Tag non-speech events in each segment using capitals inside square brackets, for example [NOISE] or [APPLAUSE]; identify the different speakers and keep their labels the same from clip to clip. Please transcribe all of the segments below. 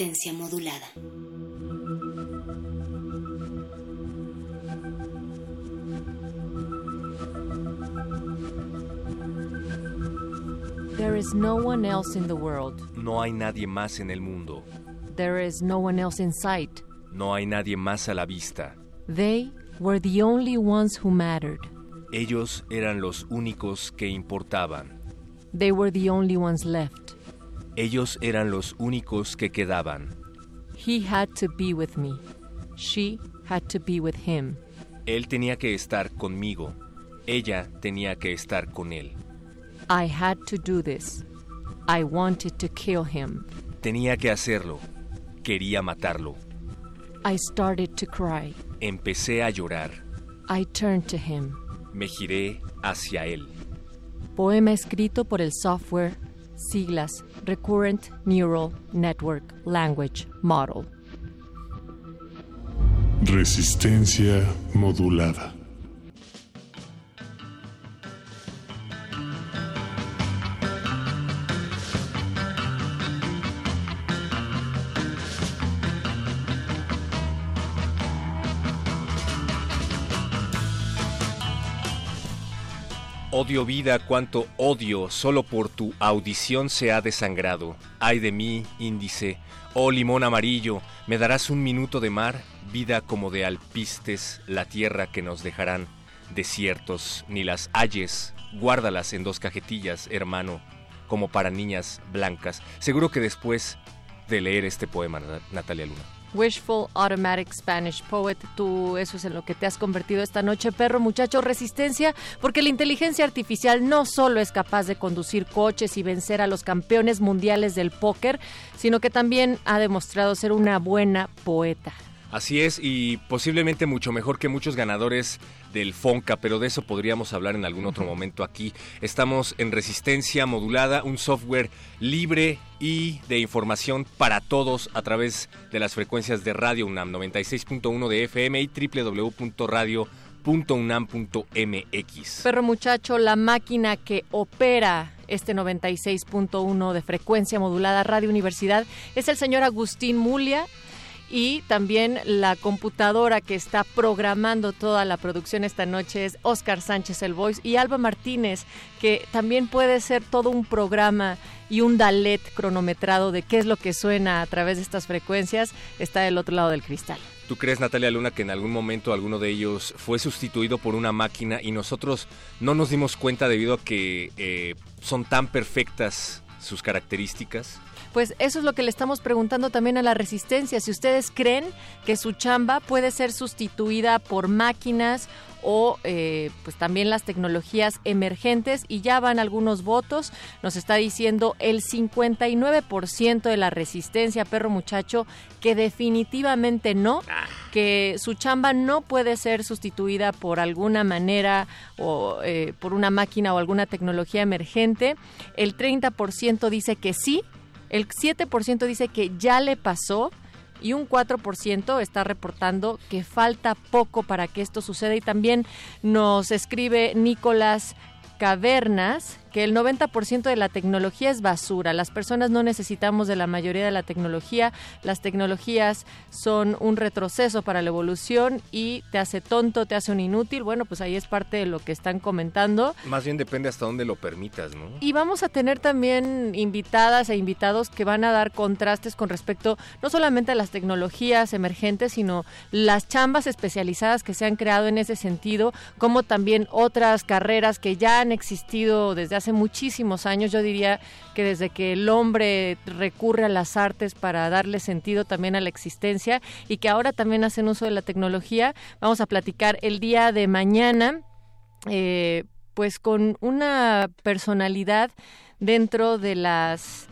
Speaker 1: Resistencia modulada.
Speaker 2: There is no one else in the world.
Speaker 3: No hay nadie más en el mundo.
Speaker 2: There is no one else in sight.
Speaker 3: No hay nadie más a la vista.
Speaker 2: They were the only ones who mattered.
Speaker 3: Ellos eran los únicos que importaban.
Speaker 2: They were the only ones left.
Speaker 3: Ellos eran los únicos que quedaban.
Speaker 2: He had to be with me. She had to be with him.
Speaker 3: Él tenía que estar conmigo. Ella tenía que estar con él.
Speaker 2: I had to do this. I wanted to kill him.
Speaker 3: Tenía que hacerlo. Quería matarlo.
Speaker 2: I started to cry.
Speaker 3: Empecé a llorar.
Speaker 2: I turned to him.
Speaker 3: Me giré hacia él.
Speaker 2: Poema escrito por el software siglas Recurrent Neural Network Language Model.
Speaker 4: Resistencia modulada.
Speaker 3: Odio vida, cuánto odio, solo por tu audición se ha desangrado. Ay de mí, índice, oh limón amarillo, me darás un minuto de mar, vida como de alpistes, la tierra que nos dejarán desiertos, ni las halles, guárdalas en dos cajetillas, hermano, como para niñas blancas. Seguro que después de leer este poema, Natalia Luna.
Speaker 2: Wishful Automatic Spanish Poet, tú eso es en lo que te has convertido esta noche, perro muchacho, resistencia, porque la inteligencia artificial no solo es capaz de conducir coches y vencer a los campeones mundiales del póker, sino que también ha demostrado ser una buena poeta.
Speaker 3: Así es, y posiblemente mucho mejor que muchos ganadores del FONCA, pero de eso podríamos hablar en algún otro momento aquí. Estamos en Resistencia Modulada, un software libre y de información para todos a través de las frecuencias de Radio UNAM 96.1 de FM y www.radio.unam.mx.
Speaker 2: Perro muchacho, la máquina que opera este 96.1 de frecuencia modulada Radio Universidad es el señor Agustín Mulia y también la computadora que está programando toda la producción esta noche es Oscar Sánchez el Voice y Alba Martínez, que también puede ser todo un programa y un dalet cronometrado de qué es lo que suena a través de estas frecuencias, está del otro lado del cristal.
Speaker 3: ¿Tú crees, Natalia Luna, que en algún momento alguno de ellos fue sustituido por una máquina y nosotros no nos dimos cuenta debido a que eh, son tan perfectas sus características?
Speaker 2: Pues eso es lo que le estamos preguntando también a la resistencia. Si ustedes creen que su chamba puede ser sustituida por máquinas o eh, pues también las tecnologías emergentes y ya van algunos votos. Nos está diciendo el 59% de la resistencia, perro muchacho, que definitivamente no, que su chamba no puede ser sustituida por alguna manera o eh, por una máquina o alguna tecnología emergente. El 30% dice que sí, el 7% dice que ya le pasó y un 4% está reportando que falta poco para que esto suceda. Y también nos escribe Nicolás Cavernas que el 90% de la tecnología es basura. Las personas no necesitamos de la mayoría de la tecnología. Las tecnologías son un retroceso para la evolución y te hace tonto, te hace un inútil. Bueno, pues ahí es parte de lo que están comentando.
Speaker 3: Más bien depende hasta dónde lo permitas, ¿no?
Speaker 2: Y vamos a tener también invitadas e invitados que van a dar contrastes con respecto no solamente a las tecnologías emergentes, sino las chambas especializadas que se han creado en ese sentido, como también otras carreras que ya han existido desde hace muchísimos años. Yo diría que desde que el hombre recurre a las artes para darle sentido también a la existencia y que ahora también hacen uso de la tecnología. Vamos a platicar el día de mañana, eh, pues con una personalidad dentro de las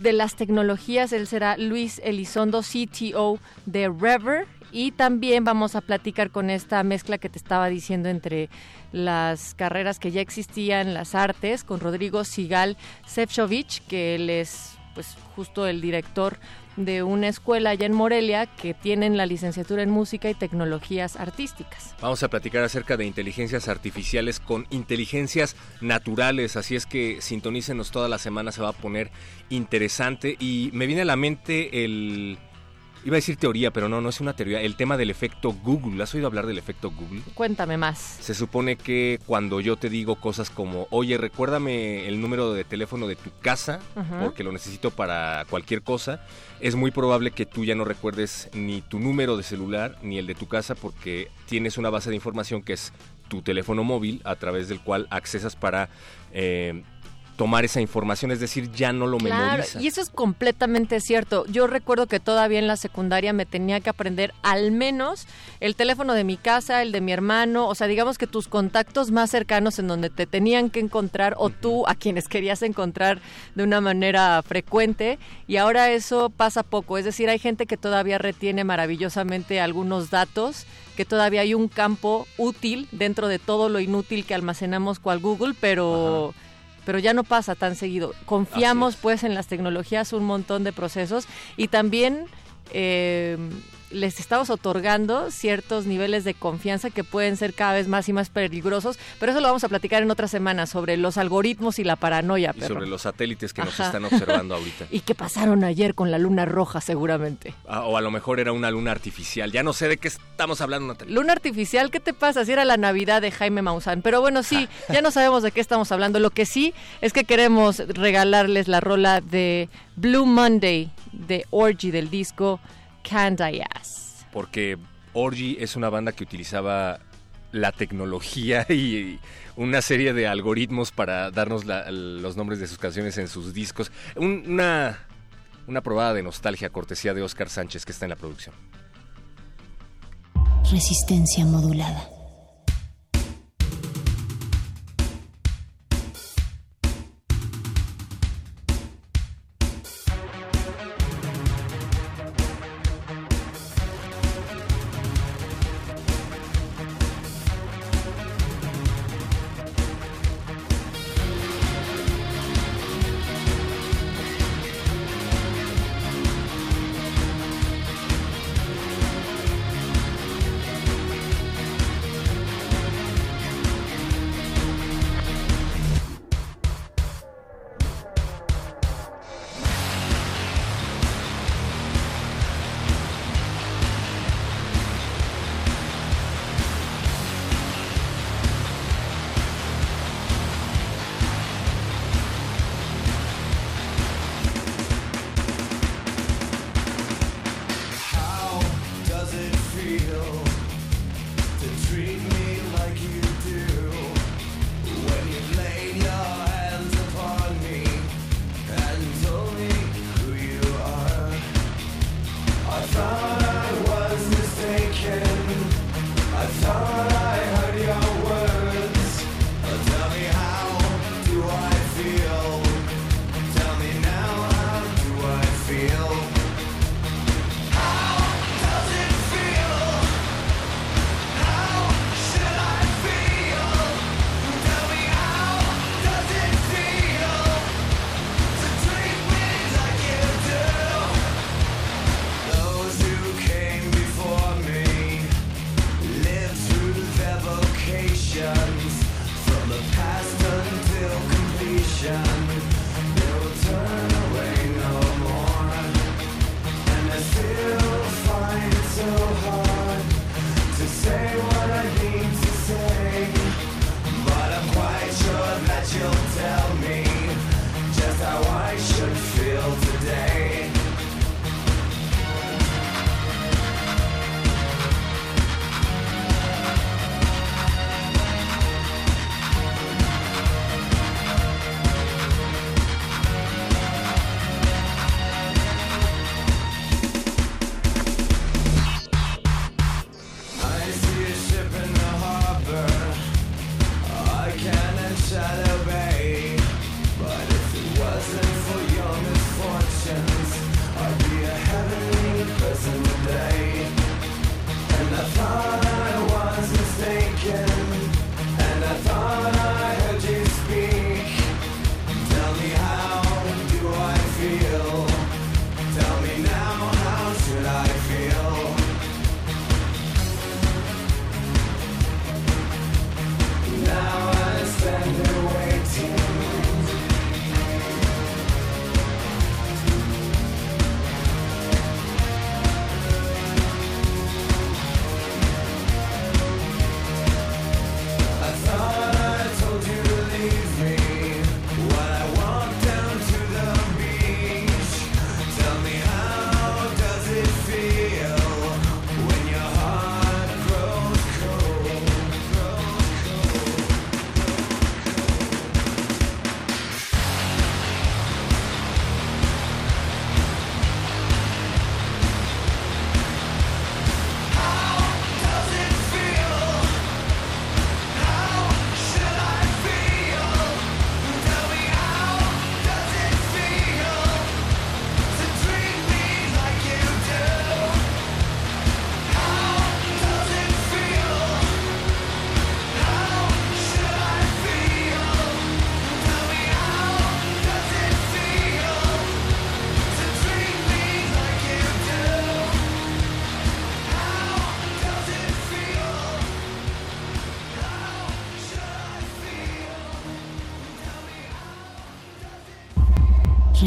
Speaker 2: de las tecnologías. Él será Luis Elizondo, CTO de Rever. Y también vamos a platicar con esta mezcla que te estaba diciendo entre las carreras que ya existían, las artes, con Rodrigo Sigal Sefcovic, que él es pues justo el director de una escuela allá en Morelia que tienen la licenciatura en música y tecnologías artísticas.
Speaker 3: Vamos a platicar acerca de inteligencias artificiales con inteligencias naturales, así es que sintonícenos toda la semana, se va a poner interesante y me viene a la mente el Iba a decir teoría, pero no, no es una teoría. El tema del efecto Google. ¿Has oído hablar del efecto Google?
Speaker 2: Cuéntame más.
Speaker 3: Se supone que cuando yo te digo cosas como, oye, recuérdame el número de teléfono de tu casa, porque lo necesito para cualquier cosa, es muy probable que tú ya no recuerdes ni tu número de celular ni el de tu casa, porque tienes una base de información que es tu teléfono móvil, a través del cual accesas para... Eh, tomar esa información, es decir, ya no lo claro,
Speaker 2: Y eso es completamente cierto. Yo recuerdo que todavía en la secundaria me tenía que aprender al menos el teléfono de mi casa, el de mi hermano, o sea, digamos que tus contactos más cercanos en donde te tenían que encontrar o tú a quienes querías encontrar de una manera frecuente y ahora eso pasa poco, es decir, hay gente que todavía retiene maravillosamente algunos datos que todavía hay un campo útil dentro de todo lo inútil que almacenamos cual Google, pero pero ya no pasa tan seguido. Confiamos pues en las tecnologías un montón de procesos y también eh, les estamos otorgando ciertos niveles de confianza que pueden ser cada vez más y más peligrosos, pero eso lo vamos a platicar en otra semana sobre los algoritmos y la paranoia.
Speaker 3: Y sobre los satélites que nos están observando ahorita. [LAUGHS]
Speaker 2: y que pasaron ayer con la luna roja seguramente.
Speaker 3: Ah, o a lo mejor era una luna artificial, ya no sé de qué estamos hablando,
Speaker 2: Natalia. Luna artificial, ¿qué te pasa? Si era la Navidad de Jaime Maussan, pero bueno, sí, [LAUGHS] ya no sabemos de qué estamos hablando. Lo que sí es que queremos regalarles la rola de Blue Monday de Orgy del disco Ask?
Speaker 3: Porque Orgy es una banda que utilizaba la tecnología [LAUGHS] y una serie de algoritmos para darnos los nombres de sus canciones en sus discos. una, una probada de nostalgia, cortesía de Oscar Sánchez, que está en la producción.
Speaker 1: Resistencia modulada.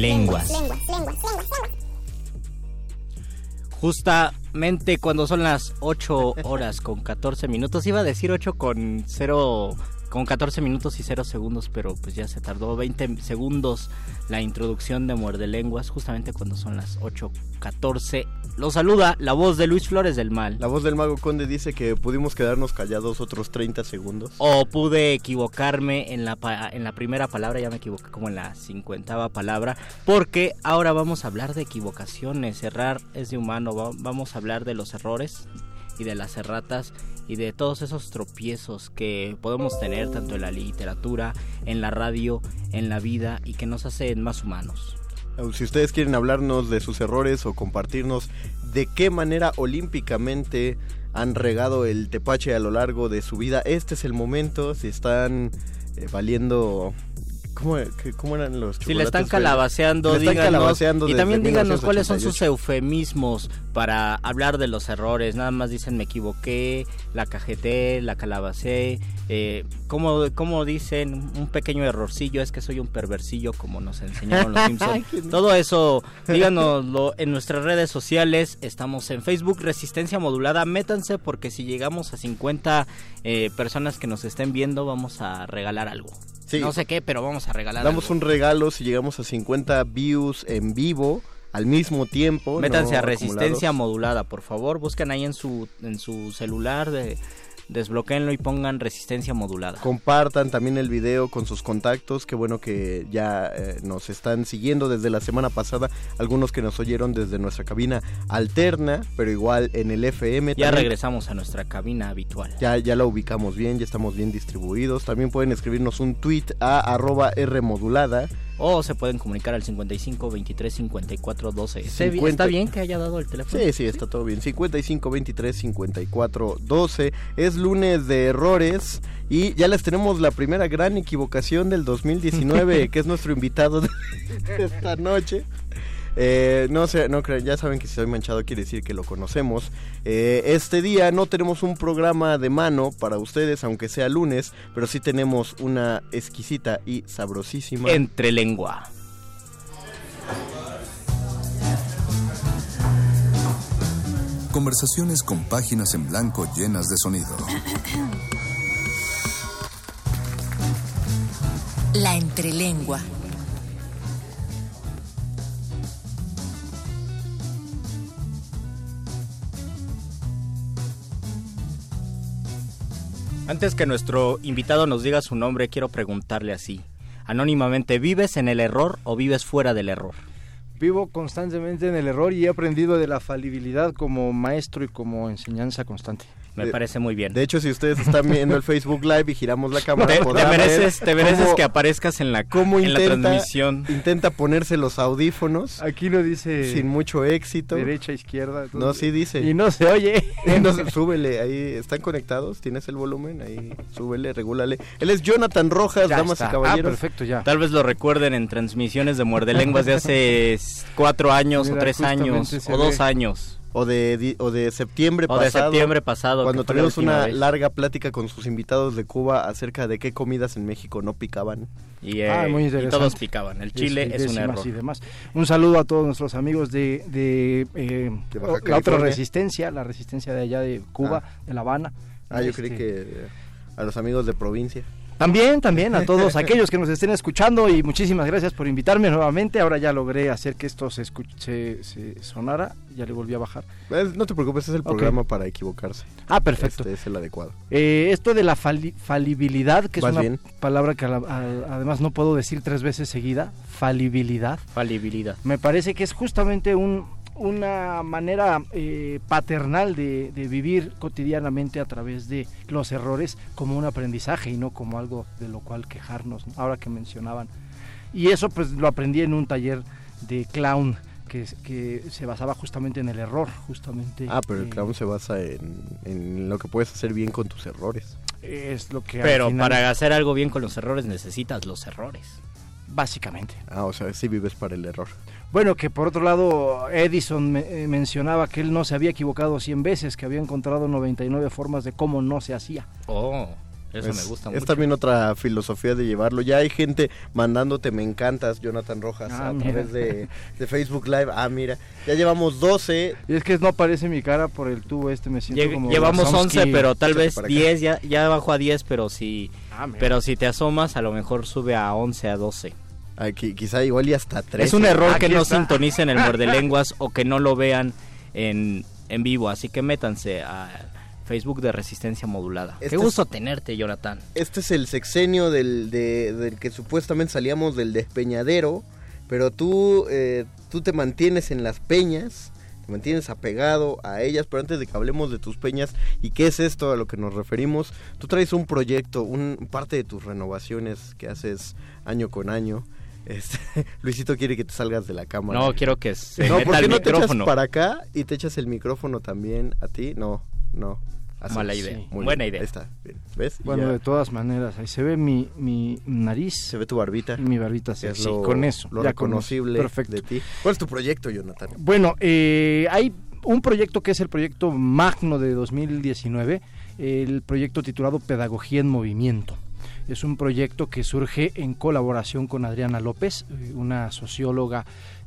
Speaker 4: Muerde
Speaker 5: lenguas. Justamente cuando son las 8 horas con 14 minutos, iba a decir 8 con 0 con 14 minutos y 0 segundos, pero pues ya se tardó 20 segundos la introducción de Muerde Lenguas, justamente cuando son las 8.14. Lo saluda la voz de Luis Flores del Mal.
Speaker 6: La voz del Mago Conde dice que pudimos quedarnos callados otros 30 segundos.
Speaker 5: O pude equivocarme en la, pa- en la primera palabra, ya me equivoqué como en la cincuentava palabra, porque ahora vamos a hablar de equivocaciones. Errar es de humano, va- vamos a hablar de los errores y de las erratas y de todos esos tropiezos que podemos tener tanto en la literatura, en la radio, en la vida y que nos hacen más humanos.
Speaker 6: Si ustedes quieren hablarnos de sus errores o compartirnos de qué manera olímpicamente han regado el tepache a lo largo de su vida, este es el momento. Si están eh, valiendo... ¿Cómo, cómo eran los
Speaker 5: Si le están
Speaker 6: chocolates?
Speaker 5: calabaceando,
Speaker 6: le están
Speaker 5: díganos,
Speaker 6: calabaceando
Speaker 5: y también díganos cuáles son
Speaker 6: 1988.
Speaker 5: sus eufemismos para hablar de los errores. Nada más dicen me equivoqué, la cajeté, la calabacé. Eh, como, como dicen, un pequeño errorcillo es que soy un perversillo, como nos enseñaron los Simpsons. [LAUGHS] Todo eso, díganoslo en nuestras redes sociales. Estamos en Facebook, Resistencia Modulada. Métanse porque si llegamos a 50 eh, personas que nos estén viendo, vamos a regalar algo.
Speaker 6: Sí.
Speaker 5: No sé qué, pero vamos a regalar
Speaker 6: Damos
Speaker 5: algo.
Speaker 6: un regalo si llegamos a 50 views en vivo al mismo tiempo.
Speaker 5: Métanse
Speaker 6: no
Speaker 5: a resistencia
Speaker 6: acumulados.
Speaker 5: modulada, por favor. Busquen ahí en su, en su celular, de, desbloqueenlo y pongan resistencia modulada.
Speaker 6: Compartan también el video con sus contactos. Qué bueno que ya eh, nos están siguiendo desde la semana pasada. Algunos que nos oyeron desde nuestra cabina alterna, pero igual en el FM.
Speaker 5: Ya
Speaker 6: también.
Speaker 5: regresamos a nuestra cabina habitual.
Speaker 6: Ya, ya la ubicamos bien, ya estamos bien distribuidos. También pueden escribirnos un tweet a arroba Rmodulada.
Speaker 5: O se pueden comunicar al 55 23 54 12. ¿Está bien-
Speaker 6: 50
Speaker 5: ¿Está bien que haya dado el teléfono?
Speaker 6: Sí, sí, está todo bien. 55 23 54 12. Es lunes de errores y ya les tenemos la primera gran equivocación del 2019, [LAUGHS] que es nuestro invitado de esta noche. Eh, no sé, no creo, ya saben que si soy manchado quiere decir que lo conocemos. Eh, este día no tenemos un programa de mano para ustedes, aunque sea lunes, pero sí tenemos una exquisita y sabrosísima.
Speaker 5: Entre lengua.
Speaker 7: Conversaciones con páginas en blanco llenas de sonido.
Speaker 8: La entrelengua.
Speaker 5: Antes que nuestro invitado nos diga su nombre, quiero preguntarle así. Anónimamente, ¿vives en el error o vives fuera del error?
Speaker 9: Vivo constantemente en el error y he aprendido de la falibilidad como maestro y como enseñanza constante.
Speaker 5: Me
Speaker 6: De-
Speaker 5: parece muy bien.
Speaker 6: De hecho, si ustedes están viendo el Facebook Live y giramos la [LAUGHS] cámara,
Speaker 5: Te, te mereces, te mereces
Speaker 6: cómo-
Speaker 5: que aparezcas en la,
Speaker 6: cómo
Speaker 5: en la transmisión.
Speaker 6: intenta ponerse los audífonos
Speaker 9: Aquí lo dice
Speaker 6: sin mucho éxito.
Speaker 9: derecha, izquierda.
Speaker 6: No, sí dice.
Speaker 9: Y no se oye. [LAUGHS]
Speaker 6: No, súbele, ahí están conectados, tienes el volumen, ahí súbele, regúlale. Él es Jonathan Rojas,
Speaker 9: Ya
Speaker 6: damas
Speaker 9: está.
Speaker 6: y
Speaker 9: Ah,
Speaker 6: caballeros.
Speaker 9: perfecto, ya.
Speaker 5: Tal vez lo recuerden en transmisiones de Muerde Lenguas de hace [LAUGHS] cuatro años
Speaker 9: Mira,
Speaker 5: o tres años o dos
Speaker 9: ve.
Speaker 5: años.
Speaker 6: O, de, di- o de septiembre
Speaker 5: O de
Speaker 6: pasado.
Speaker 5: septiembre pasado.
Speaker 6: Cuando
Speaker 5: que la
Speaker 6: tuvimos una
Speaker 5: vez.
Speaker 6: larga plática con sus invitados de Cuba acerca de qué comidas en México no picaban.
Speaker 5: Y, eh,
Speaker 9: Ah, muy
Speaker 5: y
Speaker 9: interesante.
Speaker 5: todos picaban. El chile es un error.
Speaker 9: y demás. Un saludo a todos nuestros amigos de, de, eh,
Speaker 6: De
Speaker 9: la otra resistencia, la resistencia de allá de Cuba, de La Habana.
Speaker 6: Ah, yo
Speaker 9: Este,
Speaker 6: creí que eh, a los amigos de provincia.
Speaker 9: También, también a todos aquellos que nos estén escuchando y muchísimas gracias por invitarme nuevamente. Ahora ya logré hacer que esto se, escuch- se, sonara, ya le volví a bajar.
Speaker 6: Eh, No te preocupes, es el programa para equivocarse.
Speaker 9: Ah, perfecto.
Speaker 6: Este es el adecuado.
Speaker 9: Eh, esto de la fali- falibilidad, que es una
Speaker 6: bien.
Speaker 9: palabra que a la- a- además no puedo decir tres veces seguida, falibilidad.
Speaker 5: Falibilidad.
Speaker 9: Me parece que es justamente un, una manera eh, paternal de, de, vivir cotidianamente a través de los errores como un aprendizaje y no como algo de lo cual quejarnos, ahora que mencionaban. Y eso pues lo aprendí en un taller de clown que, que, se basaba justamente en el error, justamente.
Speaker 6: Ah, pero el eh, clown se basa en, en, lo que puedes hacer bien con tus errores.
Speaker 9: Es lo que.
Speaker 5: Pero para hacer algo bien con los errores necesitas los errores.
Speaker 9: Básicamente.
Speaker 6: Ah, o sea, sí vives para el error.
Speaker 9: Bueno, que por otro lado Edison me, eh, mencionaba que él no se había equivocado 100 veces, que había encontrado 99 formas de cómo no se hacía.
Speaker 5: Oh. Eso
Speaker 6: es,
Speaker 5: me gusta
Speaker 6: es
Speaker 5: mucho.
Speaker 6: también otra filosofía de llevarlo. Ya hay gente mandándote me encantas, Jonathan Rojas,
Speaker 9: Ah,
Speaker 6: a
Speaker 9: mira.
Speaker 6: través de, de Facebook Live. Ah, mira, ya llevamos 12.
Speaker 9: Y es que no aparece mi cara por el tubo este, me siento
Speaker 5: Lle-
Speaker 9: como
Speaker 5: Llevamos
Speaker 9: Wazowski.
Speaker 5: 11, pero tal vez
Speaker 6: para acá.
Speaker 5: 10, ya, ya bajó a 10, pero si,
Speaker 9: Ah,
Speaker 5: pero si te asomas, a lo mejor sube a 11, a 12.
Speaker 6: Aquí, quizá igual y hasta 13.
Speaker 5: Es un error que no
Speaker 9: está.
Speaker 5: sintonicen el muerde [LAUGHS] lenguas o que no lo vean en, en vivo, así que métanse a Facebook de Resistencia Modulada.
Speaker 6: Este
Speaker 5: Qué
Speaker 6: es-
Speaker 5: gusto tenerte, Jonathan.
Speaker 6: Este es el sexenio del, de- del que supuestamente salíamos del despeñadero, pero tú, eh, tú te mantienes en las peñas, te mantienes apegado a ellas, pero antes de que hablemos de tus peñas y qué es esto a lo que nos referimos, tú traes un proyecto, un parte de tus renovaciones que haces año con año. Este, [LAUGHS] Luisito quiere que te salgas de la cámara.
Speaker 5: No, quiero que se
Speaker 6: No,
Speaker 5: meta
Speaker 6: ¿por qué
Speaker 5: el
Speaker 6: no te echas
Speaker 5: micrófono.
Speaker 6: para acá y te echas el micrófono también a ti? No, no. Así
Speaker 5: Mala idea.
Speaker 6: Muy
Speaker 5: Buena
Speaker 6: bien,
Speaker 5: idea.
Speaker 6: Ahí está, bien. ¿Ves?
Speaker 9: Bueno,
Speaker 6: ya
Speaker 9: de todas maneras, ahí se ve mi, mi nariz
Speaker 6: se ve tu barbita.
Speaker 9: mi barbita
Speaker 6: es lo,
Speaker 9: con eso,
Speaker 6: lo
Speaker 9: ya con eso.
Speaker 6: reconocible
Speaker 9: Perfecto.
Speaker 6: de ti. ¿Cuál es tu proyecto, Jonathan?
Speaker 9: Bueno, eh, hay un proyecto que es el proyecto Magno de 2019, el proyecto titulado Pedagogía en Movimiento. Es un proyecto que surge en colaboración con Adriana López, eh, una socióloga,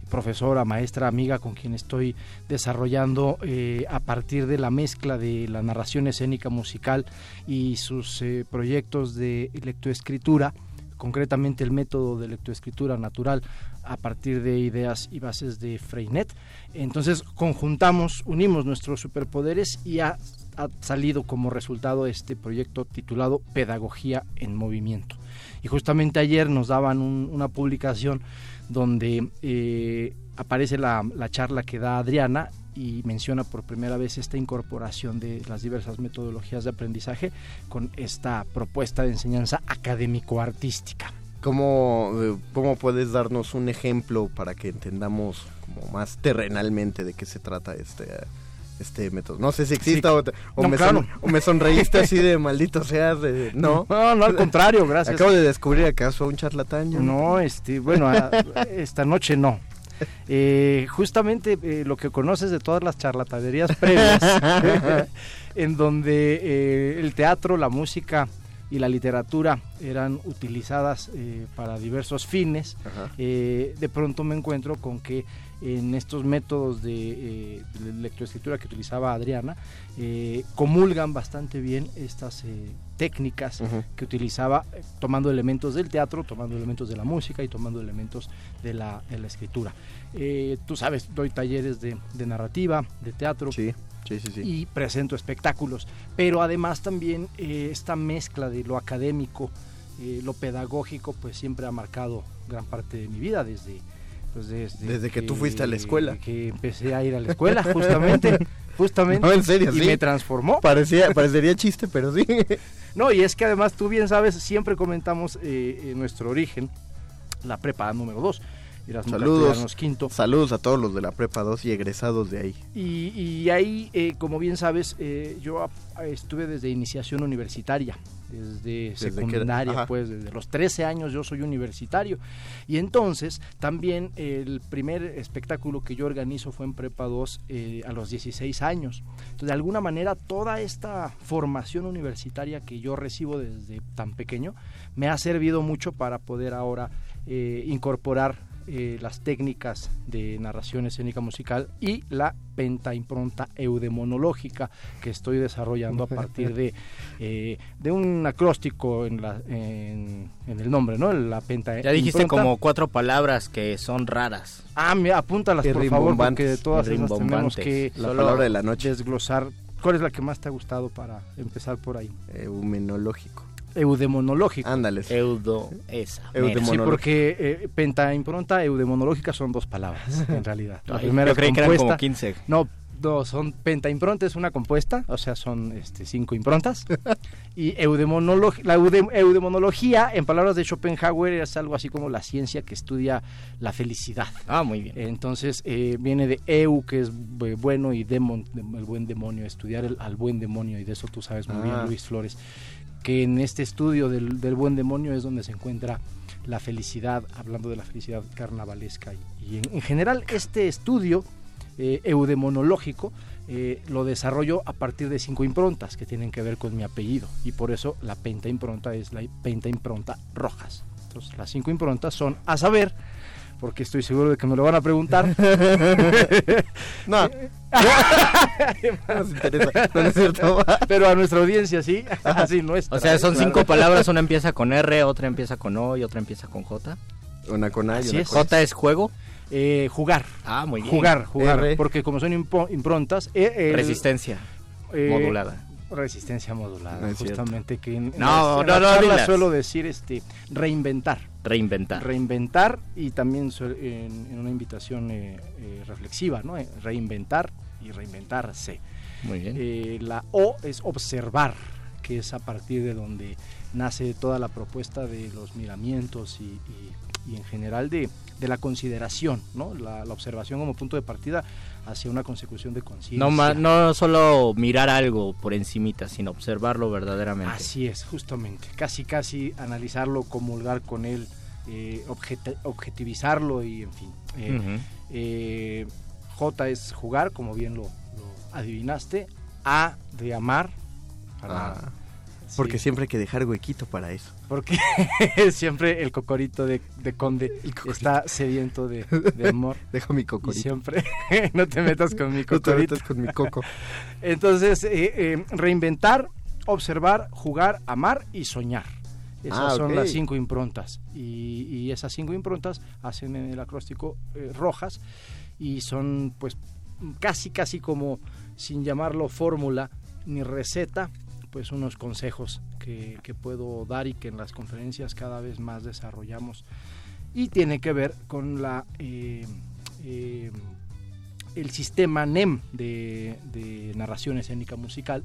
Speaker 9: profesora, maestra, amiga con quien estoy desarrollando eh, a partir de la mezcla de la narración escénica musical y sus eh, proyectos de lectoescritura concretamente el método de lectoescritura natural a partir de ideas y bases de Freinet. Entonces conjuntamos, unimos nuestros superpoderes y ha, ha salido como resultado este proyecto titulado Pedagogía en Movimiento. Y justamente ayer nos daban un- una publicación donde eh, aparece la, la charla que da Adriana y menciona por primera vez esta incorporación de las diversas metodologías de aprendizaje con esta propuesta de enseñanza académico-artística.
Speaker 6: ¿Cómo, eh, ¿Cómo puedes darnos un ejemplo para que entendamos más terrenalmente de qué se trata este, este método? No sé si exista
Speaker 9: Sí.
Speaker 6: o, te- o
Speaker 9: No,
Speaker 6: me,
Speaker 9: claro.
Speaker 6: son- o me sonreíste así de maldito seas. de- no, [LAUGHS]
Speaker 9: No, no, al contrario, gracias.
Speaker 6: Acabo de descubrir acaso a un charlatán.
Speaker 9: No, este, bueno, a- esta noche no. Eh, justamente eh, lo que conoces de todas las charlatanerías previas, [LAUGHS] en donde eh, el teatro, la música y la literatura eran utilizadas para diversos fines, de pronto me encuentro con que en estos métodos de, eh, de lectoescritura que utilizaba Adriana, eh, comulgan bastante bien estas eh, técnicas que utilizaba eh, tomando elementos del teatro, tomando elementos de la música y tomando elementos de la, de la escritura. Tú sabes, doy talleres de, de narrativa, de teatro
Speaker 6: Sí, sí, sí. sí.
Speaker 9: y presento espectáculos, pero además también eh, esta mezcla de lo académico, eh, lo pedagógico, pues siempre ha marcado gran parte de mi vida desde... pues, desde,
Speaker 6: Desde que tú fuiste a la escuela.
Speaker 9: Que empecé a ir a la escuela, justamente. [LAUGHS] justamente.
Speaker 6: No, en serio,
Speaker 9: y
Speaker 6: sí.
Speaker 9: me transformó.
Speaker 6: Parecía, parecería chiste, pero sí. [LAUGHS]
Speaker 9: No, y es que además tú bien sabes, siempre comentamos eh, eh, nuestro origen, la prepa número 2. Erasmo
Speaker 6: Saludos.
Speaker 9: Quinto.
Speaker 6: Saludos a todos los de la Prepa 2 y egresados de ahí.
Speaker 9: Y, y ahí, eh, como bien sabes, eh, yo estuve desde iniciación universitaria, desde, secundaria, pues desde los 13 años yo soy universitario. Y entonces también el primer espectáculo que yo organizo fue en Prepa 2 eh, a los 16 años. Entonces, de alguna manera, toda esta formación universitaria que yo recibo desde tan pequeño me ha servido mucho para poder ahora incorporar eh, las técnicas de narración escénica musical y la pentaimpronta eudemonológica que estoy desarrollando a partir de, eh, de un acróstico en, la, en, en el nombre, ¿no? La penta
Speaker 5: Ya dijiste
Speaker 9: impronta.
Speaker 5: como cuatro palabras que son raras.
Speaker 9: Ah, mira, apúntalas por favor, porque de todas esas tenemos que
Speaker 6: La palabra de la noche.
Speaker 9: desglosar. ¿Cuál es la que más te ha gustado para empezar por ahí?
Speaker 6: Eumenológico.
Speaker 9: Eudemonológico.
Speaker 6: Ándale.
Speaker 5: Eudo, esa.
Speaker 9: Sí, porque eh, pentaimpronta, eudemonológica son dos palabras, [LAUGHS] en realidad. La primera
Speaker 5: yo creí
Speaker 9: es
Speaker 5: que eran como 15.
Speaker 9: No, no, son pentaimpronta es una compuesta, o sea, son este, cinco improntas. [LAUGHS] y eudemonolo- la eude- eudemonología, en palabras de Schopenhauer, es algo así como la ciencia que estudia la felicidad.
Speaker 5: Ah, muy bien.
Speaker 9: Entonces eh, viene de eu, que es bu- bueno, y demon, dem- el buen demonio, estudiar el- al buen demonio, y de eso tú sabes muy
Speaker 6: Ah.
Speaker 9: bien, Luis Flores, que en este estudio del, del buen demonio es donde se encuentra la felicidad, hablando de la felicidad carnavalesca. Y, en general este estudio eh, eudemonológico eh, lo desarrollo a partir de cinco improntas que tienen que ver con mi apellido, y por eso la penta impronta es la penta impronta rojas. Entonces las cinco improntas son, a saber, porque estoy seguro de que me lo van a preguntar. [LAUGHS]
Speaker 6: no. No [LAUGHS] nos interesa, no es cierto.
Speaker 9: Pero a nuestra audiencia sí, así nuestra.
Speaker 5: O sea, son
Speaker 9: Claro.
Speaker 5: cinco palabras, una empieza con R, otra empieza con O y otra empieza con J.
Speaker 6: Una con A y
Speaker 9: Así
Speaker 6: una
Speaker 9: es.
Speaker 6: con
Speaker 5: J es juego.
Speaker 9: Eh, jugar.
Speaker 5: Ah, muy bien.
Speaker 9: Jugar, jugar.
Speaker 6: R.
Speaker 9: Porque como son impo- improntas. eh, el-
Speaker 5: Resistencia
Speaker 9: eh,
Speaker 5: modulada.
Speaker 9: Resistencia modulada,
Speaker 6: No
Speaker 9: justamente que en,
Speaker 5: No,
Speaker 9: en
Speaker 5: no,
Speaker 9: la
Speaker 5: no dilas.
Speaker 9: suelo decir este reinventar.
Speaker 5: Reinventar.
Speaker 9: Reinventar y también en, en una invitación eh, eh, reflexiva, ¿no? Eh, Reinventar y reinventarse.
Speaker 5: Muy bien.
Speaker 9: Eh, la O es observar, que es a partir de donde nace toda la propuesta de los miramientos y, y- y en general de, de la consideración, ¿no? La, la observación como punto de partida hacia una consecución de conciencia.
Speaker 5: No, no solo mirar algo por encimita, sino observarlo verdaderamente.
Speaker 9: Así es, justamente. Casi, casi analizarlo, comulgar con él, eh, objetivizarlo y, en fin. Eh, eh, J es jugar, como bien lo, lo adivinaste. A de amar. para-
Speaker 6: Ah, Porque
Speaker 9: sí,
Speaker 6: siempre hay que dejar huequito para eso.
Speaker 9: Porque [LAUGHS] siempre el cocorito de, de conde está sediento de, de amor. [LAUGHS]
Speaker 6: Deja mi
Speaker 9: Y
Speaker 6: cocorito.
Speaker 9: siempre [LAUGHS] no te metas con mi
Speaker 6: No te
Speaker 9: cocorito.
Speaker 6: metas con mi coco.
Speaker 9: Entonces, eh, eh, reinventar, observar, jugar, amar y soñar. Esas
Speaker 6: Ah,
Speaker 9: son las cinco improntas. Y, y esas cinco improntas hacen en el acróstico eh, rojas y son pues casi, casi como, sin llamarlo fórmula ni receta, pues unos consejos que, que puedo dar y que en las conferencias cada vez más desarrollamos. Y tiene que ver con la... eh, eh, el sistema NEM de, de narración escénica musical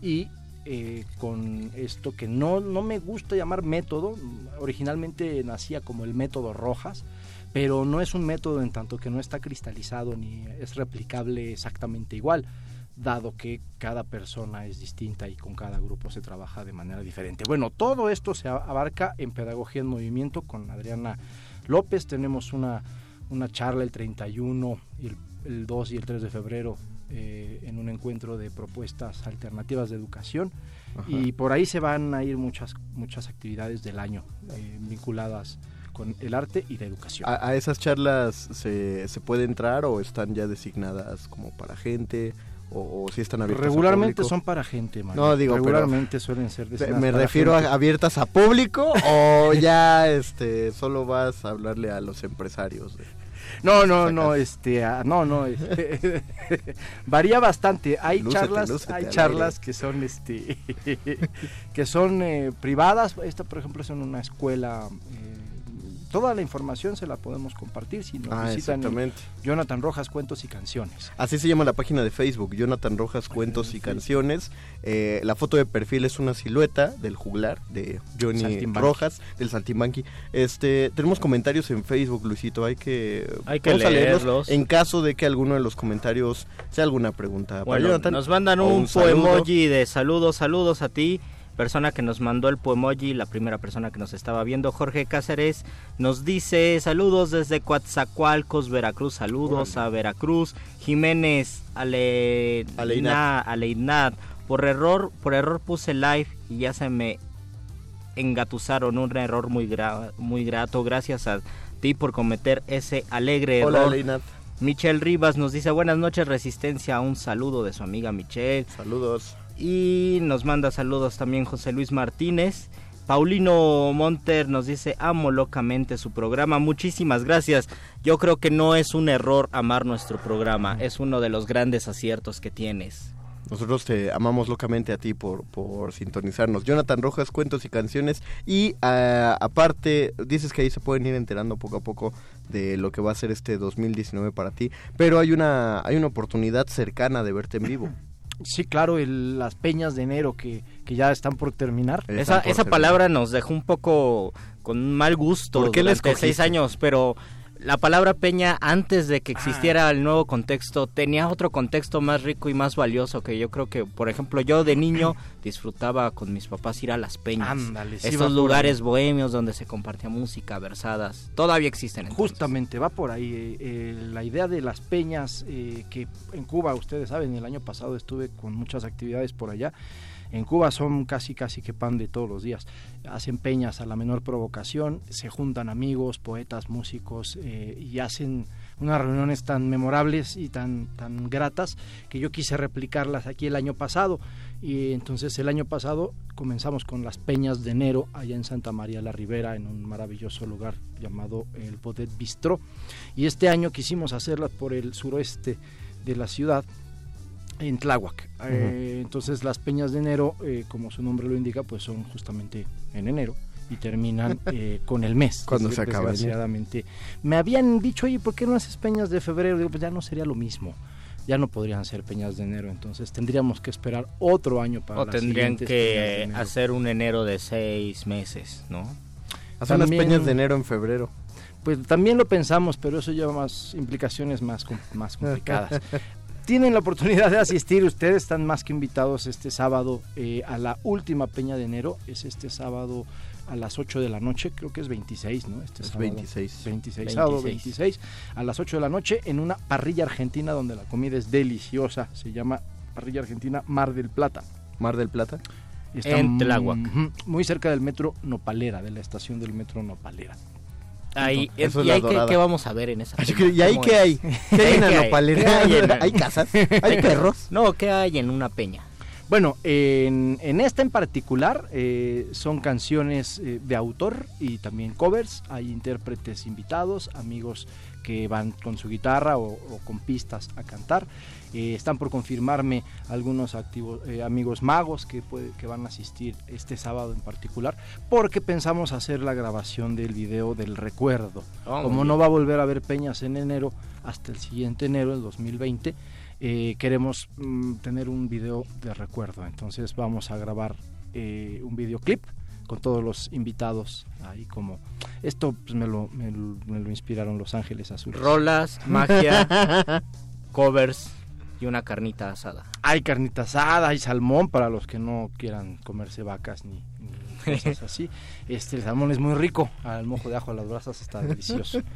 Speaker 9: y eh, con esto que no, no me gusta llamar método, originalmente nacía como el método Rojas, pero no es un método en tanto que no está cristalizado ni es replicable exactamente igual, dado que cada persona es distinta y con cada grupo se trabaja de manera diferente. Bueno, todo esto se abarca en Pedagogía en Movimiento con Adriana López, tenemos una, una charla el 31 y el, el 2 y el 3 de febrero eh, en un encuentro de propuestas alternativas de educación
Speaker 6: Ajá.
Speaker 9: y por ahí se van a ir muchas muchas actividades del año eh, vinculadas con el arte y la educación.
Speaker 6: ¿A, a esas charlas se, se puede entrar o están ya designadas como para gente? ¿O, o si están abiertas
Speaker 9: Regularmente son para gente, Mario.
Speaker 6: No, digo, pero-
Speaker 9: Regularmente suelen ser destinadas
Speaker 6: Me refiero
Speaker 9: gente.
Speaker 6: a abiertas a público o [LAUGHS] ya este solo vas a hablarle a los empresarios. de-
Speaker 9: No, no,
Speaker 6: Sacas.
Speaker 9: no, este, no, no, este, [LAUGHS] varía bastante. Hay
Speaker 6: Lúcete,
Speaker 9: charlas,
Speaker 6: lúcete
Speaker 9: hay charlas que son, este, [LAUGHS] que son eh, privadas. Esta, por ejemplo, es en una escuela. eh, toda la información se la podemos compartir si nos
Speaker 6: Ah,
Speaker 9: visitan en. Jonathan Rojas Cuentos y Canciones.
Speaker 6: Así se llama la página de Facebook, Jonathan Rojas Cuentos y Canciones. Eh, la foto de perfil es una silueta del juglar de Johnny
Speaker 9: Saltimbanqui.
Speaker 6: Rojas, del Saltimbanqui. Este, tenemos comentarios en Facebook, Luisito, hay que,
Speaker 5: Hay que
Speaker 6: vamos a leerlos
Speaker 5: leerlos.
Speaker 6: En caso de que alguno de los comentarios sea alguna pregunta para
Speaker 5: Bueno,
Speaker 6: Jonathan.
Speaker 5: nos mandan un,
Speaker 6: saludo.
Speaker 5: poemoji de saludos, saludos a ti. Persona que nos mandó el poemoji, la primera persona que nos estaba viendo, Jorge Cáceres, nos dice saludos desde Coatzacoalcos, Veracruz, saludos a Veracruz. Jiménez Ale...
Speaker 6: Aleinat.
Speaker 5: Aleinat, por error, por error puse live y ya se me engatusaron, un error muy, gra- muy grato. Gracias a ti por cometer ese alegre
Speaker 6: Hola,
Speaker 5: error.
Speaker 6: Leinat.
Speaker 5: Michelle Rivas nos dice buenas noches Resistencia, un saludo de su amiga Michelle.
Speaker 6: Saludos.
Speaker 5: Y nos manda saludos también José Luis Martínez. Paulino Monter nos dice amo locamente su programa, muchísimas gracias. Yo creo que no es un error amar nuestro programa, es uno de los grandes aciertos que tienes.
Speaker 6: Nosotros te amamos locamente a ti por, por sintonizarnos. Jonathan Rojas, cuentos y canciones. Y ah, aparte, dices que ahí se pueden ir enterando poco a poco de lo que va a ser este 2019 para ti. Pero hay una, hay una oportunidad cercana de verte en vivo.
Speaker 9: Sí, claro, el- las peñas de enero que, que ya están por terminar.
Speaker 5: Esa, esa palabra nos dejó un poco con un mal gusto
Speaker 9: ¿Por qué
Speaker 5: durante seis años, pero la palabra peña antes de
Speaker 9: Ah.
Speaker 5: que existiera el nuevo contexto tenía otro contexto más rico y más valioso que yo creo que, por ejemplo, yo de niño [CLEARS THROAT] disfrutaba con mis papás ir a las peñas.
Speaker 9: Ándale,
Speaker 5: Estos lugares bohemios donde se compartía música, versadas, todavía existen. entonces.
Speaker 9: Justamente, va por ahí. eh, eh, la idea de las peñas, eh, que en Cuba, ustedes saben, el año pasado estuve con muchas actividades por allá. En Cuba son casi, casi que pan de todos los días. Hacen peñas a la menor provocación, se juntan amigos, poetas, músicos eh, y hacen unas reuniones tan memorables y tan, tan gratas que yo quise replicarlas aquí el año pasado. Y entonces el año pasado comenzamos con las peñas de enero allá en Santa María la Ribera, en un maravilloso lugar llamado el Bodet Bistró. Y este año quisimos hacerlas por el suroeste de la ciudad, en Tláhuac. Eh, entonces las peñas de enero, eh, como su nombre lo indica, pues son justamente en enero y terminan [LAUGHS] eh, con el mes.
Speaker 6: Cuando se acaba.
Speaker 9: Desgraciadamente. Me habían dicho, oye, ¿por qué no haces peñas de febrero? Digo, pues ya no sería lo mismo. Ya no podrían ser peñas de enero, entonces tendríamos que esperar otro año para
Speaker 5: O
Speaker 9: las
Speaker 5: tendrían que hacer un enero de seis meses, ¿no?
Speaker 6: Haz unas peñas de enero en febrero.
Speaker 9: Pues también lo pensamos, pero eso lleva más implicaciones más, más complicadas. [LAUGHS] Tienen la oportunidad de asistir, ustedes están más que invitados este sábado eh, a la última peña de enero, es este sábado a las 8 de la noche, creo que es 26, ¿no? Este
Speaker 6: Es
Speaker 9: sábado.
Speaker 6: 26.
Speaker 9: 26, sábado
Speaker 5: 26.
Speaker 9: 26, a las 8 de la noche en una parrilla argentina donde la comida es deliciosa, se llama Parrilla Argentina Mar del Plata.
Speaker 6: Mar del Plata.
Speaker 5: En
Speaker 9: mm,
Speaker 5: Tláhuac.
Speaker 9: Muy cerca del metro Nopalera, de la estación del metro Nopalera.
Speaker 5: Ahí,
Speaker 6: Eso es
Speaker 5: ¿Y ahí qué, vamos a ver en esa
Speaker 6: ¿Y ahí
Speaker 5: ¿Cómo
Speaker 6: qué
Speaker 5: es?
Speaker 6: hay? [LAUGHS] ¿Qué hay en la
Speaker 5: ¿Qué
Speaker 6: nopalera?
Speaker 5: ¿Qué hay en-
Speaker 6: ¿Hay casas? ¿Hay perros?
Speaker 5: No, ¿qué hay en una peña?
Speaker 9: Bueno, en, en esta en particular eh, son canciones eh, de autor y también covers. Hay intérpretes invitados, amigos que van con su guitarra o, o con pistas a cantar. Eh, están por confirmarme algunos activos, eh, amigos magos que, puede- que van a asistir este sábado en particular, porque pensamos hacer la grabación del video del recuerdo.
Speaker 5: Oh, muy
Speaker 9: Como no va a volver a haber peñas en enero, hasta el siguiente enero, el 2020, eh, queremos mm, tener un video de recuerdo. Entonces vamos a grabar eh, un videoclip con todos los invitados ahí como esto pues, me, lo, me, lo, me lo inspiraron Los Ángeles Azules.
Speaker 5: Rolas, magia, [LAUGHS] covers y una carnita asada.
Speaker 9: Hay carnita asada, hay salmón para los que no quieran comerse vacas ni, ni cosas así. [LAUGHS] Este el salmón es muy rico, al mojo de ajo a las brasas está delicioso. [LAUGHS]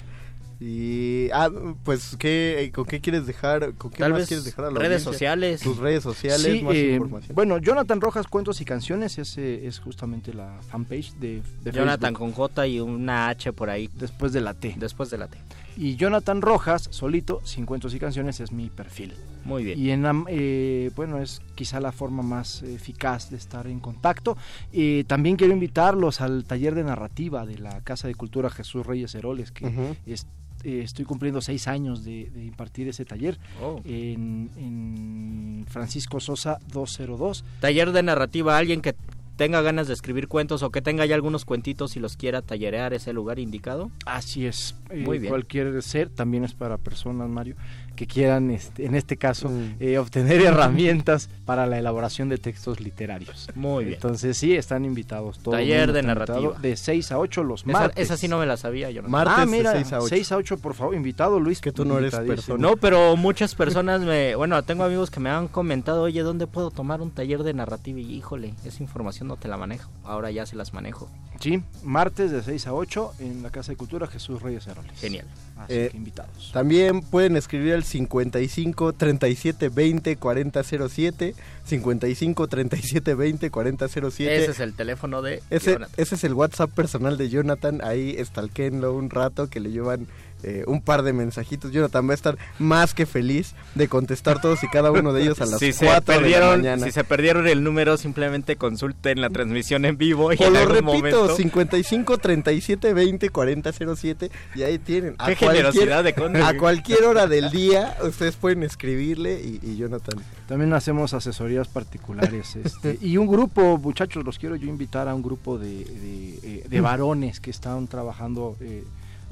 Speaker 6: Y, ah, pues, ¿qué, ¿con qué quieres dejar? ¿Con qué
Speaker 5: Tal
Speaker 6: más
Speaker 5: vez
Speaker 6: quieres dejar a la
Speaker 5: redes
Speaker 6: audiencia?
Speaker 5: sociales.
Speaker 6: Tus redes sociales,
Speaker 9: Sí,
Speaker 6: más
Speaker 9: eh,
Speaker 6: información.
Speaker 9: bueno, Jonathan Rojas Cuentos y Canciones ese es justamente la fanpage de, de
Speaker 5: Jonathan
Speaker 9: Facebook,
Speaker 5: con J y una H por ahí
Speaker 9: después de la T.
Speaker 5: después de la T.
Speaker 9: Y Jonathan Rojas, solito, sin cuentos y canciones, es mi perfil.
Speaker 5: Muy bien.
Speaker 9: Y en, eh, bueno, es quizá la forma más eficaz de estar en contacto. Eh, también quiero invitarlos al taller de narrativa de la Casa de Cultura Jesús Reyes Heroles, que es- eh, estoy cumpliendo seis años de, de impartir ese taller
Speaker 5: Oh.
Speaker 9: en, en Francisco Sosa 202.
Speaker 5: Taller de narrativa, alguien que tenga ganas de escribir cuentos o que tenga ya algunos cuentitos y los quiera tallerear ese lugar indicado.
Speaker 9: Así es. Eh,
Speaker 5: Muy bien.
Speaker 9: Cualquier ser también es para personas, Mario, que quieran, este, en este caso,
Speaker 6: Mm.
Speaker 9: eh, obtener [LAUGHS] herramientas para la elaboración de textos literarios.
Speaker 5: Muy bien.
Speaker 9: Entonces sí, están invitados todos.
Speaker 5: Taller de narrativa.
Speaker 9: De 6 a 8 los martes.
Speaker 5: esa sí no me la sabía yo.
Speaker 6: Martes
Speaker 9: ah,
Speaker 6: de
Speaker 9: mira,
Speaker 6: 6 a 8.
Speaker 9: 6 a 8, por favor, invitado Luis.
Speaker 6: Que tú no eres persona.
Speaker 5: No, pero muchas personas me... Bueno, tengo amigos que me han comentado, oye, ¿dónde puedo tomar un taller de narrativa? Y híjole, esa información no te la manejo. Ahora ya se las manejo.
Speaker 9: Sí, martes de 6 a 8 en la Casa de Cultura Jesús Reyes Heroles.
Speaker 5: Genial.
Speaker 9: Así
Speaker 6: Eh,
Speaker 9: que invitados.
Speaker 6: También pueden escribir al 55 37 20 40 07. 55 37 20 40 07.
Speaker 5: Ese es el teléfono de
Speaker 6: Ese,
Speaker 5: Jonathan.
Speaker 6: ese es el WhatsApp personal de Jonathan. Ahí estalquenlo un rato que le llevan eh, un par de mensajitos. Jonathan va a estar más que feliz de contestar todos y cada uno de ellos a [LAUGHS] las
Speaker 5: si
Speaker 6: 4
Speaker 5: se perdieron,
Speaker 6: de la mañana.
Speaker 5: Si se perdieron el número, simplemente consulten la transmisión en vivo y
Speaker 6: o
Speaker 5: en
Speaker 6: lo
Speaker 5: algún
Speaker 6: repito,
Speaker 5: momento...
Speaker 6: 55 37 20 40 07 y ahí tienen.
Speaker 5: Qué generosidad de Conde.
Speaker 6: A cualquier hora del día ustedes pueden escribirle y, y Jonathan.
Speaker 9: También hacemos asesorías particulares. [LAUGHS] este, y un grupo, muchachos, los quiero yo invitar a un grupo de, de, eh, de varones que están trabajando, eh,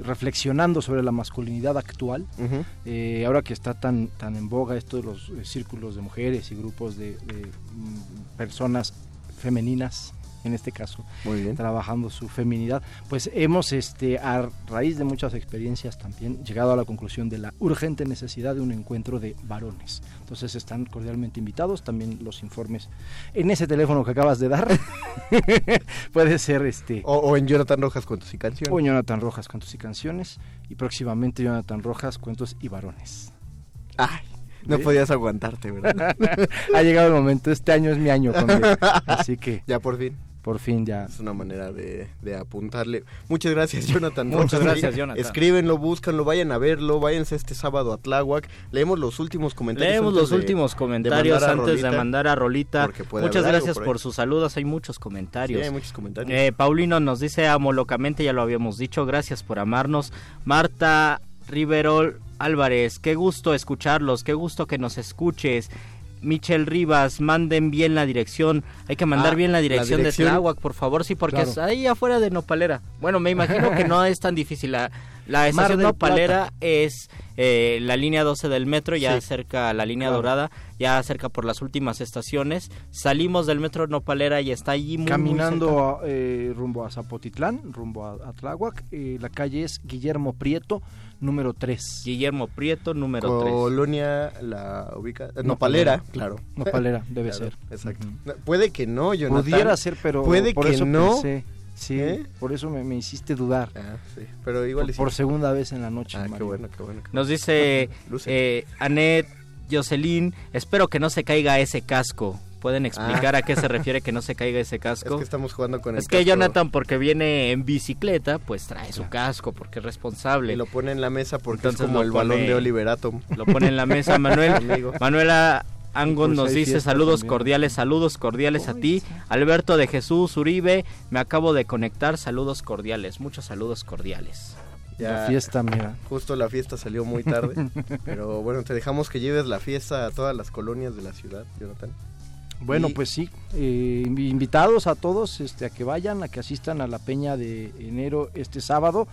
Speaker 9: reflexionando sobre la masculinidad actual. Eh, ahora que está tan, tan en boga esto de los eh, círculos de mujeres y grupos de, de, mm, personas femeninas, en este caso,
Speaker 6: Muy bien.
Speaker 9: trabajando su feminidad, pues hemos, este, a raíz de muchas experiencias también, llegado a la conclusión de la urgente necesidad de un encuentro de varones. Entonces están cordialmente invitados, también los informes en ese teléfono que acabas de dar. [LAUGHS] Puede ser este...
Speaker 6: O, o en Jonathan Rojas Cuentos y Canciones.
Speaker 9: O en Jonathan Rojas Cuentos y Canciones y próximamente Jonathan Rojas Cuentos y Varones.
Speaker 6: Ay, no podías aguantarte, ¿verdad? [LAUGHS]
Speaker 9: ha llegado el momento, este año es mi año, Conde. [LAUGHS] así que
Speaker 6: Ya por fin.
Speaker 9: Por fin ya.
Speaker 6: Es una manera de, de apuntarle. Muchas gracias, [LAUGHS] Jonathan.
Speaker 5: Muchas gracias, Jonathan.
Speaker 6: Escríbenlo, búscanlo, vayan a verlo, váyanse este sábado a Tláhuac. Leemos los últimos comentarios.
Speaker 5: Leemos los
Speaker 6: de-
Speaker 5: últimos comentarios antes de mandar a Rolita. Muchas gracias
Speaker 6: por
Speaker 5: sus saludos, hay muchos
Speaker 6: Sí,
Speaker 5: comentarios.
Speaker 6: hay muchos comentarios.
Speaker 5: Eh, Paulino nos dice amo locamente, ya lo habíamos dicho, gracias por amarnos. Marta Riverol Álvarez, qué gusto escucharlos, qué gusto que nos escuches. Michel Rivas, manden bien la dirección. Hay que mandar
Speaker 6: Ah,
Speaker 5: bien la
Speaker 6: la
Speaker 5: dirección,
Speaker 6: dirección.
Speaker 5: de Tláhuac, por favor, sí, porque
Speaker 9: Claro.
Speaker 5: es ahí afuera de Nopalera. Bueno, me imagino que no [LAUGHS] es tan difícil. La, la estación Nopalera es eh, la línea 12 del metro, ya
Speaker 6: Sí.
Speaker 5: cerca a la línea
Speaker 9: Claro.
Speaker 5: dorada, ya cerca por las últimas estaciones. Salimos del metro Nopalera y está allí muy, muy cerca.
Speaker 9: Caminando eh, rumbo a Zapotitlán, rumbo a, a Tláhuac, eh, la calle es Guillermo Prieto, número 3.
Speaker 5: Guillermo Prieto, número 3.
Speaker 6: Colonia la ubica. eh, Nopalera, claro. [LAUGHS]
Speaker 9: Nopalera, debe
Speaker 6: Claro,
Speaker 9: ser.
Speaker 6: Exacto. Puede que no, Jonathan.
Speaker 9: Pudiera ser, pero
Speaker 6: Puede
Speaker 9: por
Speaker 6: que
Speaker 9: eso
Speaker 6: no.
Speaker 9: pensé. Sí,
Speaker 6: ¿Eh?
Speaker 9: por eso me, me hiciste dudar.
Speaker 6: Ah, sí. Pero igual
Speaker 9: Por, por segunda vez en la noche.
Speaker 6: Ah, qué
Speaker 9: Mario.
Speaker 6: bueno, qué bueno.
Speaker 5: Nos dice [LAUGHS] eh, Anet Jocelyn, espero que no se caiga ese casco. ¿Pueden explicar a qué se [LAUGHS] refiere que no se caiga ese
Speaker 6: bueno. Es
Speaker 5: casco?
Speaker 6: que estamos jugando con el
Speaker 5: Es que
Speaker 6: casco
Speaker 5: Jonathan, porque viene en bicicleta, pues trae su casco, porque es responsable.
Speaker 6: Y lo pone en la mesa porque
Speaker 5: Entonces
Speaker 6: es como el balón de Oliver Atom.
Speaker 5: Lo pone en la mesa Manuel. [LAUGHS]
Speaker 6: Amigo.
Speaker 5: Manuela Angon nos dice saludos
Speaker 9: también.
Speaker 5: cordiales, saludos cordiales a ti. Alberto de Jesús Uribe, me acabo de conectar, saludos cordiales, muchos saludos cordiales.
Speaker 9: La fiesta, mira.
Speaker 6: Justo la fiesta salió muy tarde. [LAUGHS] pero bueno, te dejamos que lleves la fiesta a todas las colonias de la ciudad, Jonathan.
Speaker 9: Bueno,
Speaker 6: Y-
Speaker 9: pues sí, eh, invi- invitados a todos este, a que vayan, a que asistan a la peña de enero este sábado.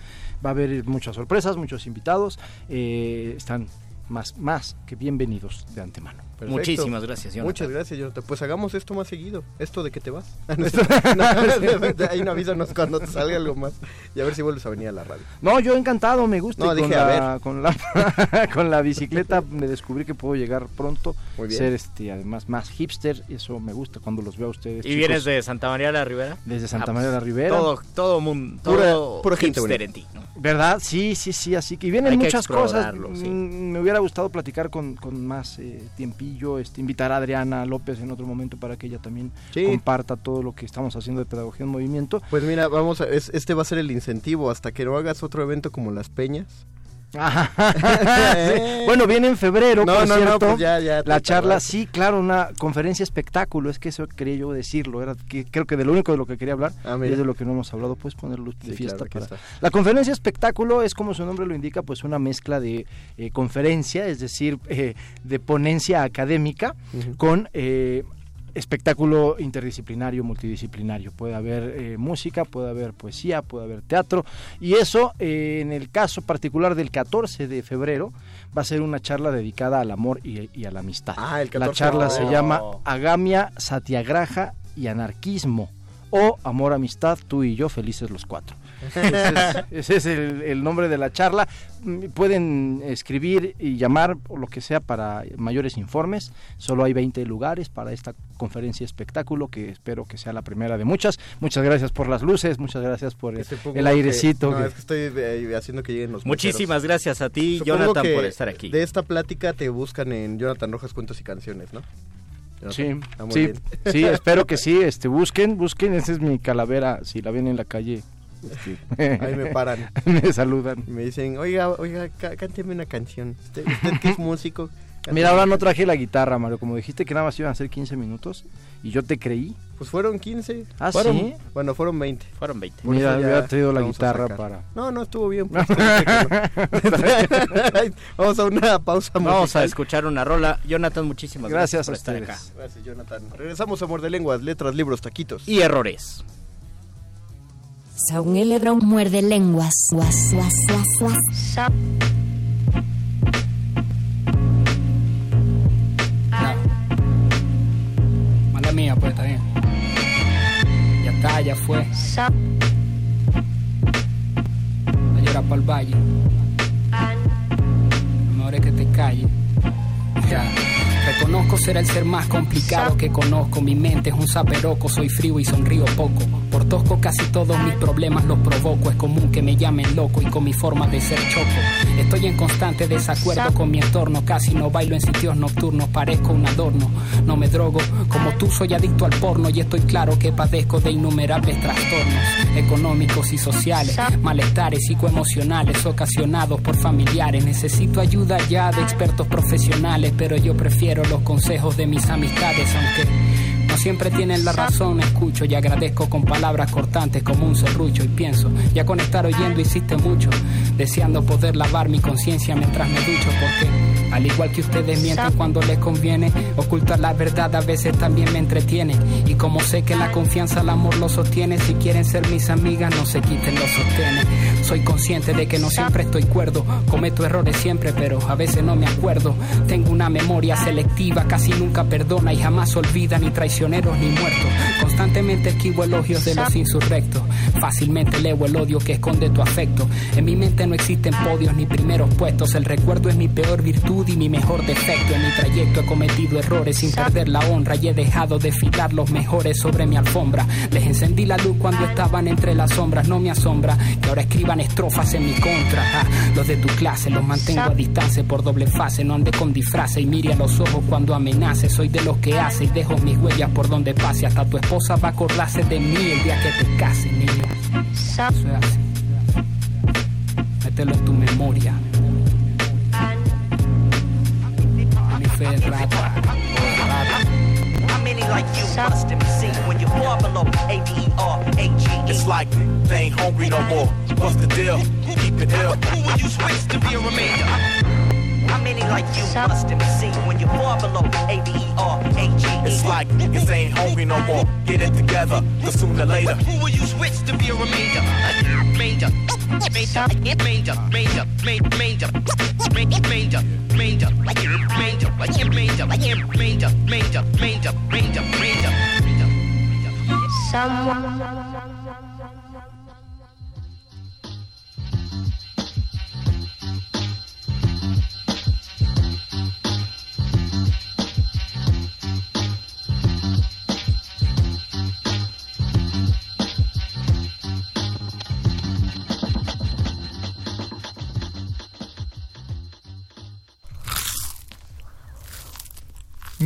Speaker 9: Va a haber muchas sorpresas, muchos invitados. eh, están más, más que bienvenidos de antemano.
Speaker 6: Perfecto.
Speaker 5: Muchísimas gracias, Jonathan.
Speaker 6: Muchas gracias, Jonathan. Pues hagamos esto más seguido. Esto de que te vas. [LAUGHS] No, ahí no avísanos cuando te salga algo más. Y a ver si vuelves a venir a la radio.
Speaker 9: No, yo encantado, me gusta.
Speaker 6: No,
Speaker 9: y con,
Speaker 6: dije, a
Speaker 9: la, con la [LAUGHS] con la bicicleta me descubrí que puedo llegar pronto,
Speaker 6: Muy bien.
Speaker 9: ser este además más hipster, y eso me gusta cuando los veo a ustedes.
Speaker 5: ¿Y
Speaker 9: chicos,
Speaker 5: vienes de Santa María de la Ribera?
Speaker 9: desde Santa
Speaker 5: Ah,
Speaker 9: María de la
Speaker 5: pues,
Speaker 9: Ribera.
Speaker 5: Todo, todo mundo, todo
Speaker 6: pura
Speaker 5: hipster en ti, ¿no?
Speaker 9: ¿Verdad? Sí, sí, sí, así que vienen
Speaker 5: Hay que
Speaker 9: muchas cosas.
Speaker 5: sí.
Speaker 9: Mm, Me hubiera gustado platicar con, con más eh, tiempillo, este, invitar a Adriana López en otro momento para que ella también
Speaker 6: Sí.
Speaker 9: comparta todo lo que estamos haciendo de pedagogía en movimiento.
Speaker 6: Pues mira, vamos a, es- este va a ser el incentivo hasta que no hagas otro evento como las peñas.
Speaker 9: Sí. [LAUGHS] Bueno, viene en febrero,
Speaker 6: No,
Speaker 9: por
Speaker 6: no, no,
Speaker 9: cierto,
Speaker 6: pues ya, ya te
Speaker 9: la charla,
Speaker 6: tardaste.
Speaker 9: sí, claro, una conferencia espectáculo, es que eso quería yo decirlo, era que creo que de lo único de lo que quería hablar,
Speaker 6: Ah,
Speaker 9: y
Speaker 6: mira.
Speaker 9: es de lo que no hemos hablado, puedes ponerlo de
Speaker 6: Sí,
Speaker 9: fiesta
Speaker 6: claro,
Speaker 9: para... La conferencia espectáculo es como su nombre lo indica, pues una mezcla de eh, conferencia, es decir, eh, de ponencia académica con eh, espectáculo interdisciplinario, multidisciplinario. Puede haber eh, música, puede haber poesía, puede haber teatro. Y eso, eh, en el caso particular del 14 de febrero, va a ser una charla dedicada al amor y, y a la amistad.
Speaker 6: Ah, el 14
Speaker 9: la charla
Speaker 6: de
Speaker 9: se llama Agamia, Satiagraja y Anarquismo. O Amor, Amistad, tú y yo, felices los cuatro. Ese es, ese es el, el nombre de la charla. Pueden escribir y llamar o lo que sea para mayores informes. Solo hay 20 lugares para esta conferencia espectáculo que espero que sea la primera de muchas. Muchas gracias por las luces, muchas gracias por el,
Speaker 6: que-
Speaker 9: airecito.
Speaker 6: no,
Speaker 9: que-
Speaker 6: es que estoy eh, haciendo que lleguen los
Speaker 5: Muchísimas gracias a ti.
Speaker 6: Supongo
Speaker 5: Jonathan, por estar aquí.
Speaker 6: De esta plática te buscan en Jonathan Rojas Cuentos y Canciones, ¿no?
Speaker 9: Sí, sí, sí, espero que sí, este, busquen, busquen, esa es mi calavera, si la ven en la calle,
Speaker 6: Ahí me paran. [LAUGHS]
Speaker 9: me saludan.
Speaker 6: Me dicen, oiga, oiga, cá- cánteme una canción. Usted, usted que es músico.
Speaker 9: Mira, ahora no traje la guitarra, Mario. Como dijiste que nada más iban a ser 15 minutos y yo te creí.
Speaker 6: Pues fueron 15.
Speaker 9: ¿Ah,
Speaker 6: Fueron-
Speaker 9: sí?
Speaker 6: Bueno, fueron 20.
Speaker 5: Fueron 20.
Speaker 6: Por
Speaker 9: Mira, hubiera traído la guitarra para...
Speaker 6: No, no, estuvo bien. [LAUGHS] pues, [LAUGHS] vamos a una pausa
Speaker 5: Vamos a
Speaker 6: musical.
Speaker 5: escuchar una rola. Jonathan, muchísimas
Speaker 9: Gracias
Speaker 5: gracias,
Speaker 9: a
Speaker 5: por estar acá.
Speaker 6: Gracias, Jonathan. Regresamos a Muerde Lenguas, letras, libros, taquitos.
Speaker 5: Y errores.
Speaker 1: Saúl Lebrón muerde lenguas. Guas, guas, guas, guas.
Speaker 10: Mala mía, pues está bien. Ya está, ya fue. A llorar para el valle. Lo mejor es que te calles. Ya. Reconozco ser el ser más complicado que conozco. Mi mente es un saperoco, soy frío y sonrío poco. Por tosco casi todos mis problemas los provoco. Es común que me llamen loco y con mi forma de ser choco. Estoy en constante desacuerdo con mi entorno. Casi no bailo en sitios nocturnos, parezco un adorno. No me drogo, como tú soy adicto al porno y estoy claro que padezco de innumerables trastornos económicos y sociales, malestares psicoemocionales ocasionados por familiares. Necesito ayuda ya de expertos profesionales, pero yo prefiero los consejos de mis amistades, aunque no siempre tienen la razón. Escucho y agradezco con palabras cortantes como un serrucho y pienso, ya con estar oyendo hiciste mucho, deseando poder lavar mi conciencia mientras me ducho, porque al igual que ustedes mienten cuando les conviene, ocultar la verdad a veces también me entretiene. Y como sé que la confianza al amor lo sostiene, si quieren ser mis amigas, no se quiten los sostenes. Soy consciente de que no siempre estoy cuerdo, cometo errores siempre, pero a veces no me acuerdo. Tengo una memoria selectiva, casi nunca perdona y jamás olvida ni traicioneros ni muertos. Constantemente esquivo elogios de los insurrectos. Fácilmente leo el odio que esconde tu afecto. En mi mente no existen podios ni primeros puestos. El recuerdo es mi peor virtud y mi mejor defecto. En mi trayecto he cometido errores sin perder la honra y he dejado de filar los mejores sobre mi alfombra. Les encendí la luz cuando estaban entre las sombras. No me asombra que ahora escriban estrofas en mi contra. Ah, los de tu clase los mantengo a distancia por doble fase. No ande con disfraces y mire a los ojos cuando amenace. Soy de los que hace y dejo mis huellas por donde pase. Hasta tu esposa va a acordarse de mí el día que te cases, niño. Eso es así. Mételo en tu memoria. Mi fe.
Speaker 11: How many like you must have seen when you fall below A-D-E-R-A-G-E?
Speaker 12: It's like they ain't hungry no more. What's the deal? Keep it ill.
Speaker 11: Who will you switch to be a remainder? How many like you must have seen when you fall below A-D-E-R-A-G-E?
Speaker 12: It's like niggas ain't hungry no more. Get it together, cause sooner or later.
Speaker 11: Who will you switch to be a remainder? Someone.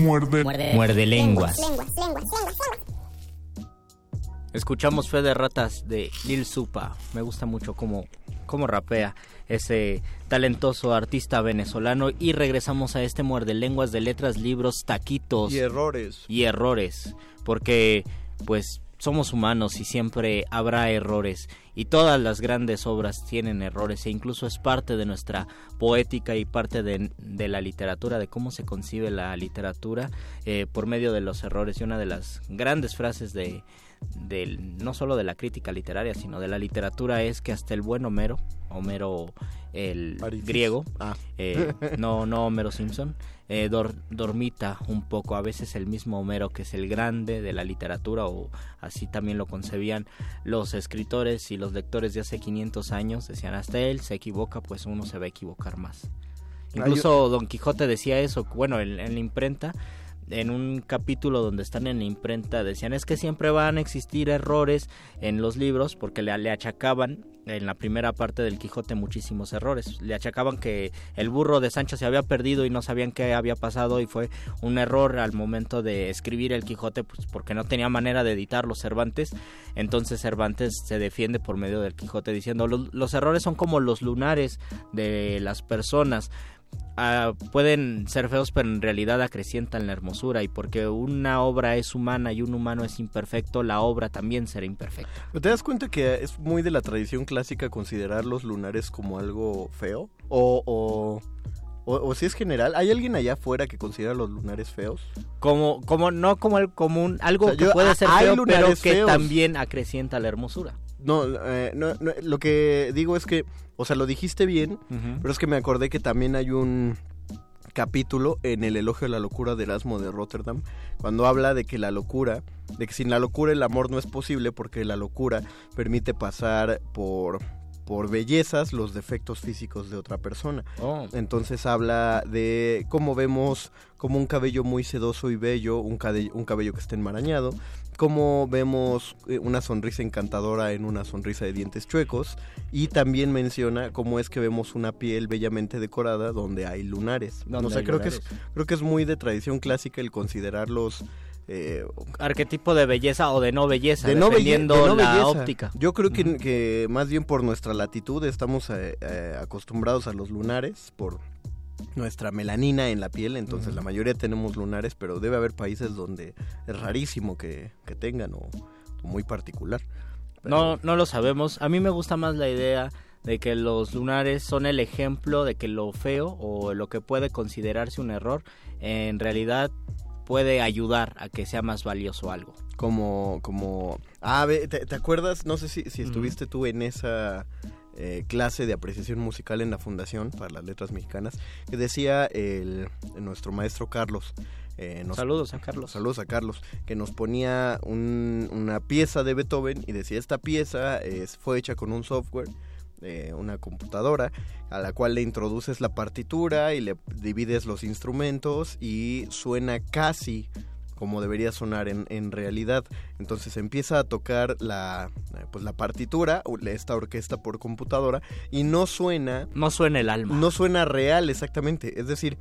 Speaker 4: Muerde.
Speaker 5: Muerde lenguas. Escuchamos Fe de Ratas de Lil Supa. Me gusta mucho cómo, cómo rapea ese talentoso artista venezolano. Y regresamos a este Muerde Lenguas de letras, libros, taquitos.
Speaker 6: Y errores.
Speaker 5: Y errores. Porque, pues, somos humanos y siempre habrá errores. Y todas las grandes obras tienen errores. E incluso es parte de nuestra poética y parte de, de la literatura, de cómo se concibe la literatura eh, por medio de los errores. Y una de las grandes frases de del, no solo de la crítica literaria, sino de la literatura es que hasta el buen Homero, Homero el griego,
Speaker 6: Ah.
Speaker 5: eh, no, no Homero Simpson, eh, dor- dormita un poco, a veces el mismo Homero que es el grande de la literatura o así también lo concebían los escritores y los lectores de hace 500 años, decían hasta él se equivoca, pues uno se va a equivocar más.
Speaker 6: Ah,
Speaker 5: Incluso Don Quijote decía eso, bueno, en, en la imprenta en un capítulo donde están en la imprenta decían es que siempre van a existir errores en los libros porque le, achacaban en la primera parte del Quijote muchísimos errores. Le achacaban que el burro de Sancho se había perdido y no sabían qué había pasado y fue un error al momento de escribir el Quijote pues porque no tenía manera de editarlo Cervantes. Entonces Cervantes se defiende por medio del Quijote diciendo los errores son como los lunares de las personas. Ah, pueden ser feos, pero en realidad acrecientan la hermosura. Y porque una obra es humana y un humano es imperfecto, la obra también será imperfecta.
Speaker 6: ¿Te das cuenta que es muy de la tradición clásica considerar los lunares como algo feo? O, o, o, o si es general, ¿hay alguien allá afuera que considera los lunares feos?
Speaker 5: Como, como no como el común, algo
Speaker 6: O sea,
Speaker 5: que
Speaker 6: yo-
Speaker 5: puede
Speaker 6: ah,
Speaker 5: ser feo, pero que
Speaker 6: feos.
Speaker 5: también acrecienta la hermosura.
Speaker 6: No, eh, no, no, lo que digo es que, o sea, lo dijiste bien, pero es que me acordé que también hay un capítulo en el elogio de la locura de Erasmo de Rotterdam, cuando habla de que la locura, de que sin la locura el amor no es posible porque la locura permite pasar por por bellezas los defectos físicos de otra persona.
Speaker 5: Oh.
Speaker 6: Entonces habla de cómo vemos como un cabello muy sedoso y bello, un, un cabello que está enmarañado, cómo vemos eh, una sonrisa encantadora en una sonrisa de dientes chuecos y también menciona cómo es que vemos una piel bellamente decorada donde hay lunares. O sea, creo que es creo que es muy de tradición clásica el considerarlos eh,
Speaker 5: Arquetipo de belleza o de no belleza,
Speaker 6: de no, belle-
Speaker 5: dependiendo
Speaker 6: de no
Speaker 5: la
Speaker 6: belleza.
Speaker 5: óptica.
Speaker 6: Yo creo que, que más bien por nuestra latitud estamos eh, eh, acostumbrados a los lunares, por nuestra melanina en la piel, entonces la mayoría tenemos lunares, pero debe haber países donde es rarísimo que, que tengan o, o muy particular.
Speaker 5: No, no lo sabemos. A mí me gusta más la idea de que los lunares son el ejemplo de que lo feo o lo que puede considerarse un error en realidad puede ayudar a que sea más valioso algo.
Speaker 6: Como, como, ah, ¿te, te acuerdas? No sé si, si estuviste tú en esa eh, clase de apreciación musical en la Fundación para las Letras Mexicanas, que decía el, nuestro maestro Carlos. eh, nos-
Speaker 5: Saludos a Carlos.
Speaker 6: Saludos a Carlos, que nos ponía un- una pieza de Beethoven y decía, esta pieza es, fue hecha con un software, eh, una computadora, a la cual le introduces la partitura y le divides los instrumentos y suena casi como debería sonar en, en realidad. Entonces empieza a tocar la, eh, pues la partitura, esta orquesta por computadora, y no suena...
Speaker 5: No suena el alma.
Speaker 6: No suena real, exactamente. Es decir,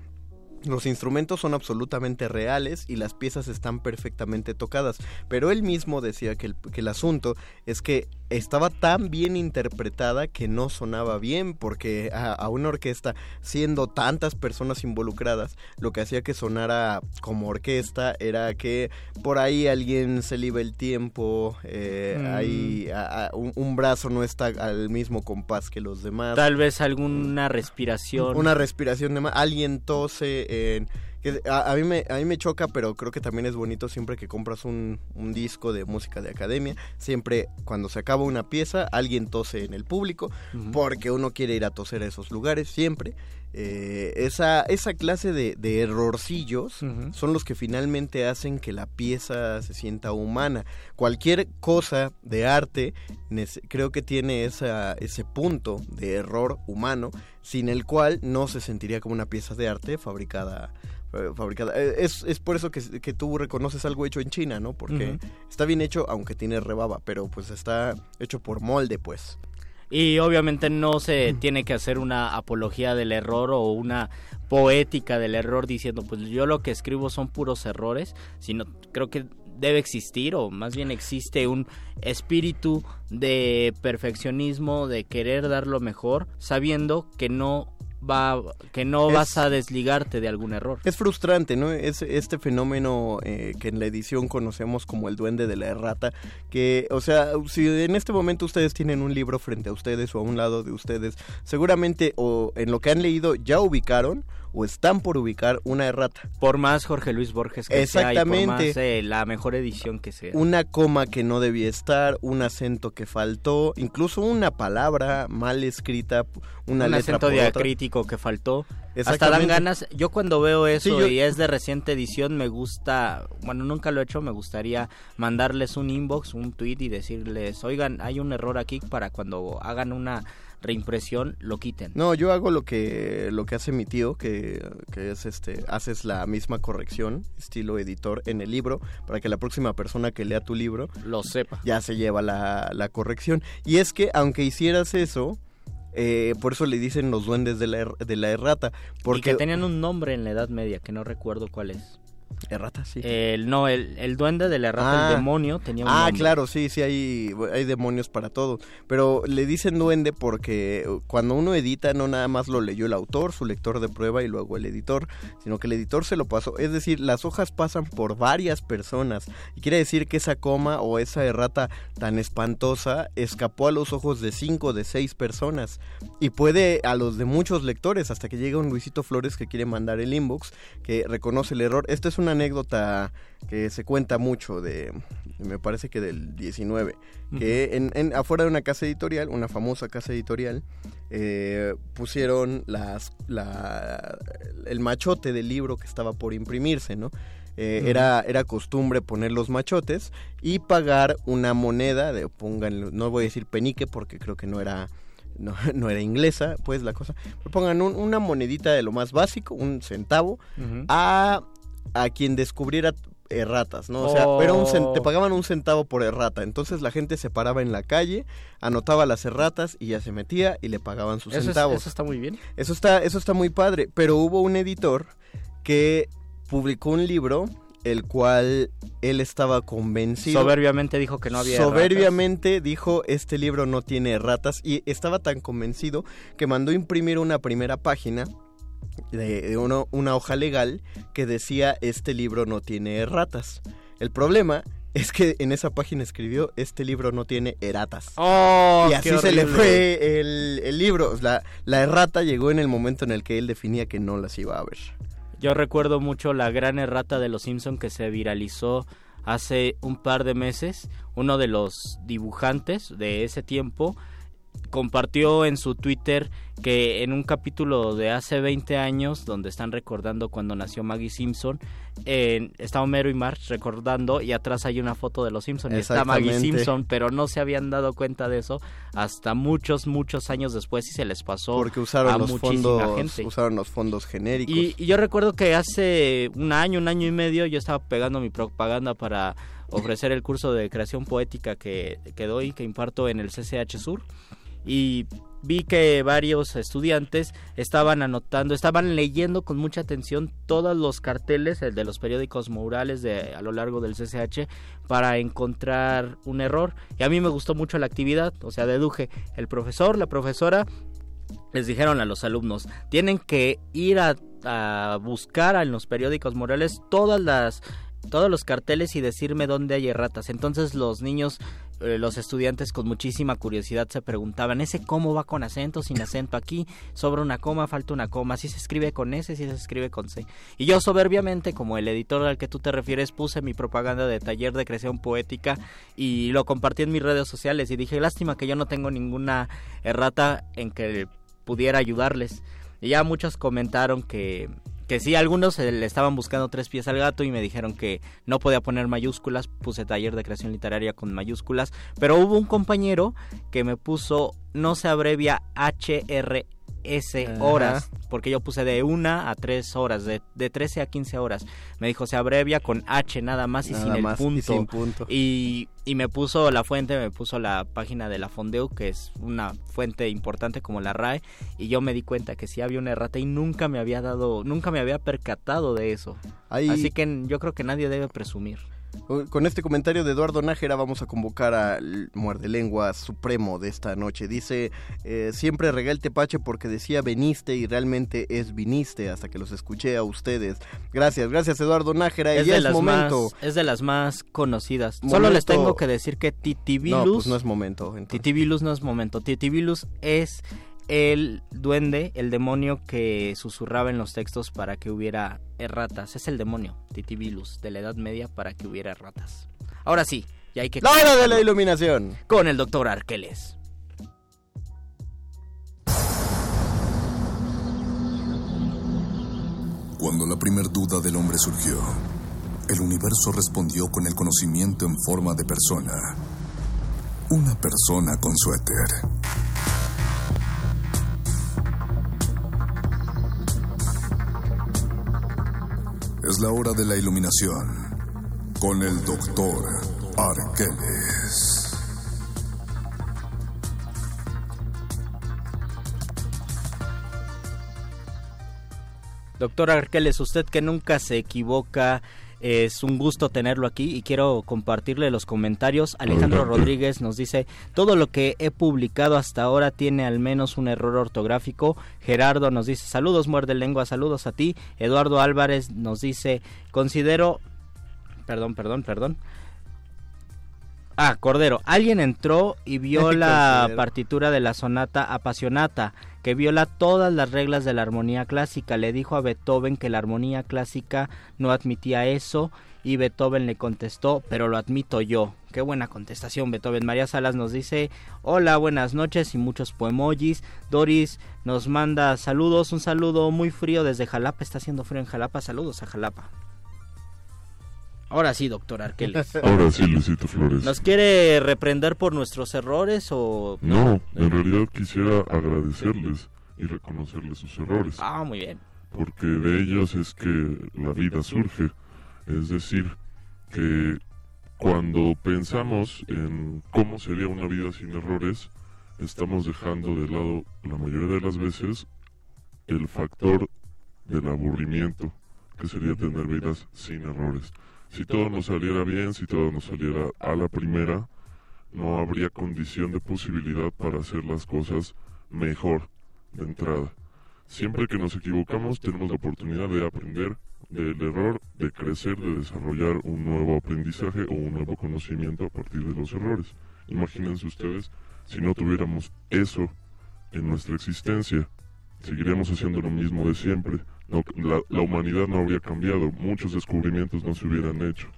Speaker 6: los instrumentos son absolutamente reales y las piezas están perfectamente tocadas. Pero él mismo decía que el, que el asunto es que estaba tan bien interpretada que no sonaba bien porque a, a una orquesta, siendo tantas personas involucradas, lo que hacía que sonara como orquesta era que por ahí alguien se le iba el tiempo, eh,
Speaker 5: Mm.
Speaker 6: ahí a- a- un, un brazo no está al mismo compás que los demás.
Speaker 5: Tal vez alguna respiración.
Speaker 6: Una respiración de más. Alguien tose en... que a, a mí me, a mí me choca, pero creo que también es bonito siempre que compras un, un disco de música de academia. Siempre cuando se acaba una pieza, alguien tose en el público, porque uno quiere ir a toser a esos lugares, siempre. Eh, esa, esa clase de, de errorcillos son los que finalmente hacen que la pieza se sienta humana. Cualquier cosa de arte creo que tiene esa, ese punto de error humano sin el cual no se sentiría como una pieza de arte fabricada. Eh, fabricada. Eh, Es, es por eso que, que tú reconoces algo hecho en China, ¿no? Porque está bien hecho, aunque tiene rebaba, pero pues está hecho por molde, pues.
Speaker 5: Y obviamente no se tiene que hacer una apología del error o una poética del error diciendo, pues yo lo que escribo son puros errores, sino creo que debe existir o más bien existe un espíritu de perfeccionismo, de querer dar lo mejor, sabiendo que no va que no
Speaker 6: Es-
Speaker 5: vas a desligarte de algún error.
Speaker 6: Es frustrante, ¿no? Es este fenómeno eh, que en la edición conocemos como el duende de la errata, que, o sea, si en este momento ustedes tienen un libro frente a ustedes o a un lado de ustedes, seguramente o en lo que han leído ya ubicaron o están por ubicar una errata.
Speaker 5: Por más Jorge Luis Borges que sea y por más eh, la mejor edición que sea.
Speaker 6: Una coma que no debía estar, un acento que faltó, incluso una palabra mal escrita, una
Speaker 5: un
Speaker 6: letra
Speaker 5: acento
Speaker 6: por otra.
Speaker 5: diacrítico que faltó. Hasta dan ganas. Yo cuando veo eso
Speaker 6: Sí, yo-
Speaker 5: y es de reciente edición, me gusta. Bueno, nunca lo he hecho. Me gustaría mandarles un inbox, un tweet y decirles: Oigan, hay un error aquí para cuando hagan una reimpresión lo quiten.
Speaker 6: No, yo hago lo que lo que hace mi tío, que, que es este, haces la misma corrección, estilo editor en el libro, para que la próxima persona que lea tu libro
Speaker 5: lo sepa.
Speaker 6: Ya se lleva la, la corrección. Y es que aunque hicieras eso, eh, por eso le dicen los duendes de la, er- de la errata. Porque
Speaker 5: Y que tenían un nombre en la Edad Media, que no recuerdo cuál es.
Speaker 6: Errata, sí.
Speaker 5: El, no, el, el duende de la errata,
Speaker 6: Ah.
Speaker 5: el demonio, tenía un
Speaker 6: Ah,
Speaker 5: nombre.
Speaker 6: claro, sí, sí, hay, hay demonios para todo. Pero le dicen duende porque cuando uno edita no nada más lo leyó el autor, su lector de prueba y luego el editor, sino que el editor se lo pasó. Es decir, las hojas pasan por varias personas. Y quiere decir que esa coma o esa errata tan espantosa escapó a los ojos de cinco, de seis personas. Y puede a los de muchos lectores, hasta que llega un Luisito Flores que quiere mandar el inbox, que reconoce el error. Esta es una anécdota que se cuenta mucho de, me parece que del 19, que en, en- afuera de una casa editorial, una famosa casa editorial, eh, pusieron las, la, el machote del libro que estaba por imprimirse, ¿no? Eh, era, era costumbre poner los machotes y pagar una moneda, de, pongan, no voy a decir penique porque creo que no era no, [LAUGHS] no era inglesa, pues la cosa. Pero pongan un- una monedita de lo más básico, un centavo, a, a quien descubriera erratas, ¿no? O sea,
Speaker 5: Oh.
Speaker 6: era un cen- te pagaban un centavo por errata. Entonces la gente se paraba en la calle, anotaba las erratas y ya se metía y le pagaban sus
Speaker 5: Eso es-
Speaker 6: centavos.
Speaker 5: eso está muy bien.
Speaker 6: Eso está, eso está muy padre. Pero hubo un editor que publicó un libro el cual él estaba convencido.
Speaker 5: Soberbiamente dijo que no había
Speaker 6: Soberbiamente dijo este libro no tiene erratas y estaba tan convencido que mandó imprimir una primera página de, de uno- una hoja legal que decía este libro no tiene erratas. El problema es que en esa página escribió este libro no tiene erratas.
Speaker 5: ¡Oh,
Speaker 6: y así se le fue el, el libro. La, la errata llegó en el momento en el que él definía que no las iba a ver.
Speaker 5: Yo recuerdo mucho la gran errata de los Simpson que se viralizó hace un par de meses. Uno de los dibujantes de ese tiempo compartió en su Twitter que en un capítulo de hace 20 años, donde están recordando cuando nació Maggie Simpson, en- está Homero y Marge recordando y atrás hay una foto de los Simpson y está Maggie. Simpson, pero no se habían dado cuenta de eso hasta muchos, muchos años después y se les pasó
Speaker 6: Porque usaron
Speaker 5: a
Speaker 6: los
Speaker 5: muchísima
Speaker 6: fondos,
Speaker 5: gente.
Speaker 6: usaron los fondos genéricos.
Speaker 5: Y, y yo recuerdo que hace un año, un año y medio, yo estaba pegando mi propaganda para ofrecer el curso de creación poética que, que doy, que imparto en el CCH Sur. Y vi que varios estudiantes estaban anotando, estaban leyendo con mucha atención todos los carteles el de los periódicos murales a lo largo del CCH para encontrar un error. Y a mí me gustó mucho la actividad, o sea, deduje el profesor, la profesora les dijeron a los alumnos, tienen que ir a, a buscar en los periódicos morales todas las todos los carteles y decirme dónde hay erratas. Entonces los niños, eh, los estudiantes con muchísima curiosidad se preguntaban, ¿ese cómo va con acento, sin acento? Aquí sobra una coma, falta una coma, si se escribe con S, si se escribe con C. Y yo soberbiamente, como el editor al que tú te refieres, puse mi propaganda de taller de creación poética y lo compartí en mis redes sociales y dije, lástima que yo no tengo ninguna errata en que pudiera ayudarles. Y ya muchos comentaron que, que sí, algunos eh, le estaban buscando tres pies al gato y me dijeron que no podía poner mayúsculas, puse taller de creación literaria con mayúsculas, pero hubo un compañero que me puso, no se abrevia
Speaker 6: Ajá.
Speaker 5: horas, porque yo puse de una a tres horas, de, de 13 a 15 horas. Me dijo, se abrevia con H nada más y
Speaker 6: Nada
Speaker 5: sin el
Speaker 6: más y
Speaker 5: punto.
Speaker 6: sin punto.
Speaker 5: Y, y me puso la fuente, me puso la página de la Fondeu, que es una fuente importante como la RAE, y yo me di cuenta que sí había una errata y nunca me había dado, nunca me había percatado de eso.
Speaker 6: Ahí-
Speaker 5: Así que yo creo que nadie debe presumir.
Speaker 6: Con este comentario de Eduardo Nájera vamos a convocar al muerde lengua supremo de esta noche. Dice, eh, siempre regué el tepache porque decía veniste y realmente es viniste hasta que los escuché a ustedes. Gracias, gracias Eduardo Nájera.
Speaker 5: Es
Speaker 6: y
Speaker 5: de,
Speaker 6: es
Speaker 5: las
Speaker 6: momento.
Speaker 5: más, es de las más conocidas. Solo les tengo que decir que Titibilus...
Speaker 6: No, pues no es momento. entonces.
Speaker 5: Titibilus no es momento. Titibilus es el duende, el demonio que susurraba en los textos para que hubiera erratas. Es el demonio, Titibilus, de la Edad Media para que hubiera erratas. Ahora sí, ya hay que...
Speaker 6: ¡La hora de la iluminación!
Speaker 5: Con el doctor Arqueles.
Speaker 7: Cuando la primer duda del hombre surgió, el universo respondió con el conocimiento en forma de persona. Una persona con suéter. Es la hora de la iluminación con el doctor Arqueles.
Speaker 5: Doctor Arqueles, usted que nunca se equivoca, es un gusto tenerlo aquí y quiero compartirle los comentarios. Alejandro. Rodríguez nos dice, todo lo que he publicado hasta ahora tiene al menos un error ortográfico. Gerardo nos dice, saludos muerde lengua, saludos a ti. Eduardo Álvarez nos dice, considero... Perdón, perdón, perdón. Ah, Cordero, alguien entró y vio la
Speaker 6: Cordero.
Speaker 5: partitura de la sonata apasionata, que viola todas las reglas de la armonía clásica. Le dijo a Beethoven que la armonía clásica no admitía eso y Beethoven le contestó, pero lo admito yo. Qué buena contestación, Beethoven. María Salas nos dice, hola, buenas noches y muchos poemojis. Doris nos manda saludos, un saludo muy frío desde Jalapa. Está haciendo frío en Jalapa. Saludos a Jalapa. Ahora sí, doctor Arqueles. [LAUGHS]
Speaker 13: Ahora sí, Luisito Flores.
Speaker 5: ¿Nos quiere reprender por nuestros errores o...?
Speaker 13: No, en realidad quisiera agradecerles y reconocerles sus errores.
Speaker 5: Ah, muy bien.
Speaker 13: Porque de ellos es que la vida surge. Es decir, que cuando pensamos en cómo sería una vida sin errores, estamos dejando de lado la mayoría de las veces el factor del aburrimiento, que sería tener vidas sin errores. Si todo nos saliera bien, si todo nos saliera a la primera, no habría condición de posibilidad para hacer las cosas mejor de entrada. Siempre que nos equivocamos tenemos la oportunidad de aprender del error, de crecer, de desarrollar un nuevo aprendizaje o un nuevo conocimiento a partir de los errores. Imagínense ustedes si no tuviéramos eso en nuestra existencia. Seguiríamos haciendo lo mismo de siempre. No, la, la humanidad no habría cambiado. Muchos descubrimientos no se hubieran hecho.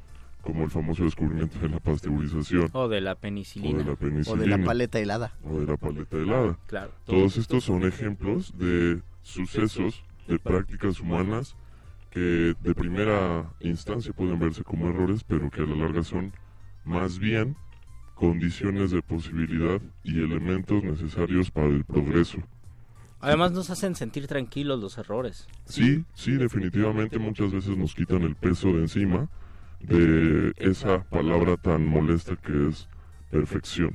Speaker 13: Como el famoso descubrimiento de la pasteurización.
Speaker 5: O de la
Speaker 13: O
Speaker 5: penicilina.
Speaker 13: de la
Speaker 6: O
Speaker 13: penicilina.
Speaker 6: de la paleta helada.
Speaker 13: O de la paleta helada.
Speaker 5: Claro.
Speaker 13: Todos estos son ejemplos de sucesos, de prácticas humanas que de primera instancia pueden verse como errores, pero que a la larga son más bien condiciones de posibilidad y elementos necesarios para el progreso.
Speaker 5: Además nos hacen sentir tranquilos los errores.
Speaker 13: Sí, sí, definitivamente muchas veces nos quitan el peso de encima de esa palabra tan molesta que es perfección.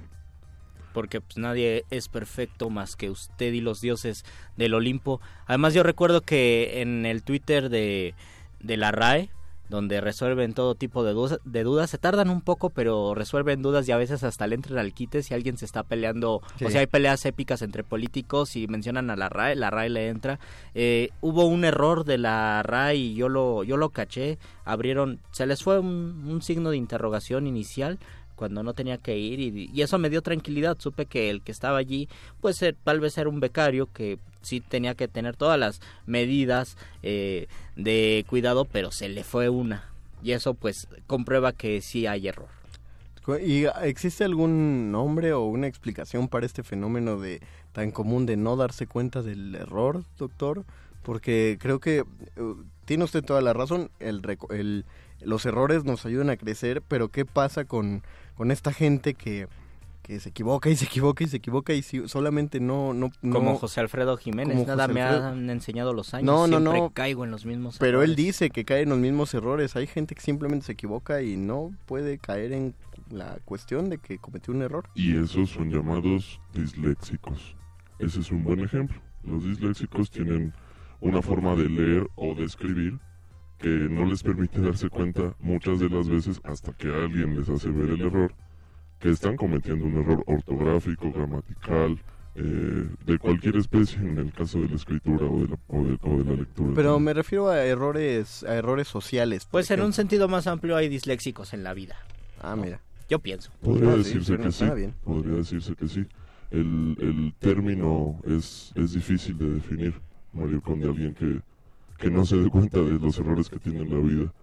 Speaker 5: Porque pues, nadie es perfecto más que usted y los dioses del Olimpo. Además yo recuerdo que en el Twitter de, de la RAE, donde resuelven todo tipo de dudas, de dudas, se tardan un poco, pero resuelven dudas y a veces hasta le entran al quite si alguien se está peleando,
Speaker 6: Sí.
Speaker 5: o sea, hay peleas épicas entre políticos y mencionan a la RAE, la RAE le entra. Eh, hubo un error de la RAE y yo lo, yo lo caché, abrieron, se les fue un, un signo de interrogación inicial cuando no tenía que ir y, eso me dio tranquilidad, supe que el que estaba allí pues eh, tal vez era un becario que sí tenía que tener todas las medidas eh, de cuidado, pero se le fue una y eso pues comprueba que sí hay error.
Speaker 6: ¿Y existe algún nombre o una explicación para este fenómeno de tan común de no darse cuenta del error, doctor? Porque creo que eh, tiene usted toda la razón, el, el- los errores nos ayudan a crecer, pero ¿qué pasa con, con esta gente que, que se equivoca y se equivoca y se equivoca y si- solamente no... no, no
Speaker 5: Como José Alfredo Jiménez,
Speaker 6: como
Speaker 5: nada
Speaker 6: José
Speaker 5: me
Speaker 6: Alfredo.
Speaker 5: han enseñado los años,
Speaker 6: No, no,
Speaker 5: siempre
Speaker 6: no.
Speaker 5: caigo en los mismos
Speaker 6: Pero él
Speaker 5: errores.
Speaker 6: dice que cae en los mismos errores. Hay gente que simplemente se equivoca y no puede caer en la cuestión de que cometió un error.
Speaker 13: Y esos son llamados disléxicos. Ese es un buen ejemplo. Los disléxicos tienen una forma de leer o de escribir que no les permite darse cuenta muchas de las veces hasta que alguien les hace ver el error, que están cometiendo un error ortográfico, gramatical, eh, de cualquier especie en el caso de la escritura o de la, o de, o de la lectura.
Speaker 6: Pero me refiero a errores, a errores sociales.
Speaker 5: Pues en un sentido más amplio hay disléxicos en la vida.
Speaker 6: Ah, mira.
Speaker 5: Yo pienso.
Speaker 13: Podría
Speaker 6: Ah,
Speaker 13: decirse que sí.
Speaker 6: bien.
Speaker 13: Podría decirse que sí. El, el término es, es difícil de definir, Mario Conde, alguien que, que no se dé cuenta de los errores que tiene en la vida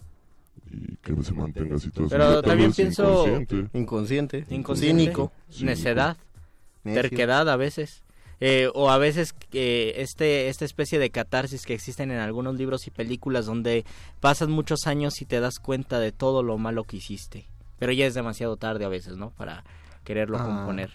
Speaker 13: y que se mantenga así toda su
Speaker 5: Pero también pienso-
Speaker 13: inconsciente.
Speaker 6: Inconsciente.
Speaker 5: Inconsciente,
Speaker 6: Cínico.
Speaker 5: necedad,
Speaker 6: Necio.
Speaker 5: terquedad a veces. Eh, o a veces eh, este esta especie de catarsis que existen en algunos libros y películas donde pasan muchos años y te das cuenta de todo lo malo que hiciste pero ya es demasiado tarde a veces no para quererlo
Speaker 6: Ah.
Speaker 5: componer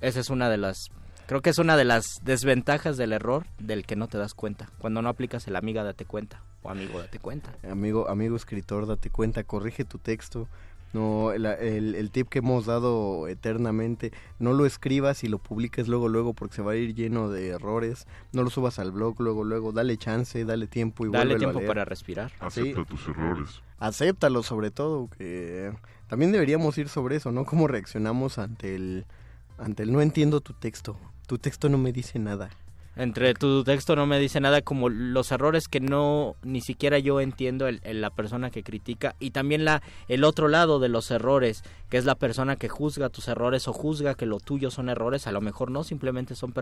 Speaker 5: esa es una de las creo que es una de las desventajas del error del que no te das cuenta cuando no aplicas el amiga date cuenta O amigo, date cuenta.
Speaker 6: Amigo, amigo escritor, date cuenta, corrige tu texto. No, el, el, el tip que hemos dado eternamente, no lo escribas y lo publiques luego, luego, porque se va a ir lleno de errores. No lo subas al blog luego, luego. Dale chance, dale tiempo y
Speaker 5: Dale
Speaker 6: a
Speaker 5: tiempo
Speaker 6: leer.
Speaker 5: para respirar.
Speaker 13: Acepta tus errores.
Speaker 6: Acéptalo sobre todo, que también deberíamos ir sobre eso, ¿no? Cómo reaccionamos ante el, ante el no entiendo tu texto. Tu texto no me dice nada.
Speaker 5: Entre tu texto no me dice nada como los errores que no ni siquiera yo entiendo el, la persona que critica y también la el otro lado de los errores que es la persona que juzga tus errores o juzga que lo tuyo son errores a lo mejor no simplemente son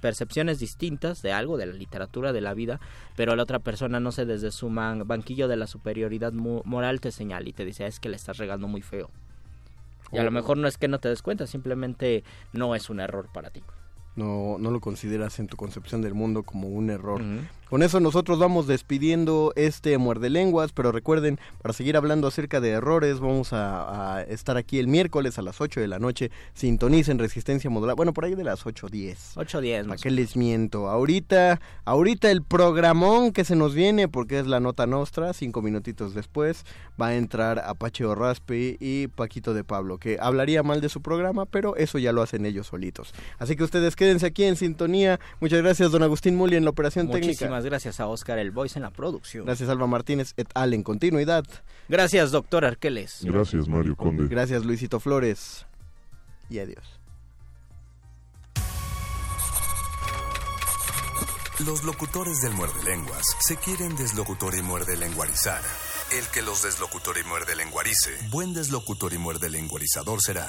Speaker 5: percepciones distintas de algo de la literatura de la vida pero la otra persona no sé desde su man- banquillo de la superioridad moral te señala y te dice es que le estás regando muy feo y a lo mejor no es que no te des cuenta simplemente no es un error para ti
Speaker 6: No, no lo consideras en tu concepción del mundo como un error. Con eso nosotros vamos despidiendo este Muerde Lenguas, pero recuerden, para seguir hablando acerca de errores, vamos a, a estar aquí el miércoles a las 8 de la noche. Sintonicen Resistencia Modular. Bueno, por ahí de las 8.10.
Speaker 5: 8.10.
Speaker 6: ¿Para qué les miento? Ahorita, ahorita el programón que se nos viene, porque es la nota nostra, cinco minutitos después, va a entrar Apache Orraspe y Paquito de Pablo, que hablaría mal de su programa, pero eso ya lo hacen ellos solitos. Así que ustedes quédense aquí en sintonía. Muchas gracias, don Agustín Muli, en la operación técnica.
Speaker 5: Muchísimas gracias a Oscar El Voice en la producción.
Speaker 6: Gracias, Alba Martínez et al en continuidad.
Speaker 5: Gracias, doctor Arqueles.
Speaker 13: Gracias, Mario Conde.
Speaker 6: Gracias, Luisito Flores. Y adiós.
Speaker 7: Los locutores del muerde lenguas se quieren deslocutor y muerde lenguarizar. El que los deslocutor y muerde lenguarice, buen deslocutor y muerde lenguarizador será.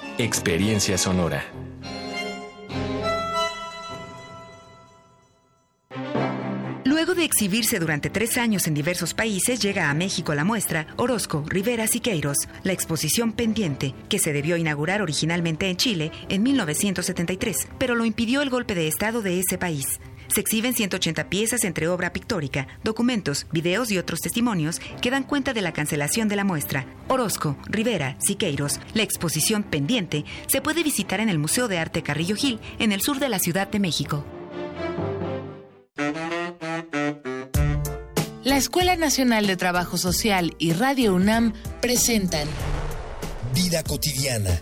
Speaker 14: Experiencia Sonora.
Speaker 15: Luego de exhibirse durante tres años en diversos países, llega a México la muestra Orozco, Rivera Siqueiros, la exposición pendiente, que se debió inaugurar originalmente en Chile en 1973, pero lo impidió el golpe de Estado de ese país. Se exhiben 180 piezas entre obra pictórica, documentos, videos y otros testimonios que dan cuenta de la cancelación de la muestra. Orozco, Rivera, Siqueiros, la exposición pendiente, se puede visitar en el Museo de Arte Carrillo Gil, en el sur de la Ciudad de México.
Speaker 16: La Escuela Nacional de Trabajo Social y Radio UNAM presentan
Speaker 17: Vida cotidiana,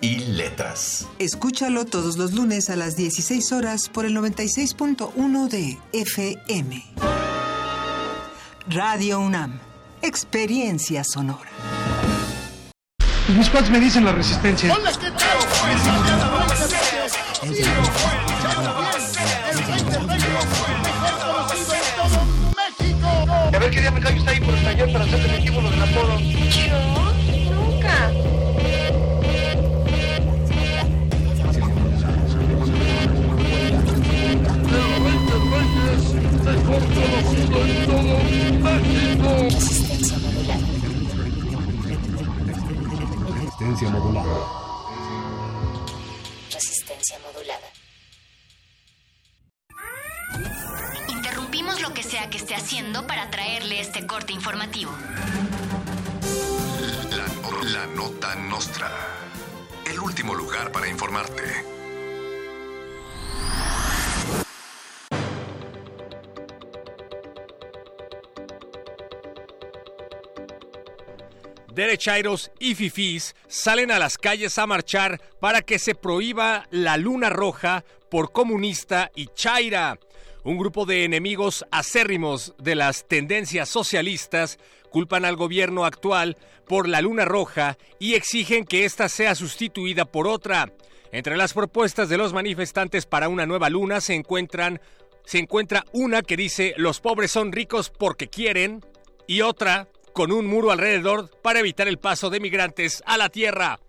Speaker 14: y Letras.
Speaker 18: Escúchalo todos los lunes a las 16 horas por el 96.1 de FM. Radio UNAM. Experiencia sonora.
Speaker 4: Mis cuates me dicen la resistencia.
Speaker 19: A ver qué día me cae usted ahí por el taller para hacer del apodo.
Speaker 20: Yo
Speaker 17: Resistencia modulada. Resistencia modulada.
Speaker 1: Resistencia modulada. sea que esté haciendo para traerle este corte informativo.
Speaker 7: La, la nota nostra. El último lugar para informarte.
Speaker 21: Derechairos y fifís salen a las calles a marchar para que se prohíba la luna roja por comunista y chaira. Un grupo de enemigos acérrimos de las tendencias socialistas culpan al gobierno actual por la luna roja y exigen que ésta sea sustituida por otra. Entre las propuestas de los manifestantes para una nueva luna se encuentran se encuentra una que dice los pobres son ricos porque quieren y otra con un muro alrededor para evitar el paso de migrantes a la tierra.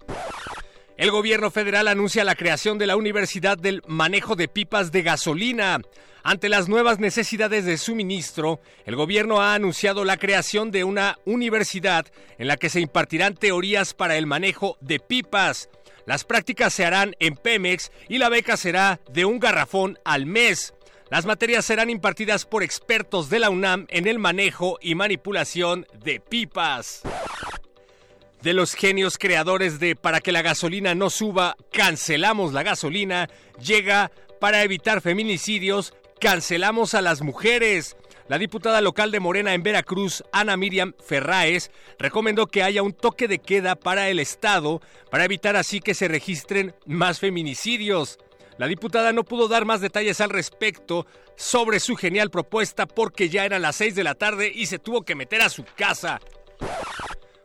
Speaker 21: El gobierno federal anuncia la creación de la Universidad del Manejo de Pipas de Gasolina. Ante las nuevas necesidades de suministro, el gobierno ha anunciado la creación de una universidad en la que se impartirán teorías para el manejo de pipas. Las prácticas se harán en Pemex y la beca será de un garrafón al mes. Las materias serán impartidas por expertos de la UNAM en el manejo y manipulación de pipas. De los genios creadores de Para que la gasolina no suba, cancelamos la gasolina, llega para evitar feminicidios, cancelamos a las mujeres. La diputada local de Morena en Veracruz, Ana Miriam Ferráez, recomendó que haya un toque de queda para el Estado para evitar así que se registren más feminicidios. La diputada no pudo dar más detalles al respecto sobre su genial propuesta porque ya eran las 6 de la tarde y se tuvo que meter a su casa.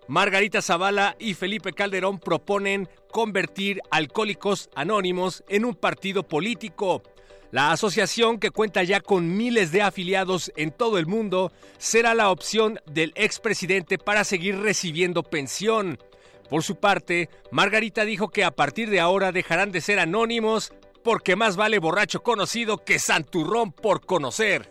Speaker 21: Margarita Zavala y Felipe Calderón proponen convertir Alcohólicos Anónimos en un partido político. La asociación, que cuenta ya con miles de afiliados en todo el mundo, será la opción del expresidente para seguir recibiendo pensión. Por su parte, Margarita dijo que a partir de ahora dejarán de ser anónimos porque más vale borracho conocido que santurrón por conocer.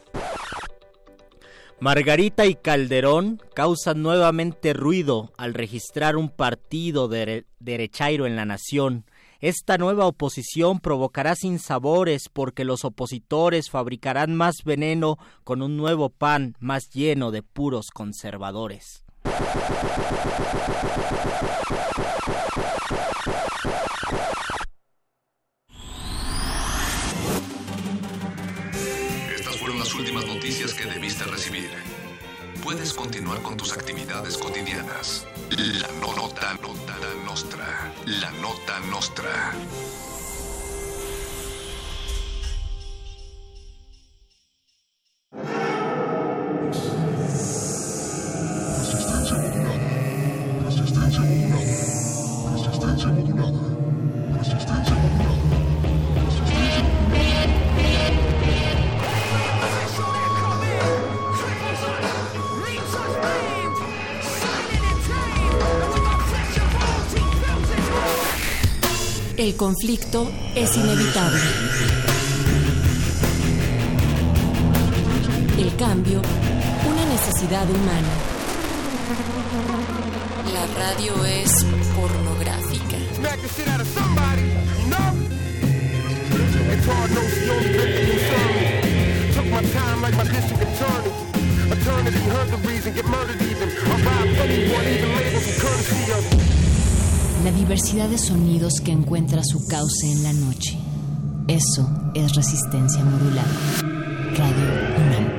Speaker 5: Margarita y Calderón causan nuevamente ruido al registrar un partido de derechairo en la nación. Esta nueva oposición provocará sinsabores porque los opositores fabricarán más veneno con un nuevo pan más lleno de puros conservadores.
Speaker 7: Las últimas noticias que debiste recibir. Puedes continuar con tus actividades cotidianas. La no- nota, nota nostra. La nota nostra.
Speaker 16: El conflicto es inevitable. El cambio, una necesidad humana. La radio es pornográfica.
Speaker 22: The attorney. Eternity, heard the reason, get murdered even. I robbed anyone, even labels from courtesy of.
Speaker 1: La diversidad de sonidos que encuentra su cauce en la noche. Eso es resistencia modulada. Radio UNAM.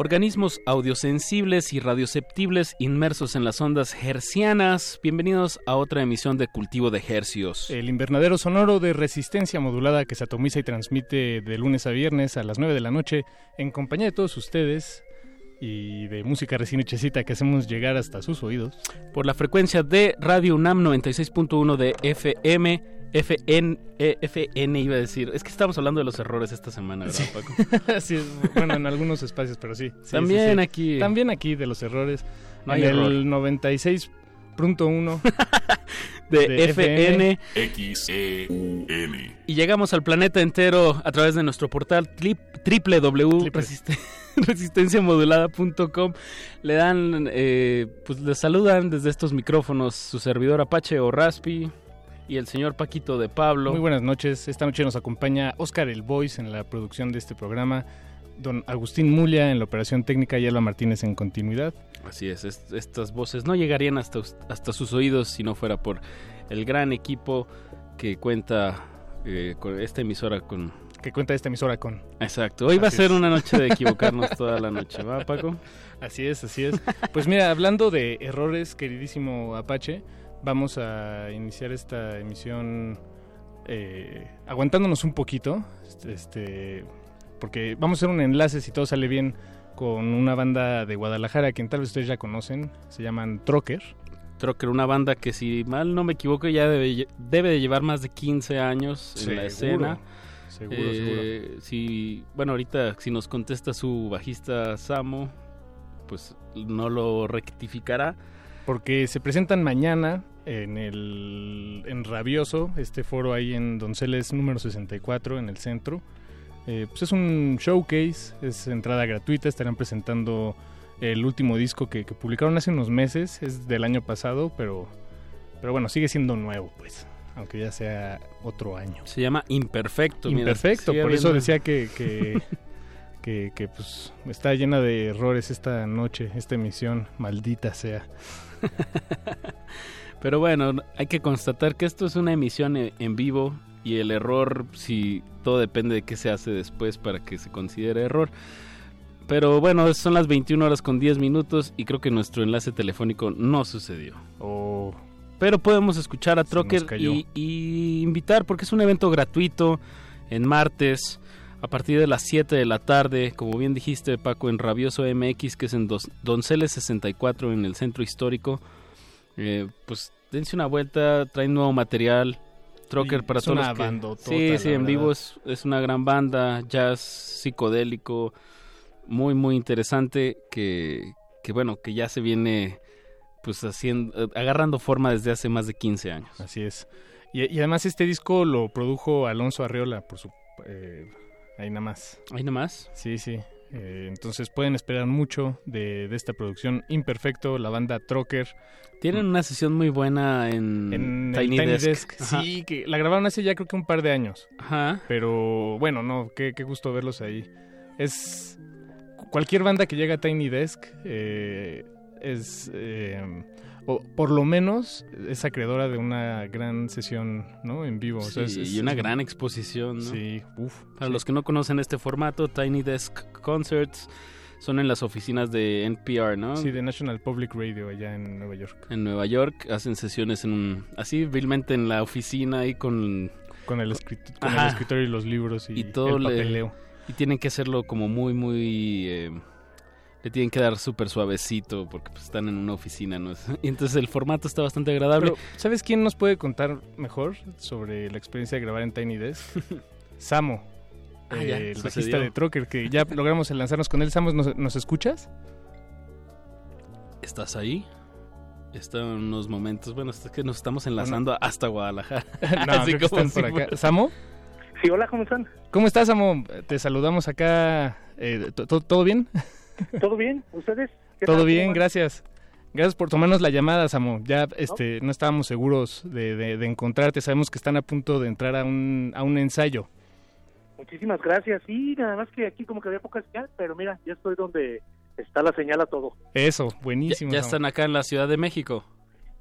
Speaker 23: Organismos audiosensibles y radioceptibles inmersos en las ondas hercianas. Bienvenidos a otra emisión de Cultivo de Hercios.
Speaker 24: El invernadero sonoro de resistencia modulada que se atomiza y transmite de lunes a viernes a las 9 de la noche en compañía de todos ustedes y de música recién hechecita que hacemos llegar hasta sus oídos.
Speaker 23: Por la frecuencia de Radio UNAM 96.1 de FM. FN, eh, FN iba a decir. Es que estamos hablando de los errores esta semana, ¿verdad, Paco? [LAUGHS]
Speaker 24: sí, es- bueno, en algunos espacios, pero sí. sí,
Speaker 23: También
Speaker 24: sí, sí.
Speaker 23: aquí.
Speaker 24: También aquí de los errores.
Speaker 23: No hay
Speaker 24: en
Speaker 23: error.
Speaker 24: el [LAUGHS] 96.1
Speaker 23: de, FN.
Speaker 13: X-E-U-N.
Speaker 23: Y llegamos al planeta entero a través de nuestro portal www.resistenciamodulada.com. Le dan, eh, pues le saludan desde estos micrófonos su servidor Apache o Raspi y el señor Paquito de Pablo.
Speaker 24: Muy buenas noches. Esta noche nos acompaña Oscar El Voice en la producción de este programa, don Agustín Mulia en la operación técnica y Alba Martínez en continuidad.
Speaker 23: Así es, est- estas voces no llegarían hasta, hasta sus oídos si no fuera por el gran equipo que cuenta eh, con esta emisora con...
Speaker 24: Que cuenta esta emisora con...
Speaker 23: Exacto, hoy va a
Speaker 24: Así
Speaker 23: ser
Speaker 24: es.
Speaker 23: una noche de [LAUGHS] equivocarnos toda la noche, ¿va Paco?
Speaker 24: Así es, así es. Pues mira, hablando de errores, queridísimo Apache, vamos a iniciar esta emisión eh, aguantándonos un poquito, este, este, porque vamos a hacer un enlace, si todo sale bien, con una banda de Guadalajara, quien tal vez ustedes ya conocen, se llaman Trocker.
Speaker 23: Trocker, una banda que si mal no me equivoco ya debe, de llevar más de 15 años en la
Speaker 24: Seguro,
Speaker 23: escena.
Speaker 24: seguro,
Speaker 23: Eh, Si, bueno, ahorita si nos contesta su bajista Samo, pues no lo rectificará.
Speaker 24: Porque se presentan mañana en el en Rabioso, este foro ahí en Donceles número 64 en el centro. Eh, pues es un showcase, es entrada gratuita, estarán presentando el último disco que, que publicaron hace unos meses, es del año pasado, pero, pero bueno, sigue siendo nuevo, pues, aunque ya sea otro año.
Speaker 23: Se llama Imperfecto.
Speaker 24: Imperfecto, por eso decía que, que, [LAUGHS] que, que, pues está llena de errores esta noche, esta emisión, maldita sea. [LAUGHS]
Speaker 23: Pero bueno, hay que constatar que esto es una emisión e- en vivo y el error, si todo depende de qué se hace después para que se considere error. Pero bueno, son las 21 horas con 10 minutos y creo que nuestro enlace telefónico no sucedió.
Speaker 24: Oh.
Speaker 23: Pero podemos escuchar a Trocker y, y invitar porque es un evento gratuito en martes a partir de las 7 de la tarde, como bien dijiste Paco, en Rabioso MX, que es en Dos- Donceles 64 en el centro histórico. Eh, pues dense una vuelta, traen nuevo material. Trocker para
Speaker 24: es
Speaker 23: todos
Speaker 24: una
Speaker 23: los que... Sí, sí, en
Speaker 24: verdad.
Speaker 23: vivo es, es una gran banda, jazz psicodélico, muy, muy interesante, que, que bueno, que ya se viene pues haciendo, eh, agarrando forma desde hace más de 15 años.
Speaker 24: Así es. Y, y además este disco lo produjo Alonso Arriola, por su... eh, ahí nada más.
Speaker 23: ¿Ahí nada más?
Speaker 24: Sí, sí. Eh, entonces pueden esperar mucho de, de esta producción Imperfecto, la banda Trocker.
Speaker 23: Tienen una sesión muy buena en, Tiny,
Speaker 24: Tiny
Speaker 23: Desk.
Speaker 24: Sí, que la grabaron hace ya creo que un par de años.
Speaker 23: Ajá.
Speaker 24: Pero bueno, no, qué, qué gusto verlos ahí. Es cualquier banda que llega a Tiny Desk eh, es eh, o por lo menos es acreedora de una gran sesión, ¿no? En vivo. O sea,
Speaker 23: Sí,
Speaker 24: es- es-
Speaker 23: y una gran exposición. ¿no?
Speaker 24: Sí, uf.
Speaker 23: Para
Speaker 24: sí.
Speaker 23: los que no conocen este formato, Tiny Desk Concerts son en las oficinas de NPR, ¿no?
Speaker 24: Sí, de National Public Radio allá en Nueva York.
Speaker 23: En Nueva York hacen sesiones en un, así vilmente en la oficina ahí con
Speaker 24: Con el, escrit- con el escritorio y los libros y,
Speaker 23: y todo
Speaker 24: el
Speaker 23: le-
Speaker 24: papeleo.
Speaker 23: y tienen que hacerlo como muy muy eh, le tienen que dar súper suavecito porque pues, están en una oficina, ¿no? [LAUGHS] Y entonces el formato está bastante agradable.
Speaker 24: Pero, ¿sabes quién nos puede contar mejor sobre la experiencia de grabar en Tiny Desk? [LAUGHS] Samo.
Speaker 23: Ah,
Speaker 24: eh,
Speaker 23: ya,
Speaker 24: el
Speaker 23: sucedió.
Speaker 24: bajista de Trocker, que ya logramos enlazarnos con él. Samo, ¿nos, nos escuchas?
Speaker 23: ¿Estás ahí? Está en unos momentos, bueno, es que nos estamos enlazando hasta Guadalajara. [LAUGHS]
Speaker 24: no,
Speaker 23: Así
Speaker 24: creo que
Speaker 23: como
Speaker 24: están por acá. ¿Samo?
Speaker 19: Sí, hola, ¿cómo están?
Speaker 24: ¿Cómo estás, Samo? Te saludamos acá. eh, ¿to- to- ¿Todo bien?
Speaker 19: ¿Todo bien? ¿Ustedes? ¿Qué
Speaker 24: Todo
Speaker 19: tal?
Speaker 24: bien, gracias. Gracias por tomarnos la llamada, Samo. Ya este, no estábamos seguros de, de- de encontrarte. Sabemos que están a punto de entrar a un, a un ensayo.
Speaker 19: Muchísimas gracias. Sí, nada más que aquí como que había poca señal, pero mira, ya estoy donde está la señal a todo.
Speaker 24: Eso,
Speaker 23: Ya,
Speaker 24: buenísimo.
Speaker 23: ya están acá en la Ciudad de México.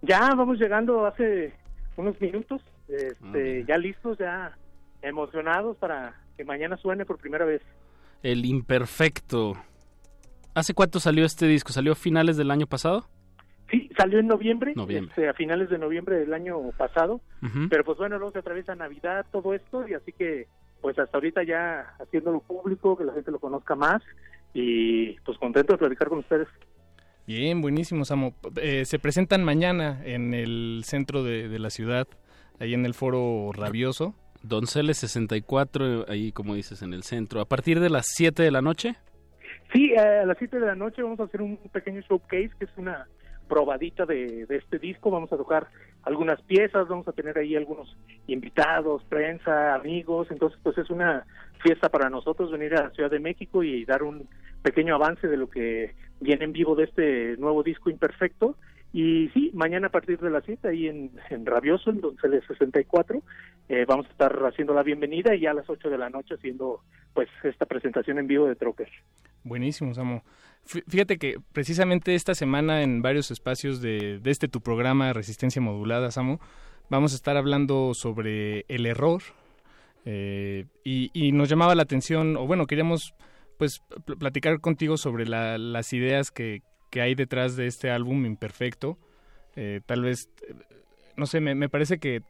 Speaker 19: Ya vamos llegando hace unos minutos,
Speaker 23: Ah,
Speaker 19: este, ya listos, ya emocionados para que mañana suene por primera vez.
Speaker 23: El imperfecto. ¿Hace cuánto salió este disco? ¿Salió a finales del año pasado?
Speaker 19: Sí, salió en noviembre,
Speaker 23: Noviembre.
Speaker 19: este, a finales de noviembre del año pasado, pero pues bueno, luego se atraviesa Navidad, todo esto, y así que pues hasta ahorita ya haciéndolo público, que la gente lo conozca más, y pues contento de platicar con ustedes.
Speaker 24: Bien, buenísimo, Samo. Eh, se presentan mañana en el centro de, de la ciudad, ahí en el foro Rabioso.
Speaker 23: Donceles 64, ahí como dices, en el centro. ¿A partir de las 7 de la noche?
Speaker 19: Sí, a las 7 de la noche vamos a hacer un pequeño showcase, que es una probadita de, este disco. Vamos a tocar algunas piezas, vamos a tener ahí algunos invitados, prensa, amigos. Entonces, pues es una fiesta para nosotros venir a la Ciudad de México y dar un pequeño avance de lo que viene en vivo de este nuevo disco Imperfecto. Y sí, mañana a partir de las 7 ahí en, en Rabioso, en Donceles 64, eh, vamos a estar haciendo la bienvenida y ya a las 8 de la noche haciendo pues esta presentación en vivo de Troker.
Speaker 24: Buenísimo, Samo. Fí- Fíjate que precisamente esta semana en varios espacios de, de este tu programa Resistencia Modulada, Samo, vamos a estar hablando sobre el error eh, y, y nos llamaba la atención, o bueno, queríamos pues pl- platicar contigo sobre la- las ideas que, que hay detrás de este álbum imperfecto. Eh, tal vez, no sé, me, parece que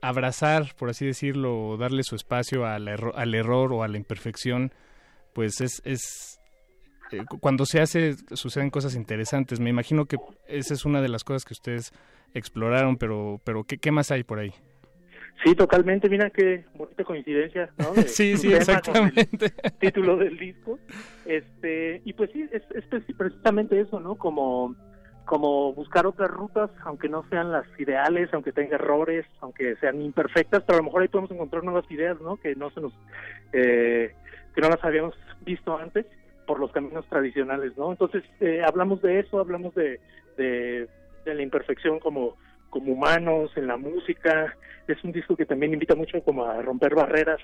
Speaker 24: abrazar, por así decirlo, darle su espacio al, erro- al error o a la imperfección, pues es, es eh, cu- cuando se hace suceden cosas interesantes. Me imagino que esa es una de las cosas que ustedes exploraron, pero pero ¿qué, qué más hay por ahí?
Speaker 19: Sí, totalmente. Mira qué bonita coincidencia, ¿no? [LAUGHS] De
Speaker 24: Sí, sí, exactamente.
Speaker 19: con el [LAUGHS] título del disco. Este, y pues sí, es, es preci- precisamente eso, ¿no? Como, como buscar otras rutas, aunque no sean las ideales, aunque tenga errores, aunque sean imperfectas, pero a lo mejor ahí podemos encontrar nuevas ideas, ¿no? Que no se nos, eh, que no las habíamos visto antes por los caminos tradicionales, ¿no? Entonces, eh, hablamos de eso, hablamos de, de, la imperfección como, como humanos, en la música. Es un disco que también invita mucho como a romper barreras,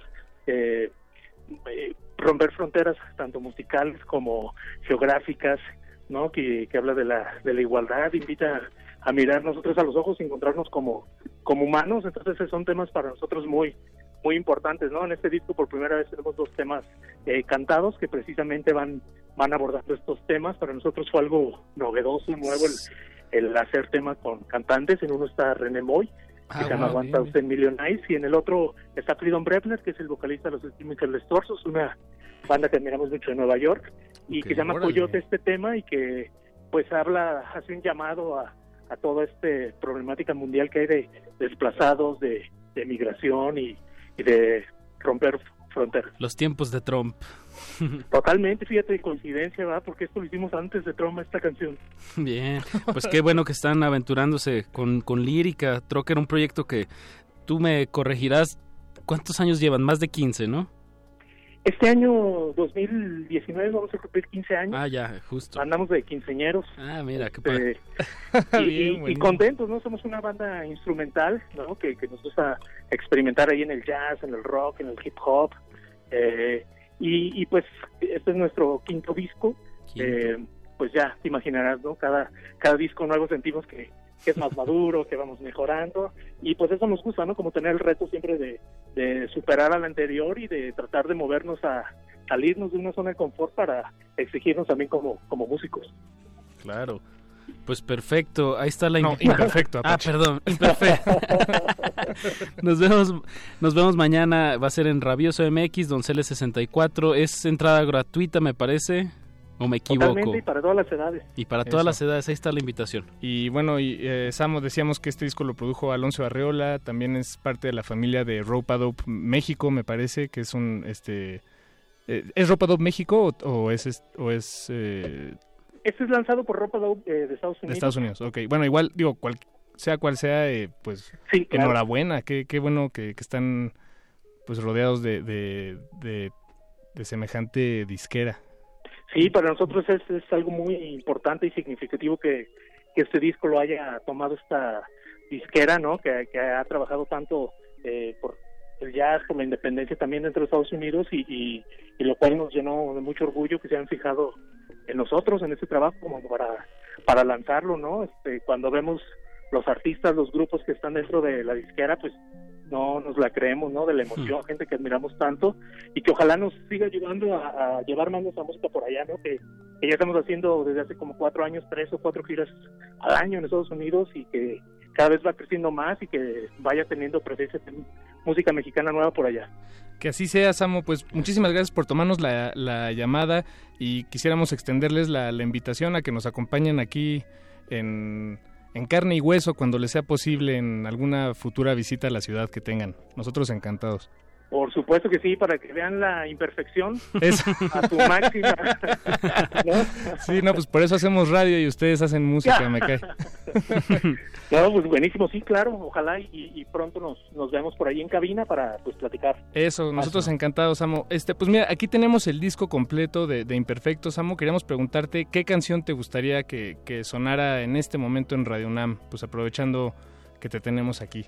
Speaker 19: eh, eh, romper fronteras tanto musicales como geográficas, ¿no? Que, que habla de la, de la igualdad, invita a mirar nosotros a los ojos y encontrarnos como, como humanos. Entonces, son temas para nosotros muy, muy importantes, ¿no? En este disco por primera vez tenemos dos temas eh, cantados que precisamente van, van abordando estos temas. Para nosotros fue algo novedoso, nuevo el, el hacer temas con cantantes. En uno está René Moy, que
Speaker 23: Ah,
Speaker 19: se llama
Speaker 23: wow,
Speaker 19: Aguanta
Speaker 23: bien,
Speaker 19: usted Million Eyes, y en el otro está Freedom Brepner, que es el vocalista de los Chemical Destorzos, una banda que admiramos mucho de Nueva York, y que se llama
Speaker 23: órale.
Speaker 19: Coyote este tema, y que pues habla, hace un llamado a, a toda esta problemática mundial que hay de desplazados, de, de migración y, y de romper fronteras.
Speaker 23: Los tiempos de Trump. [LAUGHS]
Speaker 19: Totalmente, fíjate, coincidencia, ¿va? Porque esto lo hicimos antes de Trump, esta canción.
Speaker 23: Bien, pues qué bueno que están aventurándose con, con lírica. Trocker, un proyecto que tú me corregirás. ¿Cuántos años llevan? Más de 15, ¿no?
Speaker 19: Este año 2019 vamos a cumplir 15 años.
Speaker 23: Ah, ya, justo.
Speaker 19: Andamos de quinceñeros.
Speaker 23: Ah, mira, qué
Speaker 19: Este,
Speaker 23: padre. [LAUGHS]
Speaker 19: y,
Speaker 23: Bien,
Speaker 19: y- y
Speaker 23: buenísimo.
Speaker 19: contentos, ¿no? Somos una banda instrumental, ¿no? Que, que nos gusta experimentar ahí en el jazz, en el rock, en el hip hop. Eh, y, y, pues este es nuestro quinto disco. Eh, pues ya te imaginarás, ¿no? Cada, cada disco nuevo sentimos que, que es más maduro, que vamos mejorando. Y pues eso nos gusta, ¿no? Como tener el reto siempre de, de superar al anterior y de tratar de movernos a salirnos de una zona de confort para exigirnos también como, como músicos.
Speaker 23: Claro. Pues perfecto, ahí está la
Speaker 24: No, imperfecto,
Speaker 23: Ah, perdón, imperfecto. [LAUGHS] nos vemos nos vemos mañana, va a ser en Rabioso MX, Donceles 64, es entrada gratuita, me parece, o me equivoco.
Speaker 19: Totalmente y para todas las edades.
Speaker 23: Y para todas
Speaker 24: Eso.
Speaker 23: las edades, ahí está la invitación.
Speaker 24: Y bueno, y, eh, Samo, decíamos que este disco lo produjo Alonso Arreola, también es parte de la familia de Ropa Dope México, me parece, que es un, este, eh, ¿es Ropa Dope México o, o es, es- o es eh,
Speaker 19: Este es lanzado por Ropa Dope eh, de Estados Unidos.
Speaker 24: de Estados Unidos? Ok, bueno, igual, digo, cual, sea cual sea, eh, pues
Speaker 19: Sí, claro.
Speaker 24: enhorabuena, qué, qué bueno que, que están pues rodeados de, de, de, de semejante disquera.
Speaker 19: Sí, para nosotros es, es algo muy importante y significativo que, que este disco lo haya tomado esta disquera, ¿no? Que, ha trabajado tanto eh, por el jazz, por la independencia también dentro de Estados Unidos y, y, y lo cual nos llenó de mucho orgullo que se han fijado en nosotros, en este trabajo, como para, para lanzarlo, ¿no? Este, cuando vemos los artistas, los grupos que están dentro de la disquera, pues no nos la creemos, ¿no? De la emoción, gente que admiramos tanto y que ojalá nos siga ayudando a, a llevar más nuestra música por allá, ¿no? Que, que ya estamos haciendo desde hace como cuatro años tres o cuatro giras al año en Estados Unidos y que cada vez va creciendo más y que vaya teniendo presencia de música mexicana nueva por allá.
Speaker 24: Que así sea, Samo. Pues muchísimas gracias por tomarnos la, la llamada y quisiéramos extenderles la, la invitación a que nos acompañen aquí en, en carne y hueso cuando les sea posible en alguna futura visita a la ciudad que tengan. Nosotros encantados.
Speaker 19: Por supuesto que sí, para que vean la imperfección
Speaker 24: Eso.
Speaker 19: a su máxima.
Speaker 24: Sí, no, pues por eso hacemos radio y ustedes hacen música, [LAUGHS] me cae.
Speaker 19: No, pues buenísimo, sí, claro. Ojalá y, y pronto nos, nos veamos por ahí en cabina para pues platicar.
Speaker 24: Eso, nosotros encantados, Samo. Este, pues mira, aquí tenemos el disco completo de, de Imperfecto, Samo. Queríamos preguntarte qué canción te gustaría que, que sonara en este momento en Radio UNAM, pues aprovechando que te tenemos aquí.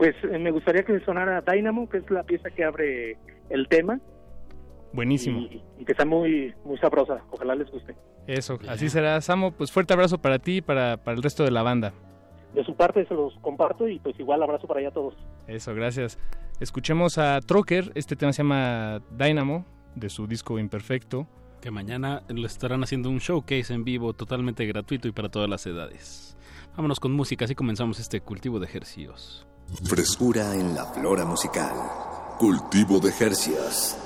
Speaker 19: Pues eh, me gustaría que sonara Dynamo, que es la pieza que abre el tema
Speaker 24: Buenísimo.
Speaker 19: y, y que está muy muy sabrosa. Ojalá les guste.
Speaker 24: Eso, así será, Samo. Pues fuerte abrazo para ti y para, para el resto de la banda.
Speaker 19: De su parte se los comparto y pues igual abrazo para allá a todos.
Speaker 24: Eso, gracias. Escuchemos a Trocker, este tema se llama Dynamo, de su disco Imperfecto.
Speaker 23: Que mañana le estarán haciendo un showcase en vivo totalmente gratuito y para todas las edades. Vámonos con música, así comenzamos este cultivo de ejercicios.
Speaker 25: Frescura en la flora musical. Cultivo de Hercias.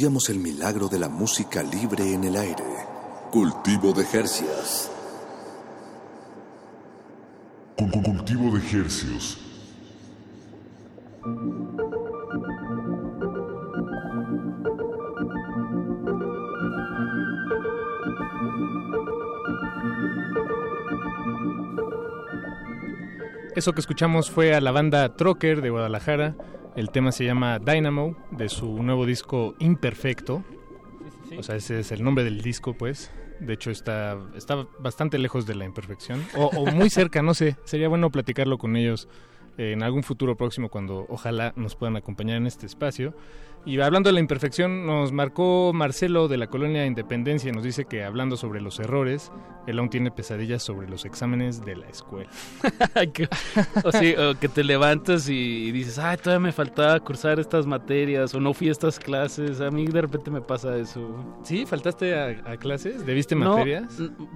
Speaker 25: Estudiamos el milagro de la música libre en el aire. Cultivo de Jercias.
Speaker 26: Con con cultivo de hercios.
Speaker 24: Eso que escuchamos fue a la banda Trocker de Guadalajara. El tema se llama Dynamo, de su nuevo disco Imperfecto. O sea, ese es el nombre del disco, pues. De hecho, está, está bastante lejos de la imperfección. O, o muy [LAUGHS] cerca, no sé. Sería bueno platicarlo con ellos eh, en algún futuro próximo cuando ojalá nos puedan acompañar en este espacio. Y hablando de la imperfección, nos marcó Marcelo de la Colonia Independencia. Nos dice que hablando sobre los errores, él aún tiene pesadillas sobre los exámenes de la escuela. [LAUGHS]
Speaker 23: O, sí, o que te levantas y, dices, ay, todavía me faltaba cursar estas materias o no fui a estas clases. A mí de repente me pasa eso.
Speaker 24: ¿Sí? ¿Faltaste a, a clases? ¿Debiste
Speaker 23: No,
Speaker 24: materias?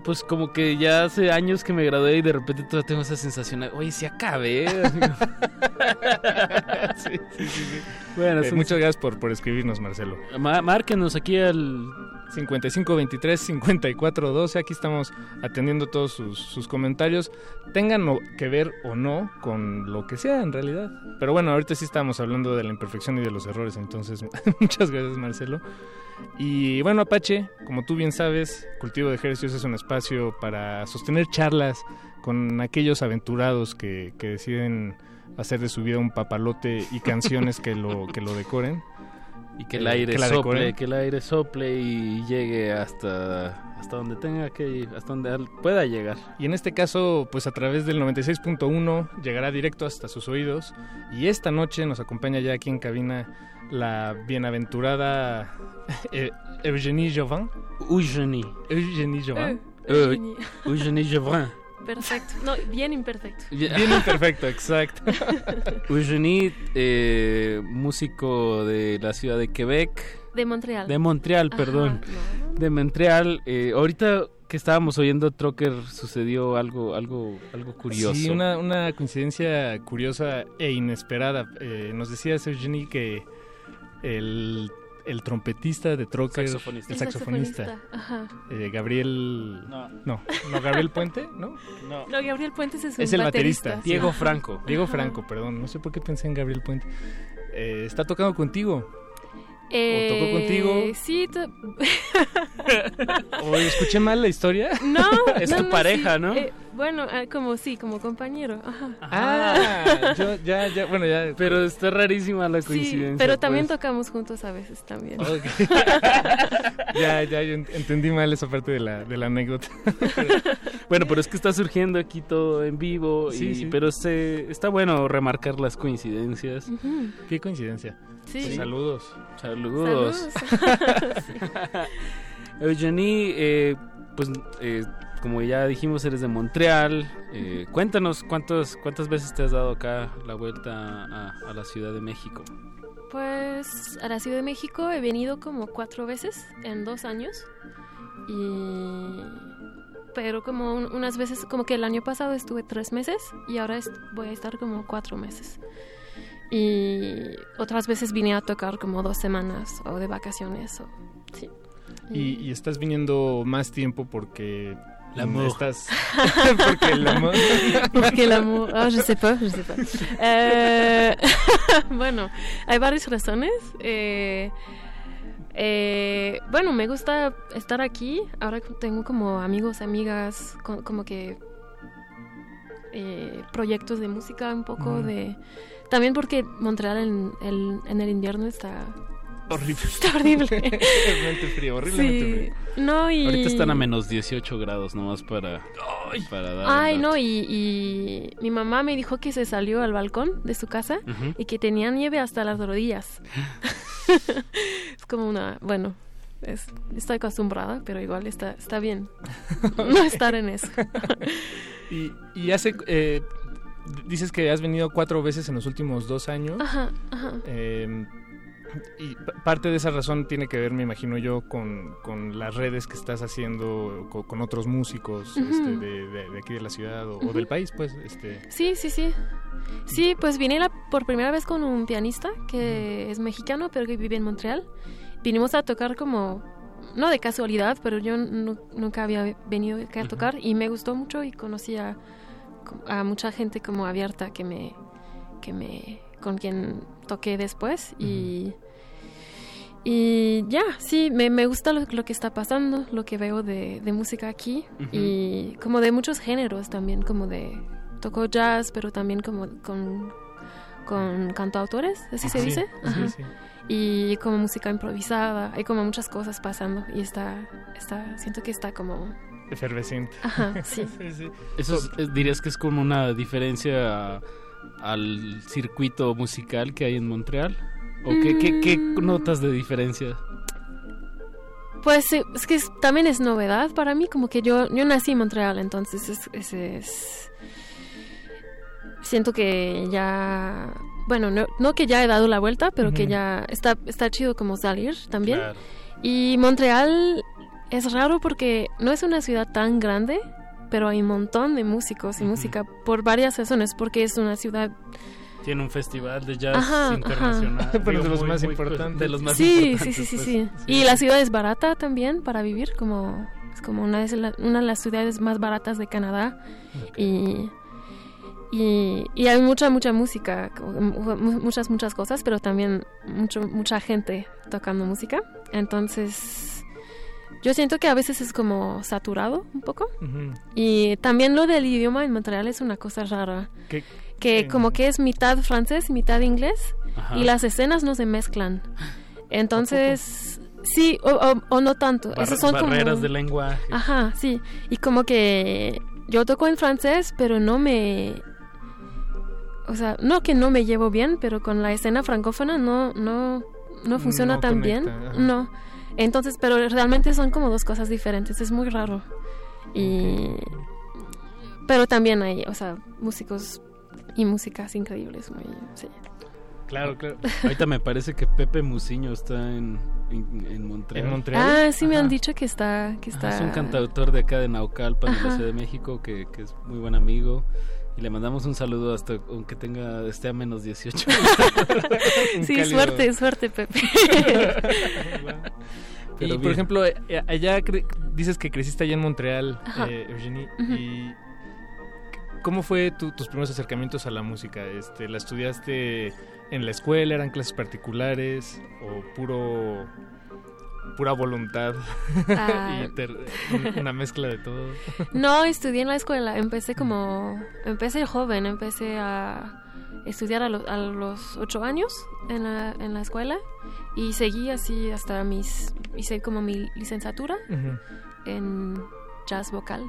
Speaker 23: pues como que ya hace años que me gradué y de repente todavía tengo esa sensación, de, oye, sí acabé. [LAUGHS] [LAUGHS]
Speaker 24: sí, sí, sí.
Speaker 23: Bueno,
Speaker 24: Eh,
Speaker 23: son-
Speaker 24: muchas gracias por, por escribirnos, Marcelo.
Speaker 23: Ma- márquenos aquí al
Speaker 24: 5523 5412. Aquí estamos atendiendo todos sus, sus comentarios. Tengan que ver o no con lo que sea en realidad. Pero bueno, ahorita sí estamos hablando de la imperfección y de los errores. Entonces, [LAUGHS] muchas gracias, Marcelo. Y bueno, Apache, como tú bien sabes, Cultivo de Ejercicios es un espacio para sostener charlas con aquellos aventurados que, que deciden hacer de su vida un papalote y canciones que lo, que lo decoren.
Speaker 23: Y que el
Speaker 24: Eh,
Speaker 23: aire
Speaker 24: que
Speaker 23: sople,
Speaker 24: decoren.
Speaker 23: que el aire sople y llegue hasta, hasta donde tenga que ir, hasta donde pueda llegar.
Speaker 24: Y en este caso, pues a través del 96.1 llegará directo hasta sus oídos. Y esta noche nos acompaña ya aquí en cabina la bienaventurada eh, Eugenie Jovan.
Speaker 23: Eugenie.
Speaker 24: Eugenie Jovan.
Speaker 23: Eh, Eugenie Jovan.
Speaker 27: Perfecto. No, bien imperfecto.
Speaker 24: Bien imperfecto, exacto. [LAUGHS]
Speaker 23: Eugenie, eh, músico de la ciudad de Quebec.
Speaker 27: De Montreal.
Speaker 23: De Montreal,
Speaker 27: Ajá,
Speaker 23: perdón. De Montreal. eh, ahorita que estábamos oyendo Trocker sucedió algo, algo, algo curioso.
Speaker 24: Sí, una, una coincidencia curiosa e inesperada. Eh, nos decías, Eugenie, que el, el trompetista de Trocker,
Speaker 23: Saxofonista.
Speaker 24: el saxofonista,
Speaker 27: saxofonista, ajá.
Speaker 24: eh, Gabriel...
Speaker 23: No.
Speaker 24: no, no, Gabriel Puente, ¿no?
Speaker 23: No.
Speaker 27: No, Gabriel Puentes es un
Speaker 24: Es el baterista.
Speaker 23: Diego Franco.
Speaker 24: Diego
Speaker 27: Ajá.
Speaker 24: Franco, perdón. No sé por qué pensé en Gabriel Puente. Eh, está tocando contigo.
Speaker 27: Eh,
Speaker 24: tocó contigo?
Speaker 27: Sí,
Speaker 24: ¿O [LAUGHS] escuché mal la historia?
Speaker 27: no. [LAUGHS]
Speaker 23: Es
Speaker 27: no,
Speaker 23: tu
Speaker 27: no,
Speaker 23: pareja,
Speaker 27: sí.
Speaker 23: ¿no?
Speaker 27: Eh, bueno, ah, como sí, como compañero. Ajá.
Speaker 24: Ah, yo ya, ya, bueno, ya.
Speaker 23: Pero está rarísima la
Speaker 27: Sí,
Speaker 23: coincidencia.
Speaker 27: pero también
Speaker 23: pues.
Speaker 27: tocamos juntos a veces también.
Speaker 24: Ok. [LAUGHS] ya, ya, yo ent- entendí mal esa parte de la, de la anécdota.
Speaker 23: Bueno, pero es que está surgiendo aquí todo en vivo.
Speaker 24: Sí,
Speaker 23: y-
Speaker 24: sí.
Speaker 23: Pero se, está bueno remarcar las coincidencias.
Speaker 27: Ujú.
Speaker 24: Qué coincidencia.
Speaker 27: Sí.
Speaker 24: Pues saludos.
Speaker 23: Saludos.
Speaker 27: Saludos. [LAUGHS]
Speaker 23: Eugenie, eh, pues eh, como ya dijimos, eres de Montreal. Eh, cuéntanos cuántos, cuántas veces te has dado acá la vuelta a, a la Ciudad de México.
Speaker 27: Pues a la Ciudad de México he venido como cuatro veces en dos años. Y... Pero como un- unas veces, como que el año pasado estuve tres meses y ahora est- voy a estar como cuatro meses. Y otras veces vine a tocar como dos semanas o de vacaciones. O, sí.
Speaker 24: Y, y estás viniendo más tiempo porque...
Speaker 23: L'amour.
Speaker 24: Estás... [LAUGHS] porque el amor...
Speaker 27: Porque el amor, ah, je sais pas, je sais pas. Eh, [LAUGHS] bueno, hay varias razones. Eh, eh, bueno, me gusta estar aquí. Ahora tengo como amigos, amigas, co- como que eh, proyectos de música un poco
Speaker 24: Ujú.
Speaker 27: de... También porque Montreal en el, en el invierno está...
Speaker 24: Horrible. [LAUGHS]
Speaker 27: Está horrible. [LAUGHS]
Speaker 24: horriblemente frío, horriblemente
Speaker 27: Sí.
Speaker 24: frío.
Speaker 27: No, y...
Speaker 23: Ahorita están a menos 18 grados nomás para, para dar.
Speaker 27: Ay, no, y, y mi mamá me dijo que se salió al balcón de su casa y que tenía nieve hasta las rodillas. [GASPS] es como una, bueno, es, estoy acostumbrada, pero igual está, está bien [LAUGHS] no estar en eso.
Speaker 24: Y, y hace... eh, dices que has venido cuatro veces en los últimos dos años.
Speaker 27: Ajá, ajá.
Speaker 24: Eh, y pa- parte de esa razón tiene que ver, me imagino yo, con, con las redes que estás haciendo co- con, otros músicos este, de, de- de aquí de la ciudad o, o del país, pues. Este.
Speaker 27: Sí, sí, sí. Sí, pues vine la, por primera vez con un pianista que es mexicano, pero que vive en Montreal. vinimos a tocar como, no de casualidad, pero yo nu- nunca había venido acá a tocar y me gustó mucho y conocí a, a mucha gente como abierta que me, que me, con quien toqué después y... Y ya, sí, me, me gusta lo, lo que está pasando, lo que veo de, de música aquí y como de muchos géneros también, como de toco jazz, pero también como con, con cantautores, así se
Speaker 24: Sí,
Speaker 27: dice.
Speaker 24: sí,
Speaker 27: Ajá.
Speaker 24: sí.
Speaker 27: Y como música improvisada, hay como muchas cosas pasando y está, está siento que está como...
Speaker 24: Efervescente.
Speaker 27: Ajá, [LAUGHS] sí.
Speaker 23: Eso es- es- dirías que es como una diferencia a- al circuito musical que hay en Montreal. ¿O qué, qué, qué
Speaker 27: Mm.
Speaker 23: notas de diferencia?
Speaker 27: Pues sí, es que es- también es novedad para mí, como que yo, yo nací en Montreal, entonces es, es- es- siento que ya, bueno, no, no que ya he dado la vuelta, pero que ya está, está chido como salir también.
Speaker 24: Claro.
Speaker 27: Y Montreal es raro porque no es una ciudad tan grande, pero hay un montón de músicos y música por varias razones, porque es una ciudad
Speaker 23: Tiene un festival de jazz
Speaker 27: Ajá, ajá.
Speaker 23: internacional. [LAUGHS]
Speaker 24: Pero
Speaker 23: digo,
Speaker 24: de los
Speaker 23: muy,
Speaker 24: más
Speaker 23: muy-
Speaker 24: importantes.
Speaker 23: De los más
Speaker 27: sí, sí,
Speaker 23: importantes,
Speaker 27: sí, sí,
Speaker 23: pues.
Speaker 27: sí. Y la ciudad es barata también para vivir, como es como una de, la- una de las ciudades más baratas de Canadá. Y, y, y hay mucha, mucha música, muchas, muchas cosas, pero también mucho, mucha gente tocando música. Entonces, yo siento que a veces es como saturado un poco. Y también lo del idioma en Montreal es una cosa rara.
Speaker 24: ¿Qué-
Speaker 27: Que como que es mitad francés, mitad inglés.
Speaker 23: Ajá.
Speaker 27: Y las escenas no se mezclan. [GASPS] Entonces, sí, o, o- o no tanto.
Speaker 23: Bar-
Speaker 27: Esos son
Speaker 23: barreras
Speaker 27: como...
Speaker 23: de lenguaje.
Speaker 27: Ajá, sí. Y como que yo toco en francés, pero no me... O sea, no que no me llevo bien, pero con la escena francófona no, no, no funciona
Speaker 24: No
Speaker 27: tan bien.
Speaker 24: ajá.
Speaker 27: No. Entonces, pero realmente son como dos cosas diferentes. Es muy raro. Y... Pero también hay, o sea, músicos y músicas increíbles. Muy, sí.
Speaker 24: Claro, claro. [LAUGHS]
Speaker 23: Ahorita me parece que Pepe Muciño está en, en, en Montreal.
Speaker 24: ¿En Montreal?
Speaker 27: Ah, sí me han dicho que está... Que
Speaker 23: Ajá,
Speaker 27: está...
Speaker 23: Es un cantautor de acá de Naucalpan, de la. Ciudad de México, que, que es muy buen amigo. Y le mandamos un saludo hasta aunque tenga esté a menos 18. [LAUGHS] Un
Speaker 27: Sí,
Speaker 23: cálido-
Speaker 27: suerte, suerte, Pepe. [LAUGHS]
Speaker 24: y por ejemplo, eh, allá cre- dices que creciste allá en Montreal, eh, Eugenie, y ¿cómo fue tu- tus primeros acercamientos a la música? Este, ¿La estudiaste en la escuela? ¿Eran clases particulares? ¿O puro pura voluntad? [LAUGHS]
Speaker 27: Ah.
Speaker 24: y ter- un- una mezcla de todo.
Speaker 27: No, estudié en la escuela. Empecé como... Empecé joven. Empecé a estudiar a, lo- a los ocho años en la, en la escuela. Y seguí así hasta mis... Hice como mi licenciatura en jazz vocal.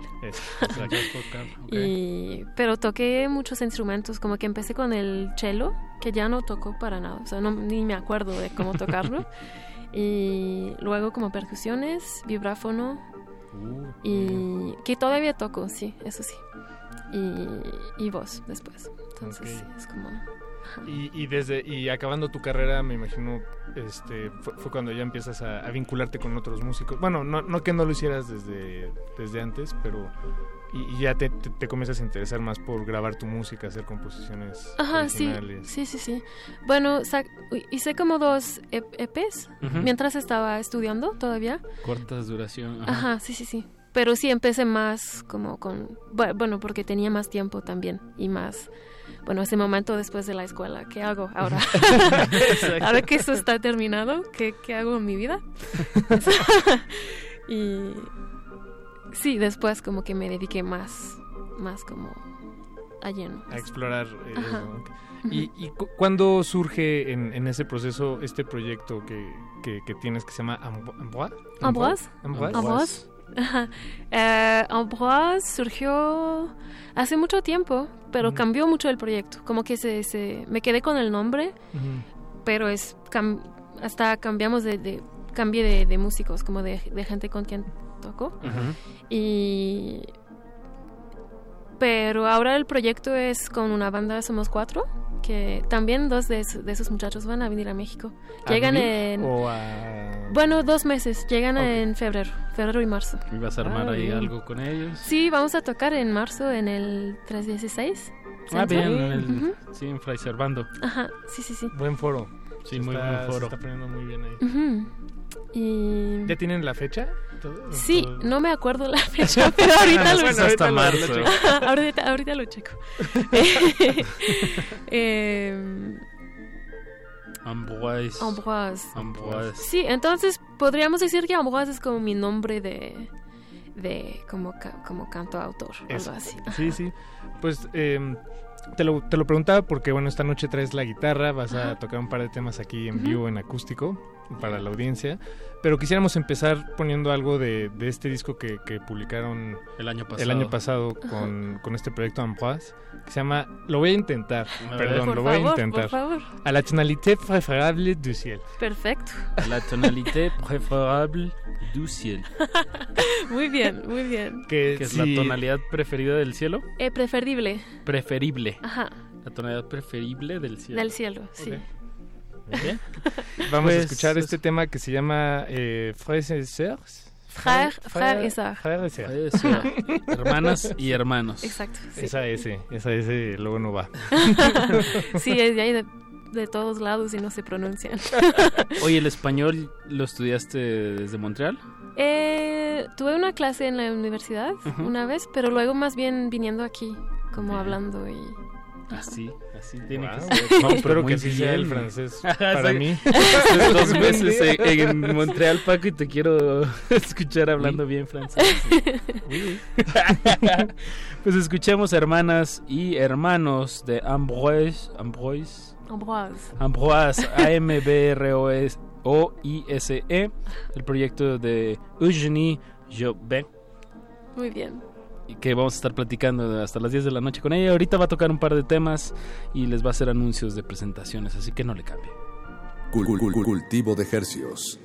Speaker 23: La [LAUGHS] jazz vocal.
Speaker 27: Y, pero toqué muchos instrumentos, como que empecé con el cello, que ya no tocó para nada, o sea, no, ni me acuerdo de cómo tocarlo. [LAUGHS] y luego como percusiones, vibráfono,
Speaker 24: Uh,
Speaker 27: y que todavía toco, sí, eso sí. Y, y voz después. Entonces, sí, es como...
Speaker 24: Y, y desde y acabando tu carrera, me imagino, este, fue, fue cuando ya empiezas a, a vincularte con otros músicos. Bueno, no, no que no lo hicieras desde, desde antes, pero y, ya te, te, te comienzas a interesar más por grabar tu música, hacer composiciones
Speaker 27: Ajá, sí,
Speaker 24: originales.
Speaker 27: sí, sí, sí. Bueno, sac- hice como dos EPs
Speaker 23: Ujú.
Speaker 27: mientras estaba estudiando todavía.
Speaker 23: Cortas duración. ajá.
Speaker 27: Ajá, sí, sí, sí. Pero sí empecé más como con... bu- Bueno, porque tenía más tiempo también y más... Bueno, ese momento después de la escuela, ¿qué hago ahora? [LAUGHS] Ahora que esto está terminado, ¿qué, qué hago en mi vida? [LAUGHS] [LAUGHS] y sí, después como que me dediqué más, más como a lleno.
Speaker 24: A explorar eh, eso. ¿Y, y cu- cuándo surge en, en ese proceso este proyecto que, que, que tienes que se llama Ambroise?
Speaker 27: Ambroise.
Speaker 24: Ambroise.
Speaker 27: Ambroise. Eh, Ambroise surgió hace mucho tiempo, pero cambió mucho el proyecto. Como que se, se me quedé con el nombre, pero es cam- hasta cambiamos de, de cambié de, de músicos, como de, de gente con quien toco.
Speaker 23: Ujú.
Speaker 27: Y pero ahora el proyecto es con una banda Somos Cuatro, que también dos de, de esos muchachos van a venir a México.
Speaker 24: ¿A
Speaker 27: Llegan
Speaker 24: vivir
Speaker 27: en
Speaker 24: o a-
Speaker 27: bueno dos meses, llegan en febrero, febrero y marzo.
Speaker 23: ¿Y vas a armar
Speaker 24: Ah,
Speaker 23: ahí
Speaker 24: bien.
Speaker 23: algo con ellos?
Speaker 27: Sí, vamos a tocar en marzo en el 316.
Speaker 23: Ah, bien, en el-
Speaker 27: Ujú.
Speaker 23: sí, en Fray Servando.
Speaker 27: Ajá, sí, sí, sí.
Speaker 24: Buen foro.
Speaker 23: Sí,
Speaker 24: Se
Speaker 23: muy
Speaker 24: está,
Speaker 23: buen
Speaker 24: se
Speaker 23: foro.
Speaker 24: está poniendo muy bien ahí.
Speaker 28: Ujú. Y...
Speaker 24: ¿Ya tienen la fecha? ¿Todo?
Speaker 28: Sí,
Speaker 24: ¿Todo?
Speaker 28: no me acuerdo la [LAUGHS] fecha, pero ahorita lo
Speaker 24: Bueno, lo checo. [LAUGHS]
Speaker 28: ahorita, ahorita lo checo. [LAUGHS] Em,
Speaker 23: Ambroise.
Speaker 28: Ambroise.
Speaker 23: Ambroise.
Speaker 28: Sí, entonces podríamos decir que Ambroise es como mi nombre de, de como, como canto autor, algo así.
Speaker 24: Sí, sí. Pues eh, te, lo, te lo preguntaba porque, bueno, esta noche traes la guitarra, vas a tocar un par de temas aquí en vivo, en acústico, para la audiencia. Pero quisiéramos empezar poniendo algo de, de este disco que, que publicaron
Speaker 23: El año
Speaker 24: el
Speaker 23: pasado.
Speaker 24: año pasado con, con este proyecto Ambroise, que se llama Lo voy a intentar,
Speaker 23: A
Speaker 24: perdón,
Speaker 28: Por
Speaker 24: lo voy
Speaker 28: favor,
Speaker 24: a
Speaker 28: por
Speaker 24: intentar.
Speaker 28: favor.
Speaker 24: A la tonalité préférable du ciel.
Speaker 28: Perfecto.
Speaker 23: La tonalité préférable du ciel. [LAUGHS]
Speaker 28: Muy bien, muy bien.
Speaker 24: Que,
Speaker 23: Que es la tonalidad preferida del cielo.
Speaker 28: Eh, preferible.
Speaker 23: Preferible.
Speaker 28: Ajá.
Speaker 23: La tonalidad preferible del cielo.
Speaker 28: Del cielo, sí.
Speaker 23: Bien. [LAUGHS]
Speaker 24: Vamos a
Speaker 23: Pues,
Speaker 24: escuchar
Speaker 23: es-
Speaker 24: este tema que se llama eh, Frères et Sœurs.
Speaker 28: Frère, frère et sœur.
Speaker 24: Frères et sœurs.
Speaker 23: Eso. [LAUGHS] Hermanas y hermanos.
Speaker 28: Exacto. sí.
Speaker 24: Esa S, esa S luego no va. [LAUGHS]
Speaker 28: sí, es de ahí de, de todos lados y no se pronuncian.
Speaker 23: Oye, ¿el español lo estudiaste desde Montreal?
Speaker 28: Eh, tuve una clase en la universidad una vez, pero luego más bien viniendo aquí, como hablando y...
Speaker 23: Así, así tiene
Speaker 24: Wow.
Speaker 23: que ser.
Speaker 24: No,
Speaker 23: pero
Speaker 24: espero
Speaker 23: muy
Speaker 24: que así sea el francés [LAUGHS] para mí. [LAUGHS]
Speaker 23: Dos meses en, en Montreal, Paco, y te quiero [LAUGHS] escuchar hablando bien francés. Pues escuchemos hermanas y hermanos de Ambroise, Ambroise,
Speaker 28: Ambroise.
Speaker 23: Ambroise, A-M-B-R-O-I-S-E, E, el proyecto de Eugenie Jobin,
Speaker 28: Muy bien.
Speaker 23: Que vamos a estar platicando hasta las 10 de la noche con ella. Ahorita va a tocar un par de temas y les va a hacer anuncios de presentaciones, así que no le cambie.
Speaker 27: Cul- cul- cul- cultivo de hercios.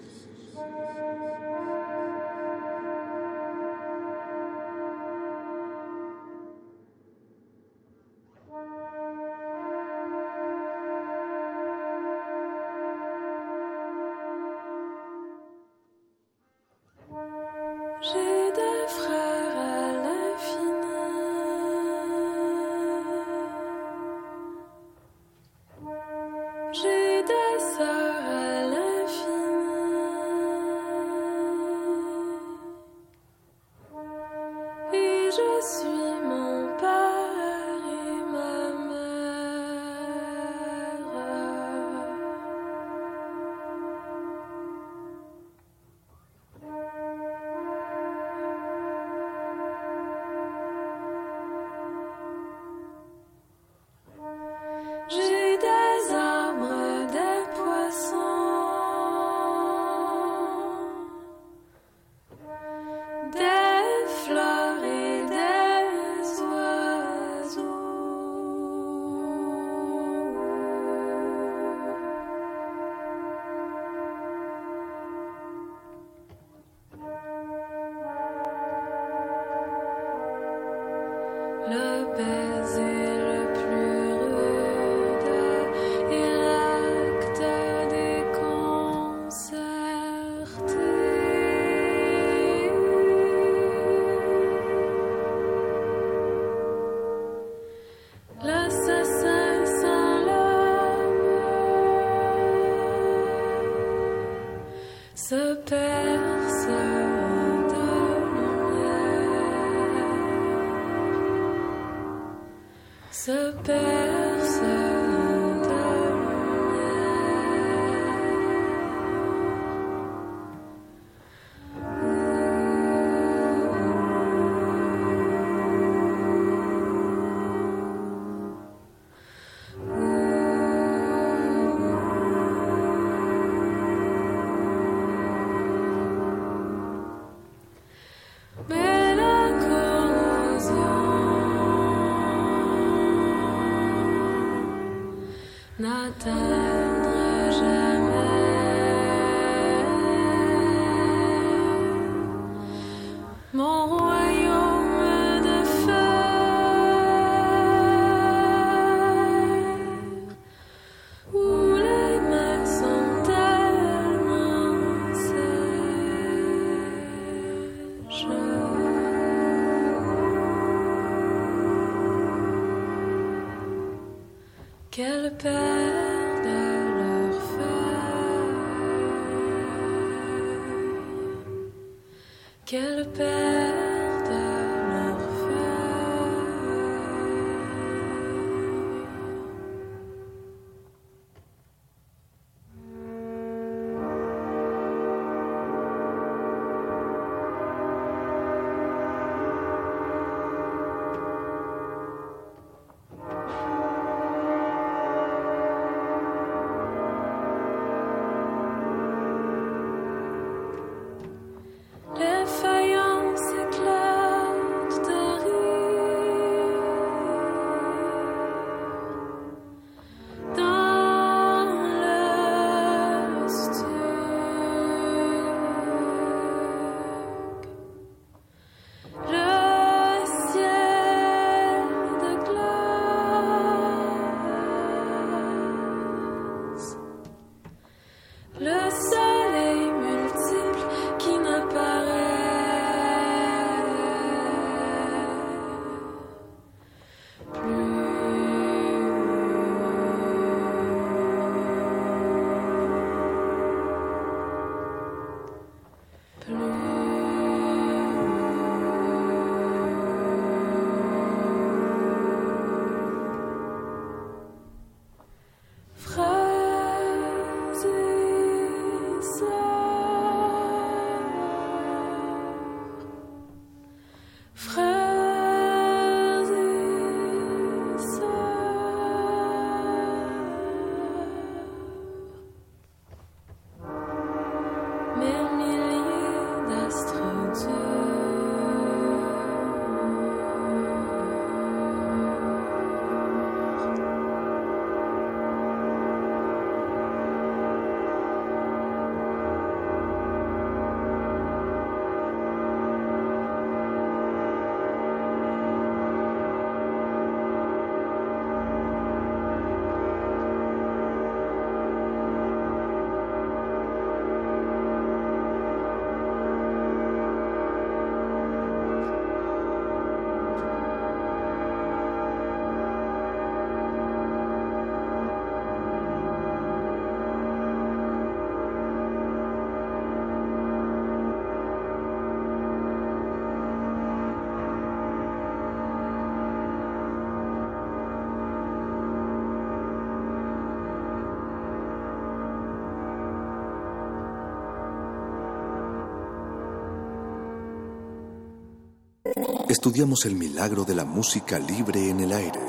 Speaker 25: Estudiamos el milagro de la música libre en el aire.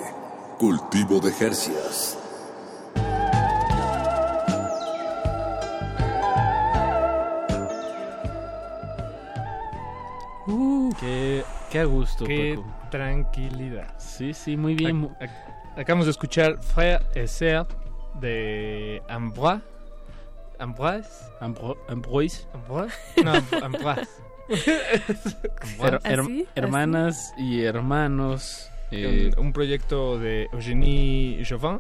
Speaker 25: Cultivo de Jercias.
Speaker 23: Qué, qué a gusto,
Speaker 24: Qué
Speaker 23: Paco.
Speaker 24: tranquilidad.
Speaker 23: Sí, sí, muy bien.
Speaker 24: Ac- ac- acabamos de escuchar Frère et Sœur de Ambroise. Ambroise.
Speaker 23: Ambro- Ambroise.
Speaker 24: Ambroise. No, Am- Ambroise. [LAUGHS]
Speaker 23: Her- her-
Speaker 24: ¿Así?
Speaker 23: hermanas y hermanos. eh,
Speaker 24: un, un proyecto de Eugénie Jouvin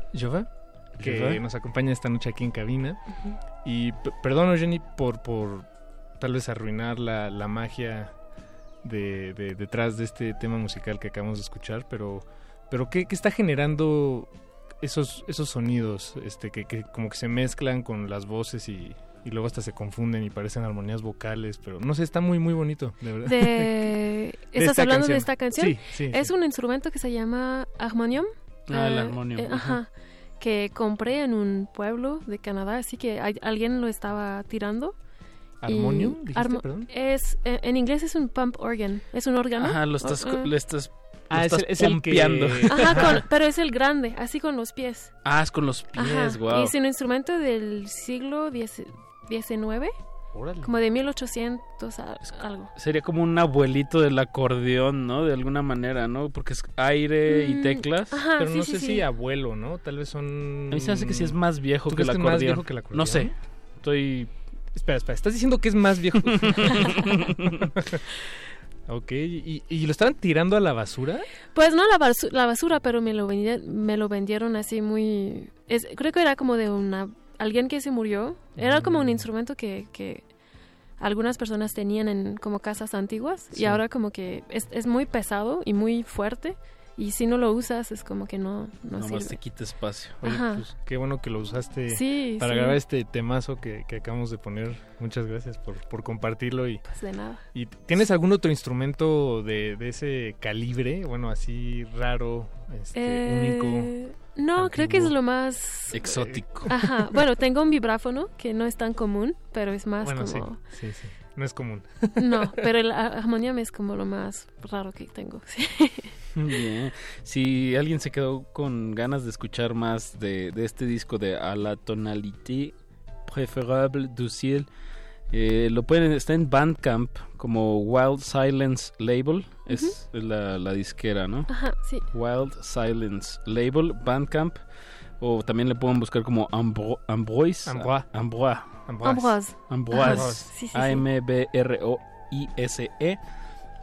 Speaker 24: que nos acompaña esta noche aquí en cabina. Y perdón, Eugénie, por, por tal vez arruinar la, la magia de, de- detrás de este tema musical que acabamos de escuchar, pero, pero ¿qué, qué está generando esos, esos sonidos este, que, que como que se mezclan con las voces y, y luego hasta se confunden y parecen armonías vocales, pero no sé, está muy, muy bonito, de verdad.
Speaker 27: De... [LAUGHS] ¿Estás hablando
Speaker 24: canción.
Speaker 27: de esta canción?
Speaker 24: Sí, sí.
Speaker 27: Es
Speaker 24: sí.
Speaker 27: un instrumento que se llama armonium.
Speaker 23: Ah, el
Speaker 27: Eh,
Speaker 23: armonium,
Speaker 27: eh, ajá. Que compré en un pueblo de Canadá, así que hay- alguien lo estaba tirando. y-
Speaker 24: ¿Armonium? ¿Dijiste,
Speaker 27: armo-
Speaker 24: perdón?
Speaker 27: Es, eh, en inglés es un pump organ, es un órgano.
Speaker 23: Ajá, lo estás,
Speaker 27: Ah,
Speaker 23: le estás, lo
Speaker 24: Ah, es
Speaker 23: estás
Speaker 24: el- es el que-. [LAUGHS]
Speaker 27: Ajá, con- pero es el grande, así con los pies.
Speaker 23: Ah, es con los pies,
Speaker 27: Ajá.
Speaker 23: wow.
Speaker 27: Y es un instrumento del siglo XIX,
Speaker 24: Órale.
Speaker 27: como de 1800 a- algo.
Speaker 23: Sería como un abuelito del acordeón, ¿no? De alguna manera, ¿no? Porque es aire y
Speaker 27: Mm,
Speaker 23: teclas.
Speaker 27: ajá,
Speaker 24: Pero
Speaker 27: sí,
Speaker 24: no
Speaker 27: sí,
Speaker 24: sé
Speaker 27: sí.
Speaker 24: si abuelo, ¿no? Tal vez son...
Speaker 23: A mí se me hace que sí es más viejo
Speaker 24: ¿Tú
Speaker 23: que el
Speaker 24: que
Speaker 23: acordeón.
Speaker 24: más viejo que el acordeón?
Speaker 23: No sé. Estoy...
Speaker 24: Espera, espera, ¿estás diciendo que es más viejo? [LAUGHS] [LAUGHS] ok, ¿y, y lo estaban tirando a la basura?
Speaker 27: Pues no la, basu- la basura, pero me lo, vendi- me lo vendieron así muy... Es, creo que era como de una... Alguien que se murió. Era como un instrumento que, que algunas personas tenían en como casas antiguas
Speaker 24: Sí.
Speaker 27: y ahora como que es, es muy pesado y muy fuerte Y si no lo usas, es como que no, no
Speaker 23: Nomás
Speaker 27: sirve.
Speaker 23: te quita espacio.
Speaker 24: Oye,
Speaker 27: Ajá.
Speaker 24: pues qué bueno que lo usaste
Speaker 27: Sí,
Speaker 24: para
Speaker 27: sí.
Speaker 24: grabar este temazo que, que acabamos de poner. Muchas gracias por, por compartirlo. Y,
Speaker 27: Pues de nada.
Speaker 24: ¿Y tienes algún otro instrumento de, de ese calibre? Bueno, así raro, este,
Speaker 27: Eh,
Speaker 24: único.
Speaker 27: No, creo que es lo más...
Speaker 23: Exótico.
Speaker 27: Ajá. Bueno, tengo un vibráfono que no es tan común, pero es más
Speaker 24: Bueno,
Speaker 27: como...
Speaker 24: sí, sí. No es común.
Speaker 27: No, [LAUGHS] pero el a- armonium es como lo más raro que tengo. [LAUGHS] sí.
Speaker 23: Bien. Si alguien se quedó con ganas de escuchar más de, de este disco de A la tonalité préférable du ciel, eh, lo pueden, está en Bandcamp como Wild Silence Label, es la, la disquera, ¿no?
Speaker 27: Ajá, sí.
Speaker 23: Wild Silence Label, Bandcamp, o también le pueden buscar como Ambro, Ambroise.
Speaker 24: Ambroise.
Speaker 23: Ambroise.
Speaker 27: Ambroise.
Speaker 23: Ambroise.
Speaker 27: Ajá. Sí, sí, sí.
Speaker 23: A-M-B-R-O-I-S-E.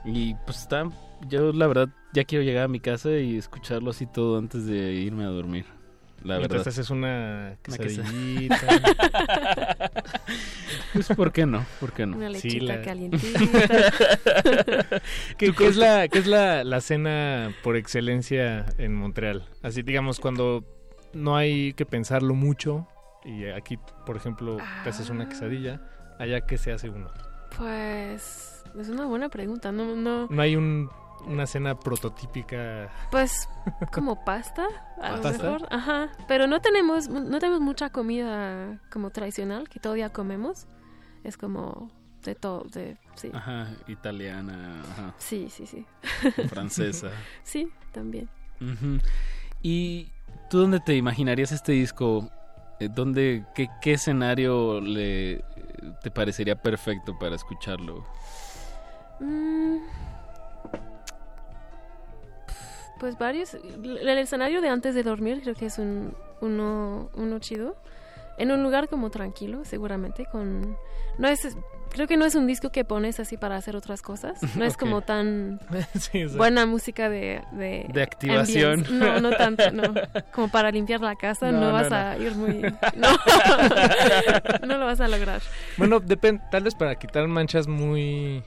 Speaker 23: Y pues está, yo la verdad ya quiero llegar a mi casa y escucharlo así todo antes de irme a dormir. La
Speaker 24: Mientras
Speaker 23: verdad.
Speaker 24: te haces una
Speaker 23: Una
Speaker 24: quesadillita. [LAUGHS]
Speaker 23: pues ¿por qué no? ¿Por qué no?
Speaker 27: Una
Speaker 24: Sí,
Speaker 27: lechita
Speaker 24: la-
Speaker 27: calientita. [LAUGHS]
Speaker 24: ¿Qué, qué es, la, qué es la, la cena por excelencia en Montreal? Así, digamos, cuando no hay que pensarlo mucho y aquí, por ejemplo, te haces una quesadilla, allá ¿qué se hace uno?
Speaker 27: Pues es una buena pregunta. No, no.
Speaker 24: No hay un, una cena prototípica.
Speaker 27: Pues como pasta, a lo
Speaker 24: ¿Pasta?
Speaker 27: mejor. Ajá. Pero no tenemos, no tenemos mucha comida como tradicional que todavía comemos. Es como de todo, de sí.
Speaker 23: Ajá, italiana, ajá.
Speaker 27: Sí, sí, sí.
Speaker 23: Francesa. [LAUGHS]
Speaker 27: sí, también.
Speaker 23: ¿Y tú dónde te imaginarías este disco? Eh, ¿Dónde, qué, qué escenario le te parecería perfecto para escucharlo?
Speaker 27: Mm. Pues varios. El escenario de antes de dormir creo que es un, uno, uno chido. En un lugar como tranquilo, seguramente, con... No es... Creo que no es un disco que pones así para hacer otras cosas. No es [LAUGHS]
Speaker 23: Ok.
Speaker 27: como tan [LAUGHS]
Speaker 24: Sí,
Speaker 27: buena música de... De,
Speaker 23: De activación.
Speaker 27: ambience. No, no tanto, no. [LAUGHS] Como para limpiar la casa no,
Speaker 24: No, no,
Speaker 27: vas
Speaker 24: no.
Speaker 27: a ir muy... No. no lo vas a lograr.
Speaker 24: Bueno, depende, tal vez para quitar manchas muy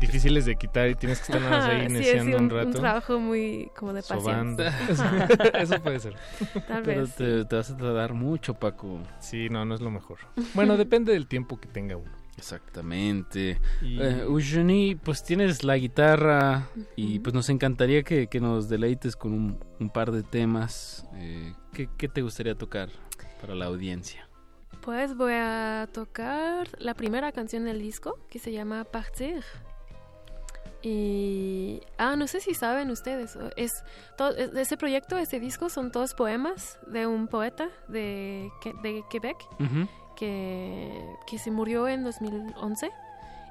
Speaker 24: difíciles de quitar y tienes que estar nada más
Speaker 27: Ajá,
Speaker 24: ahí [LAUGHS]
Speaker 27: sí,
Speaker 24: iniciando
Speaker 27: un,
Speaker 24: un rato.
Speaker 27: un trabajo muy como de paciencia. [LAUGHS] [LAUGHS]
Speaker 24: Eso puede ser.
Speaker 27: Tal
Speaker 23: Pero
Speaker 27: vez.
Speaker 23: te, te vas a tardar mucho, Paco.
Speaker 24: Sí, no, no es lo mejor. Bueno, depende del tiempo que tenga uno.
Speaker 23: Exactamente.
Speaker 24: Y-
Speaker 23: Eh, Eugenie, pues tienes la guitarra y pues nos encantaría que, que nos deleites con un, un par de temas. Eh, ¿qué, qué te gustaría tocar para la audiencia?
Speaker 27: Pues voy a tocar la primera canción del disco que se llama Partir. Y. Ah, no sé si saben ustedes. Es, to- es- ese proyecto, ese disco, son todos poemas de un poeta de, de Quebec
Speaker 23: Ujú.
Speaker 27: que, que se murió en 2011.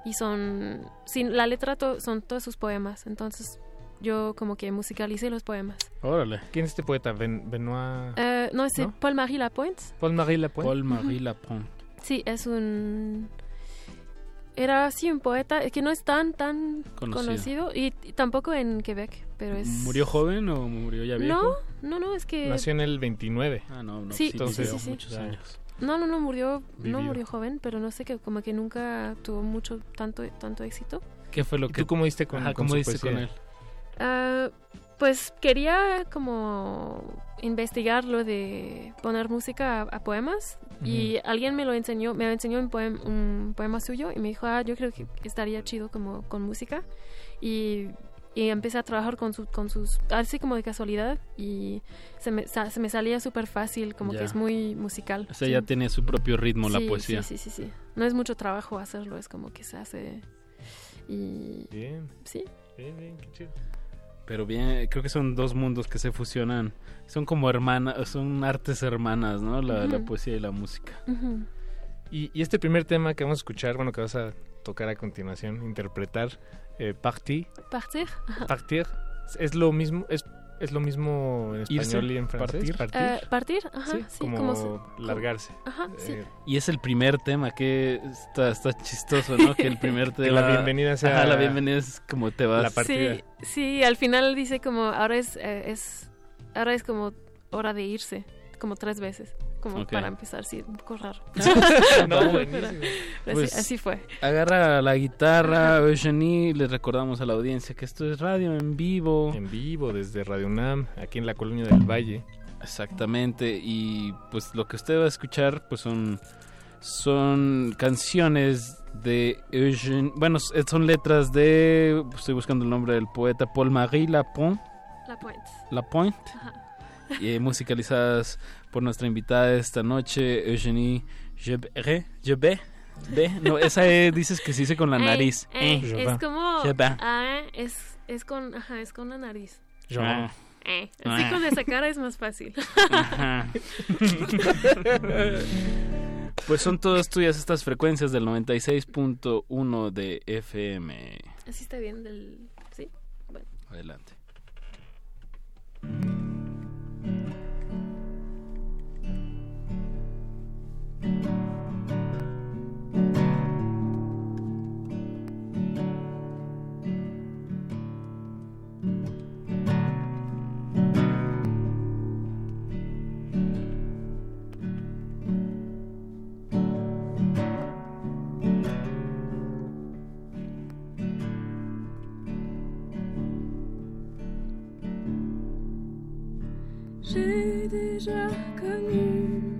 Speaker 27: Y son. Sin, la letra to- son todos sus poemas. Entonces yo como que musicalicé los poemas.
Speaker 23: Órale.
Speaker 24: ¿Quién es este poeta? Ben- Benoit.
Speaker 27: Eh, no, es
Speaker 24: ¿No?
Speaker 27: Paul-Marie Lapointe.
Speaker 24: Paul-Marie Lapointe.
Speaker 23: Paul-Marie Lapointe.
Speaker 27: Sí, es un... Era así un poeta que no es tan, tan
Speaker 23: Conocido.
Speaker 27: conocido, y, y tampoco en Quebec, pero es...
Speaker 23: ¿Murió joven o murió ya viejo?
Speaker 27: No, no, no, es que...
Speaker 24: Nació en el 29.
Speaker 23: Ah, no, no.
Speaker 27: Sí,
Speaker 23: sí,
Speaker 27: sí, sí,
Speaker 23: vivió
Speaker 27: sí.
Speaker 23: muchos
Speaker 24: Ya.
Speaker 23: años.
Speaker 27: No, no, no murió,
Speaker 24: Vivió.
Speaker 27: no murió joven, pero no sé que como que nunca tuvo mucho, tanto, tanto éxito.
Speaker 23: ¿Qué fue lo
Speaker 24: ¿Y
Speaker 23: que
Speaker 24: tú cómo diste con,
Speaker 23: Ajá,
Speaker 24: con
Speaker 23: ¿cómo
Speaker 24: su
Speaker 23: diste con él?
Speaker 27: Ah, pues quería como investigar lo de poner música a, a poemas y alguien me lo enseñó, me enseñó un, poem- un poema suyo y me dijo, ah, yo creo que estaría chido como con música y, y empecé a trabajar con, su, con sus, así como de casualidad y se me, sa- se me salía súper fácil, como
Speaker 23: Ya.
Speaker 27: que es muy musical.
Speaker 23: O sea,
Speaker 27: sí.
Speaker 23: ya tiene su propio ritmo la
Speaker 27: Sí,
Speaker 23: poesía.
Speaker 27: Sí, sí, sí, sí. No es mucho trabajo hacerlo, es como que se hace y...
Speaker 24: Bien,
Speaker 27: Sí.
Speaker 24: bien, bien, qué chido.
Speaker 23: Pero bien, creo que son dos mundos que se fusionan. Son como hermanas, son artes hermanas, ¿no? La, la poesía y la música.
Speaker 24: Y, y este primer tema que vamos a escuchar, bueno, que vas a tocar a continuación, interpretar, eh, Parti,
Speaker 27: Partir. Ajá.
Speaker 24: Partir, es lo mismo, es, es lo mismo en
Speaker 23: Irse,
Speaker 24: español y en francés.
Speaker 23: partir.
Speaker 27: Eh, partir, ajá,
Speaker 24: sí,
Speaker 27: sí,
Speaker 24: como,
Speaker 27: como se-
Speaker 24: largarse.
Speaker 27: Ajá, sí.
Speaker 24: Eh,
Speaker 23: Y es el primer tema, que está, está chistoso, ¿no? Que el [LAUGHS] primer
Speaker 24: Que
Speaker 23: tema...
Speaker 24: la bienvenida sea-
Speaker 23: Ajá, la bienvenida es como te vas.
Speaker 24: La partida.
Speaker 27: Sí, sí, al final dice como ahora es, eh, es ahora es como hora de irse, como tres veces.
Speaker 29: Como para empezar, sí, un poco raro. [LAUGHS]
Speaker 24: No, [LAUGHS]
Speaker 23: Pues,
Speaker 29: sí, así fue.
Speaker 23: Agarra la guitarra, Eugenie, les recordamos a la audiencia que esto es radio en vivo.
Speaker 24: En vivo desde Radio UNAM, aquí en la colonia del Valle.
Speaker 23: Exactamente, y pues lo que usted va a escuchar pues son, son canciones de Eugene, bueno, son letras de, estoy buscando el nombre del poeta Paul-Marie Lapointe,
Speaker 29: La Pointe.
Speaker 23: Lapointe
Speaker 29: Ajá.
Speaker 23: y eh, musicalizadas por nuestra invitada esta noche, Eugenie Jebé, no, esa E dices que se dice con la
Speaker 29: Eh,
Speaker 23: nariz.
Speaker 29: eh,
Speaker 23: Eh.
Speaker 29: es como... Ah, es, es con... Ajá, es con la nariz.
Speaker 23: Ah.
Speaker 29: Eh, así
Speaker 23: Ah.
Speaker 29: con esa cara es más fácil.
Speaker 23: Ajá. Pues son todas tuyas estas frecuencias del 96.1 de FM.
Speaker 29: Así está bien del... Sí, bueno.
Speaker 23: Adelante.
Speaker 27: J'ai déjà connu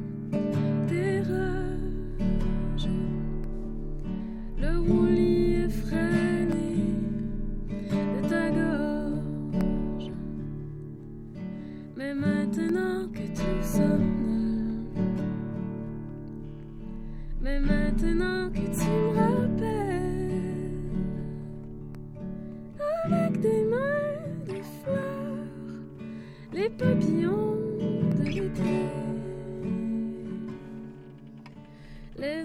Speaker 27: maintenant que tu me rappelles, avec des mains de fleurs les papillons de l'été, les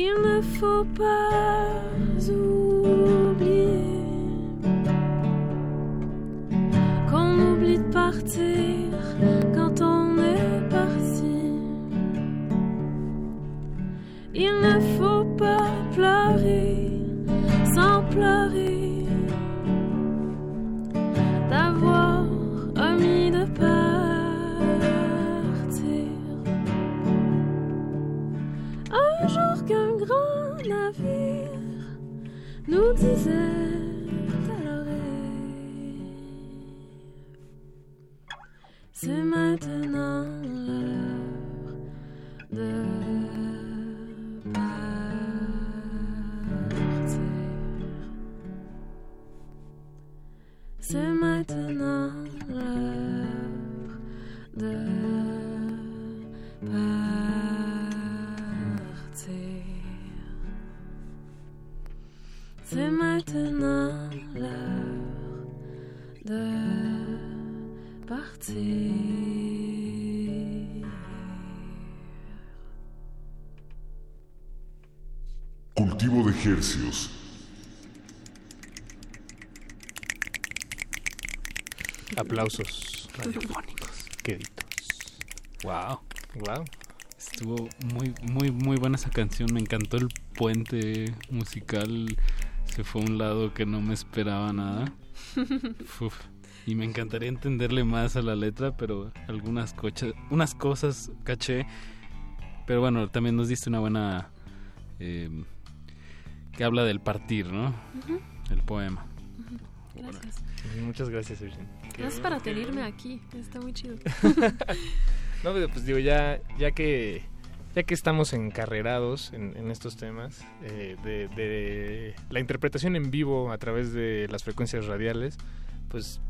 Speaker 20: Il ne faut pas oublier qu'on oublie de partir
Speaker 24: Aplausos radiofónicos. Queditos.
Speaker 23: Wow.
Speaker 24: Wow.
Speaker 23: Estuvo muy, muy, muy buena esa canción. Me encantó el puente musical. Se fue a un lado que no me esperaba nada. [LAUGHS] Uf. Y me encantaría entenderle más a la letra, pero algunas cochas, unas cosas caché. Pero bueno, también nos diste una buena... eh, que habla del partir, ¿no? El poema.
Speaker 27: Gracias.
Speaker 24: Muchas gracias. Qué-
Speaker 27: Gracias para tenerme aquí. Está muy chido. [LAUGHS]
Speaker 24: No, pero pues digo, ya, ya que ya que estamos encarrerados en, en estos temas eh, de, de la interpretación en vivo a través de las frecuencias radiales, pues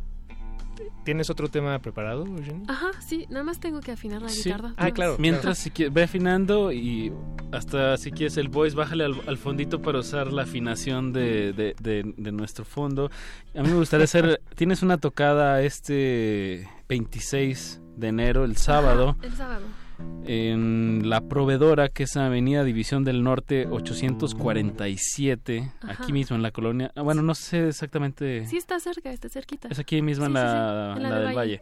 Speaker 24: ¿tienes otro tema preparado, Eugene?
Speaker 27: Ajá, sí, nada más tengo que afinar la
Speaker 23: Sí.
Speaker 27: guitarra.
Speaker 24: Ah, claro.
Speaker 23: Mientras si quieres, ve afinando y hasta si quieres el voice, bájale al, al fondito para usar la afinación de, de- de- de nuestro fondo. A mí me gustaría hacer, [LAUGHS] tienes una tocada este 26 de enero, el sábado,
Speaker 27: El sábado.
Speaker 23: En la proveedora que es Avenida División del Norte 847,
Speaker 27: Ajá.
Speaker 23: aquí mismo en la colonia. ah, Bueno, no sé exactamente.
Speaker 27: Sí, está cerca, está cerquita.
Speaker 23: Es aquí mismo en
Speaker 27: Sí, sí, sí,
Speaker 23: la,
Speaker 27: en
Speaker 23: la del Valle.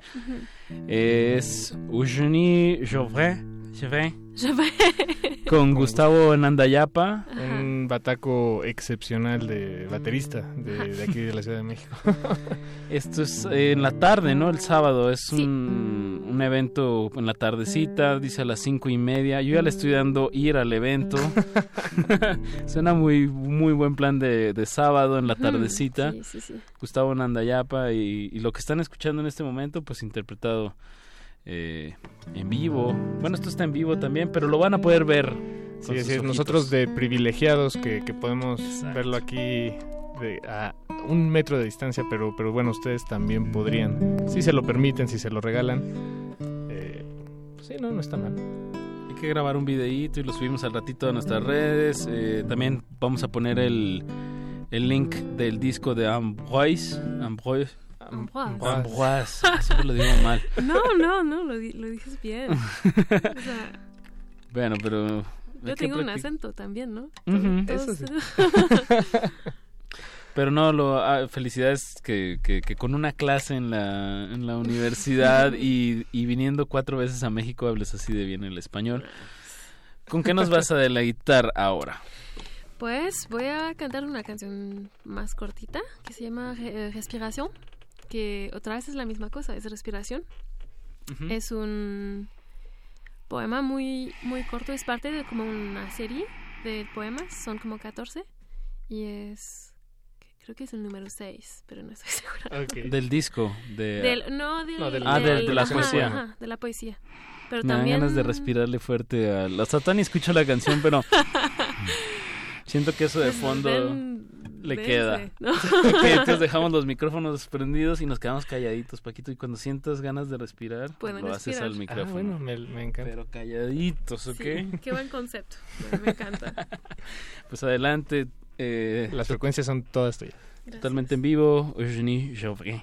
Speaker 23: Es Eugenie Jouvin, Jouvin. [LAUGHS] con Gustavo Nandayapa.
Speaker 24: Un bataco excepcional de baterista de, de aquí de la Ciudad de México. [LAUGHS]
Speaker 23: Esto es en la tarde, ¿no? El sábado. Es un, un evento en la tardecita, dice a las cinco y media. Yo ya le estoy dando ir al evento. [LAUGHS] Suena muy, muy buen plan de, de sábado en la tardecita.
Speaker 27: sí, sí, sí.
Speaker 23: Gustavo Nandayapa y, y lo que están escuchando en este momento, pues interpretado eh, en vivo. Bueno, esto está en vivo también, pero lo van a poder ver.
Speaker 24: Sí, es, nosotros de privilegiados que, que podemos verlo aquí de, a un metro de distancia, pero, pero bueno, ustedes también podrían, si se lo permiten, si se lo regalan. Eh, pues sí, no, no está mal.
Speaker 23: Hay que grabar un videíto y lo subimos al ratito a nuestras redes. Eh, también vamos a poner el, el link del disco de Ambroise. Ambroise.
Speaker 27: Ambroise.
Speaker 23: Ambroise. Siempre lo digo mal. [LAUGHS]
Speaker 27: No, no, no, lo, di- lo dices bien. [LAUGHS] O sea,
Speaker 23: Bueno, pero...
Speaker 27: yo tengo un acento también, ¿no? [LAUGHS]
Speaker 23: Pero no, lo, ah, felicidades que, que, que con una clase en la, en la universidad y, y viniendo cuatro veces a México hables así de bien el español. ¿Con qué nos vas a deleitar ahora?
Speaker 27: Pues voy a cantar una canción más cortita que se llama eh, Respiración, que otra vez es la misma cosa, es respiración. Es un poema muy, muy corto, es parte de como una serie de poemas, son como 14 y es, creo que es el número 6, pero no estoy [LAUGHS] segura.
Speaker 23: Del disco. De,
Speaker 27: Del- no, del-
Speaker 23: No, del- ah, de, de la
Speaker 27: ajá,
Speaker 23: poesía.
Speaker 27: ajá, de la poesía. Pero
Speaker 23: Me dan
Speaker 27: también
Speaker 23: ganas de respirarle fuerte a... La Satán y escucho la canción, pero... [LAUGHS] Siento que eso de
Speaker 27: Pues,
Speaker 23: fondo
Speaker 27: ven-
Speaker 23: le
Speaker 27: dense,
Speaker 23: queda. [LAUGHS]
Speaker 27: ¿no?
Speaker 23: Entonces dejamos los micrófonos prendidos y nos quedamos calladitos, Paquito. Y cuando sientas ganas de respirar, lo haces al
Speaker 27: Ah,
Speaker 23: micrófono.
Speaker 24: bueno, me, me encanta.
Speaker 23: Pero calladitos, ¿ok?
Speaker 27: Sí, qué buen concepto, [LAUGHS] me- encanta.
Speaker 23: Pues adelante. eh,
Speaker 24: Las frecuencias son todas tuyas.
Speaker 23: Totalmente en vivo, Eugenie Jouvin.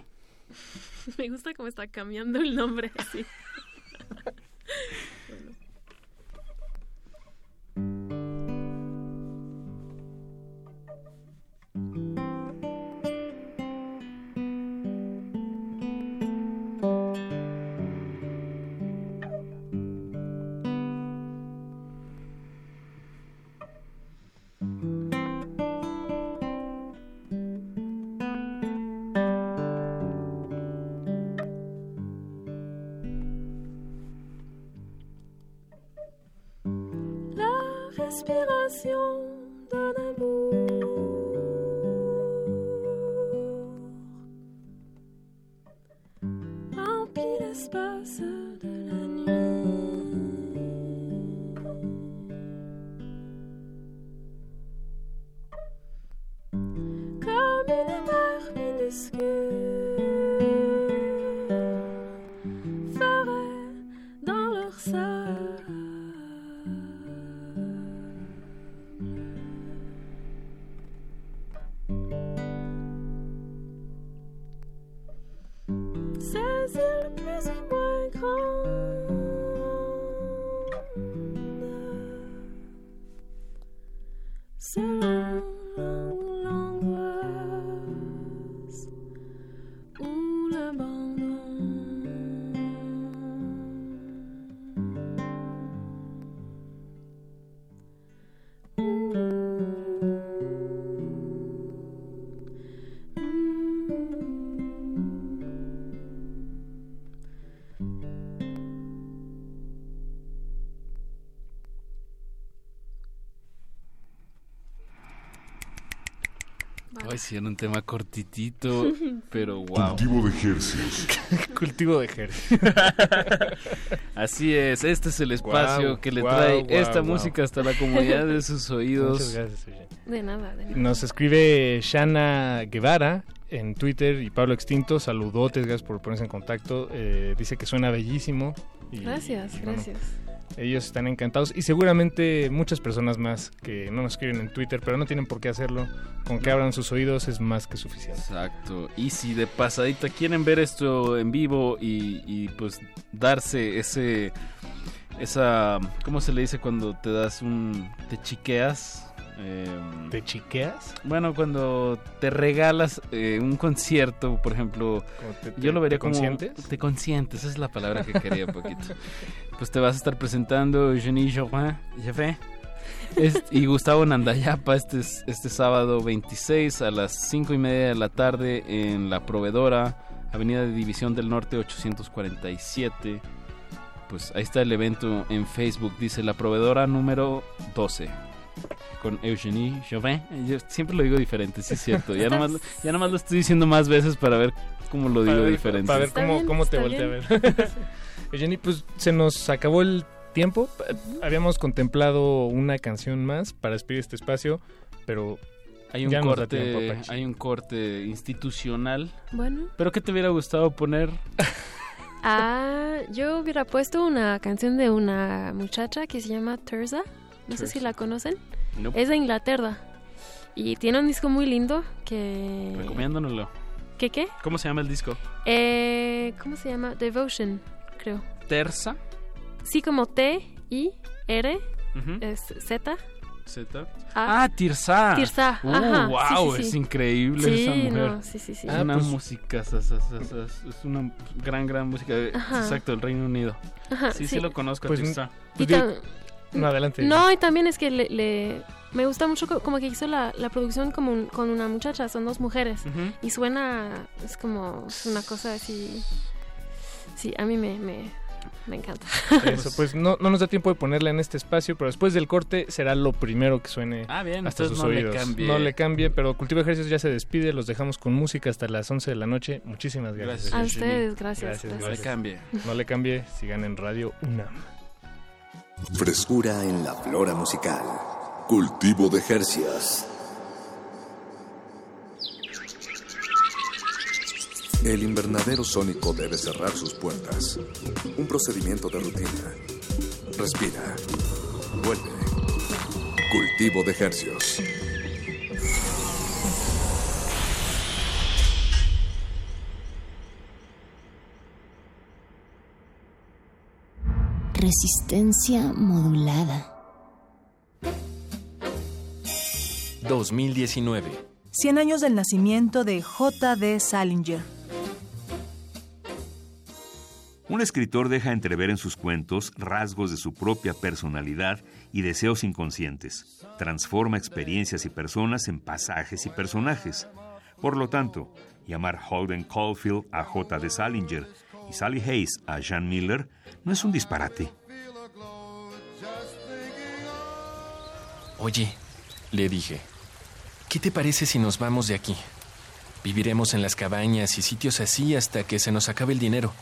Speaker 23: [LAUGHS]
Speaker 27: Me gusta cómo está cambiando el nombre así. Bueno.
Speaker 20: Respiration d'un amour
Speaker 23: Ay, sí, era un tema cortitito, [LAUGHS] pero wow. [LAUGHS]
Speaker 26: Cultivo de ejercicios.
Speaker 24: Cultivo de ejercicios.
Speaker 23: Así es, este es el espacio que le trae esta música hasta la comodidad de sus [LAUGHS] oídos.
Speaker 24: Muchas gracias, Eugenia.
Speaker 27: De nada, de nada.
Speaker 24: Nos escribe Shana Guevara en Twitter y Pablo Extinto. Saludotes, gracias por ponerse en contacto. Eh, dice que suena bellísimo. y-
Speaker 27: Gracias,
Speaker 24: y bueno,
Speaker 27: gracias.
Speaker 24: Ellos están encantados y seguramente muchas personas más que no nos escriben en Twitter, pero no tienen por qué hacerlo. Con que abran sus oídos es más que suficiente.
Speaker 23: Exacto. Y si de pasadita quieren ver esto en vivo y, y, pues darse ese esa ¿cómo se le dice cuando te das un te chiqueas? Em,
Speaker 24: ¿Te chiqueas?
Speaker 23: Bueno, cuando te regalas eh, un concierto, por ejemplo,
Speaker 24: te- te-
Speaker 23: yo lo vería
Speaker 24: te
Speaker 23: como
Speaker 24: consientes?
Speaker 23: te consientes, esa es la palabra que quería un poquito. [LAUGHS] Pues te vas a estar presentando Eugenie Jorin, Jorin, es- y Gustavo Nandayapa este, es- este sábado 26 a las 5 y media de la tarde en La Proveedora, Avenida de División del Norte 847. Pues ahí está el evento en Facebook, dice La Proveedora número 12. Con Eugenie Chauvin. Yo siempre lo digo diferente, sí es cierto. Ya [LAUGHS] nomás, lo- ya nomás lo estoy diciendo más veces para ver cómo lo digo
Speaker 24: Para ver-
Speaker 23: diferente.
Speaker 24: Para ver cómo,
Speaker 27: bien,
Speaker 24: cómo te
Speaker 27: está
Speaker 24: voltea a ver. [LAUGHS] Eugenie, pues se nos acabó el tiempo. Habíamos contemplado una canción más para despedir este espacio, pero
Speaker 23: Hay un,
Speaker 24: ya
Speaker 23: corte,
Speaker 24: tiempo,
Speaker 23: hay un corte institucional.
Speaker 27: Bueno.
Speaker 23: ¿Pero qué te hubiera gustado poner?
Speaker 27: Ah, yo hubiera puesto una canción de una muchacha que se llama Terza. No sé si la conocen.
Speaker 23: Nope.
Speaker 27: Es de Inglaterra. Y tiene un disco muy lindo que...
Speaker 23: Recomiéndonoslo.
Speaker 27: ¿Qué qué?
Speaker 23: ¿Cómo se llama el disco?
Speaker 27: Eh, ¿Cómo se llama? Devotion, creo.
Speaker 23: Terza.
Speaker 27: Sí, como T, I, R,
Speaker 23: Ujú.
Speaker 27: es Z.
Speaker 23: Z.
Speaker 27: Ah.
Speaker 23: Ah, Tirsa.
Speaker 27: Tirsa,
Speaker 23: Uh,
Speaker 27: ajá,
Speaker 23: wow,
Speaker 27: sí, sí,
Speaker 23: es increíble
Speaker 27: Sí,
Speaker 23: esa mujer.
Speaker 27: no, sí, sí, sí.
Speaker 23: Es
Speaker 27: Ah,
Speaker 23: una
Speaker 27: pues-
Speaker 23: música, sa- sa- sa- sa- es una gran, gran música. de-. Exacto, del Reino Unido.
Speaker 27: Ajá,
Speaker 23: sí, sí,
Speaker 27: sí.
Speaker 23: lo conozco,
Speaker 24: Pues,
Speaker 23: Tirsa.
Speaker 27: Y tam-
Speaker 24: No, adelante.
Speaker 27: No, y también es que le, le- me gusta mucho co- como que hizo la, la producción como un- con una muchacha, son dos mujeres. Y suena, es como es una cosa así... Sí, a mí me, me, me encanta. [LAUGHS]
Speaker 24: Eso, pues no, no nos da tiempo de ponerla en este espacio, pero después del corte será lo primero que suene
Speaker 23: Ah, bien,
Speaker 24: hasta
Speaker 23: entonces
Speaker 24: sus
Speaker 23: no le
Speaker 24: oídos.
Speaker 23: cambie.
Speaker 24: No le cambie, pero Cultivo de Ejercicios ya se despide, los dejamos con música hasta las 11 de la noche. Muchísimas gracias.
Speaker 23: Gracias,
Speaker 27: A ustedes, gracias, gracias.
Speaker 23: No le cambie.
Speaker 24: No le cambie, sigan en Radio UNAM.
Speaker 25: Frescura en la flora musical. Cultivo de Jercias. El invernadero sónico debe cerrar sus puertas. Un procedimiento de rutina. Respira. Vuelve. Cultivo de Hercios.
Speaker 1: Resistencia modulada.
Speaker 30: 2019.
Speaker 31: 100 años del nacimiento de J.D. Salinger.
Speaker 30: Una escritor deja entrever en sus cuentos rasgos de su propia personalidad y deseos inconscientes. Transforma experiencias y personas en pasajes y personajes. Por lo tanto, llamar Holden Caulfield a J. de Salinger y Sally Hayes a Jean Miller no es un disparate.
Speaker 18: Oye, le dije, ¿qué te parece si nos vamos de aquí? Viviremos en las cabañas y sitios así hasta que se nos acabe el dinero.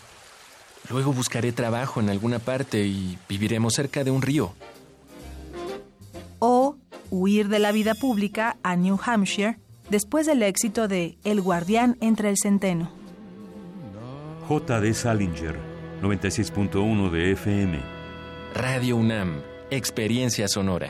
Speaker 18: Luego buscaré trabajo en alguna parte y viviremos cerca de un río.
Speaker 31: O huir de la vida pública a New Hampshire después del éxito de El guardián entre el centeno.
Speaker 30: J. de Salinger, 96.1 de FM.
Speaker 18: Radio UNAM, experiencia sonora.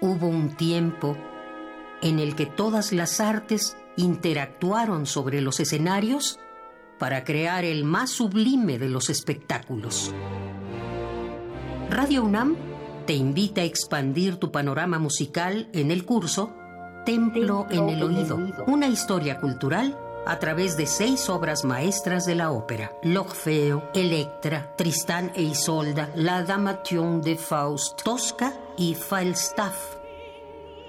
Speaker 32: Hubo un tiempo en el que todas las artes interactuaron sobre los escenarios para crear el más sublime de los espectáculos. Radio UNAM te invita a expandir tu panorama musical en el curso Templo en el Oído, una historia cultural a través de seis obras maestras de la ópera: L'Orfeo, Electra, Tristán e Isolda, La Damation de Faust, Tosca y Falstaff.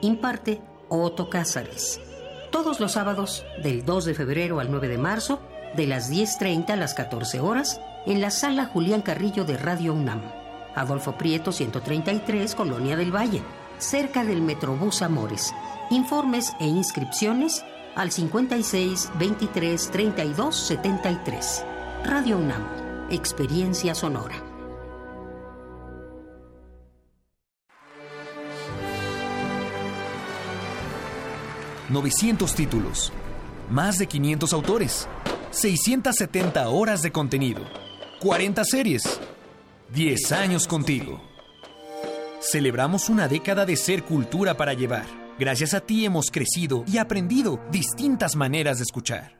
Speaker 32: Imparte Otto Cázares. Todos los sábados, del 2 de febrero al 9 de marzo, de las 10.30 a las 14 horas, en la sala Julián Carrillo de Radio UNAM. Adolfo Prieto 133, Colonia del Valle, cerca del Metrobús Amores. Informes e inscripciones al 56 23 32 73. Radio UNAM, Experiencia Sonora.
Speaker 33: ...900 títulos... ...más de 500 autores... ...670 horas de contenido... ...40 series... ...10 años contigo... Celebramos una década de ser cultura para llevar. Gracias a ti hemos crecido y aprendido distintas maneras de escuchar.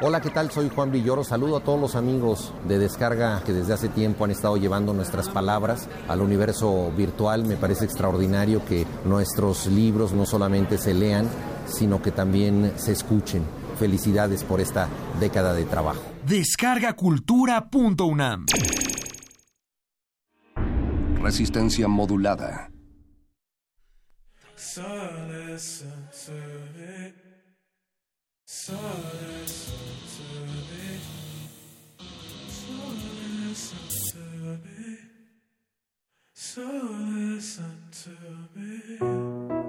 Speaker 34: Hola, ¿qué tal? Soy Juan Villoro. Saludo a todos los amigos de Descarga que desde hace tiempo han estado llevando nuestras palabras al universo virtual. Me parece extraordinario que nuestros libros no solamente se lean, sino que también se escuchen. Felicidades por esta década de trabajo.
Speaker 33: Descargacultura.unam
Speaker 35: Resistencia modulada.
Speaker 20: So listen to me. So listen to me. So listen to me. So listen to me.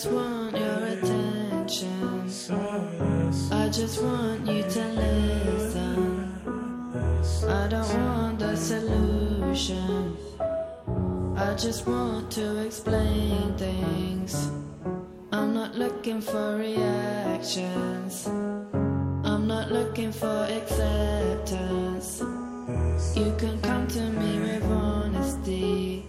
Speaker 20: Just want your attention. I just want you to listen. I don't want the solution. I just want to explain things. I'm not looking for reactions. I'm not looking for acceptance. You can come to me with honesty.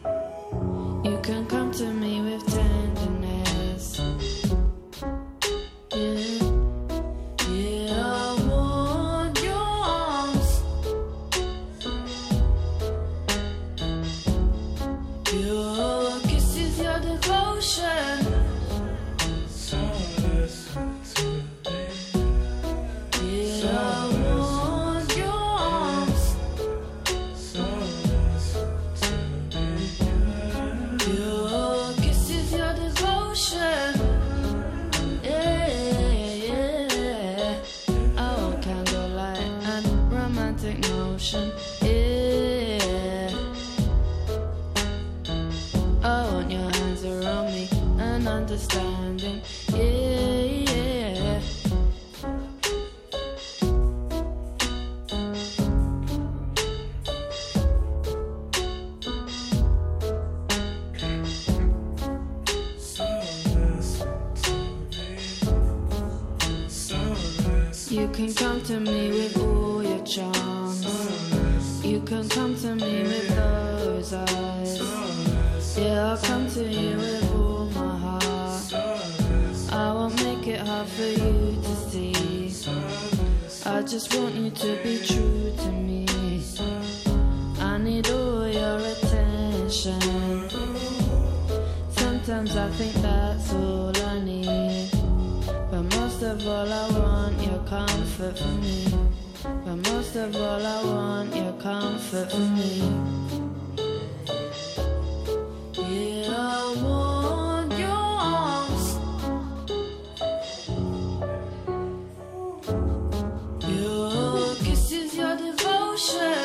Speaker 20: To you with all my heart. I won't make it hard for you to see. I just want you to be true to me. I need all your attention. Sometimes I think that's all I need. But most of all, I want your comfort from me. But most of all, I want your comfort from me. Your kisses, your devotion.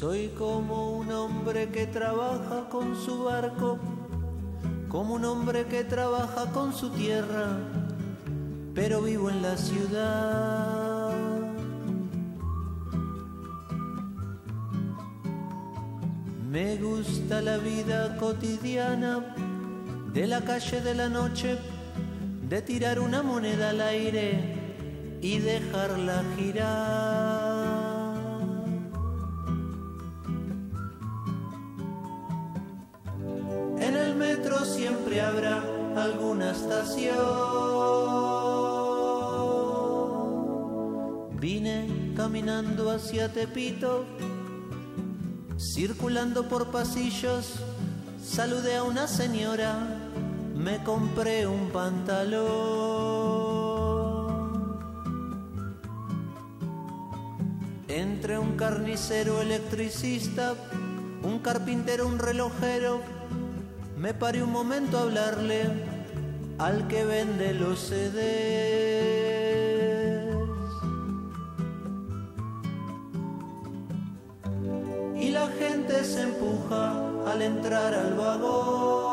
Speaker 36: Soy como un hombre que trabaja con su barco, como un hombre que trabaja con su tierra, pero vivo en la ciudad. Me gusta la vida cotidiana de la calle de la noche, de tirar una moneda al aire y dejarla girar. Tepito, circulando por pasillos, saludé a una señora, me compré un pantalón. Entre un carnicero electricista, un carpintero, un relojero, me paré un momento a hablarle al que vende los CDs. Se empuja al entrar al vagón.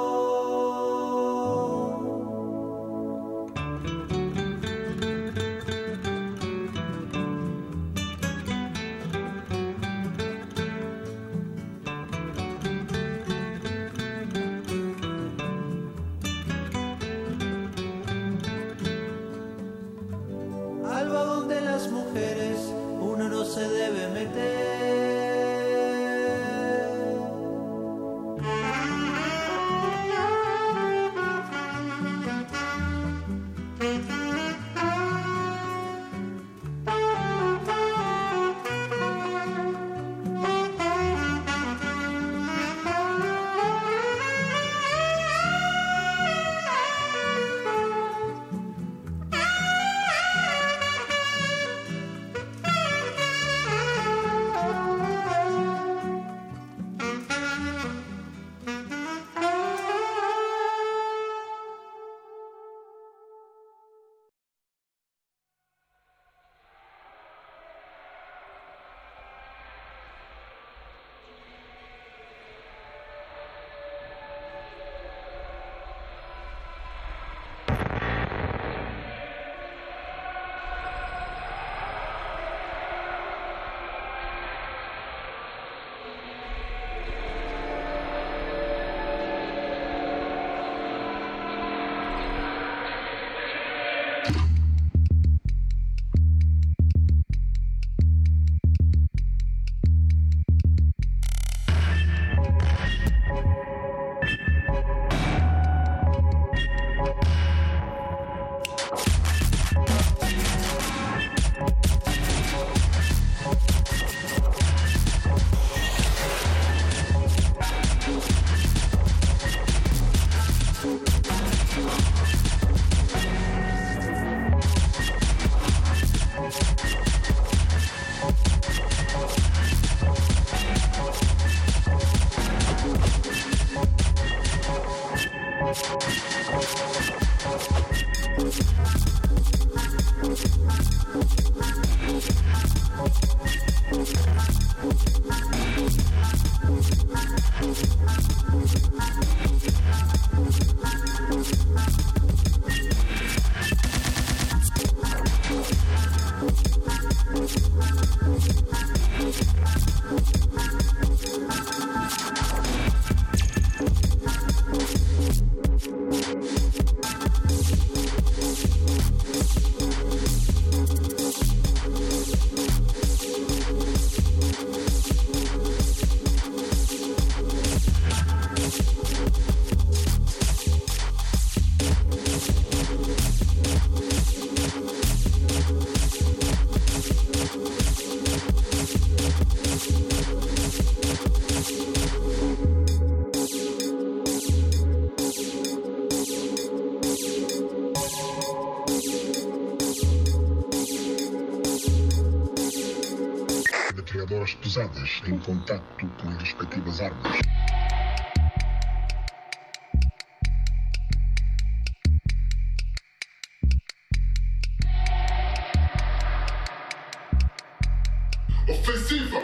Speaker 37: Em contacto com as respectivas armas. Ofensiva!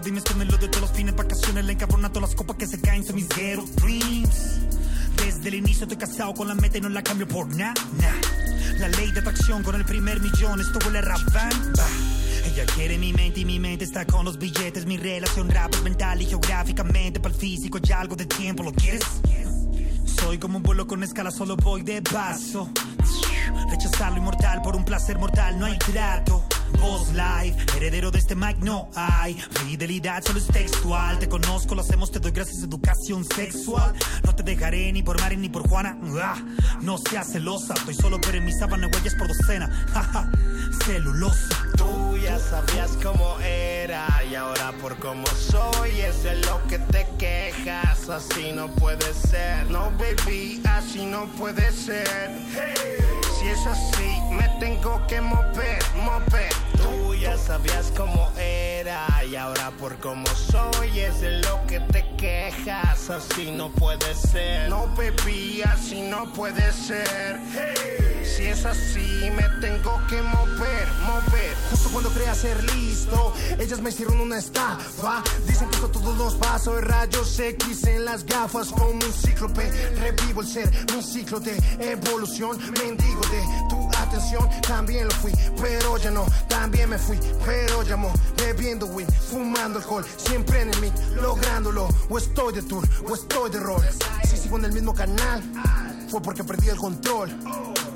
Speaker 38: Otras dimes con el todos los fines, vacaciones, la encabrona todas las copas que se caen, son mis ghetto dreams. Desde el inicio estoy casado con la meta y no la cambio por nada. La ley de atracción con el primer millón, esto huele a rabamba. Ella quiere mi mente y mi mente está con los billetes. Mi relación rap mental y geográficamente. Para el físico ya algo de tiempo, ¿lo quieres? Soy como un vuelo con escala, solo voy de paso. Rechazar lo inmortal por un placer mortal, no hay trato. Voz live, heredero de este mic no hay. Fidelidad solo es textual. Te conozco, lo hacemos, te doy gracias, educación sexual. No te dejaré ni por Mari ni por Juana. Ah, no seas celosa, estoy solo, pero en mi sábana huellas por docena. Celulosa.
Speaker 36: Tú ya sabías cómo era y ahora por cómo soy es de lo que te quejas. Así no puede ser. No, baby, así no puede ser. Si es así, me tengo que mover, mover. Tú ya sabías cómo era y ahora por cómo soy es de lo que te quejas. Así no puede ser. No, baby, así no puede ser. Si es así, me tengo que mover, mover.
Speaker 39: Justo cuando creía ser listo, ellas me hicieron una estafa. Dicen que esto todos los paso de rayos X en las gafas como un cíclope. Revivo el ser, un ciclo de evolución. Mendigo de tu atención, también lo fui, pero ya no. También me fui, pero llamó. Bebiendo weed, fumando alcohol, siempre en el mic, lográndolo. O estoy de tour, o estoy de rol. Si sigo en el mismo canal, fue porque perdí el control.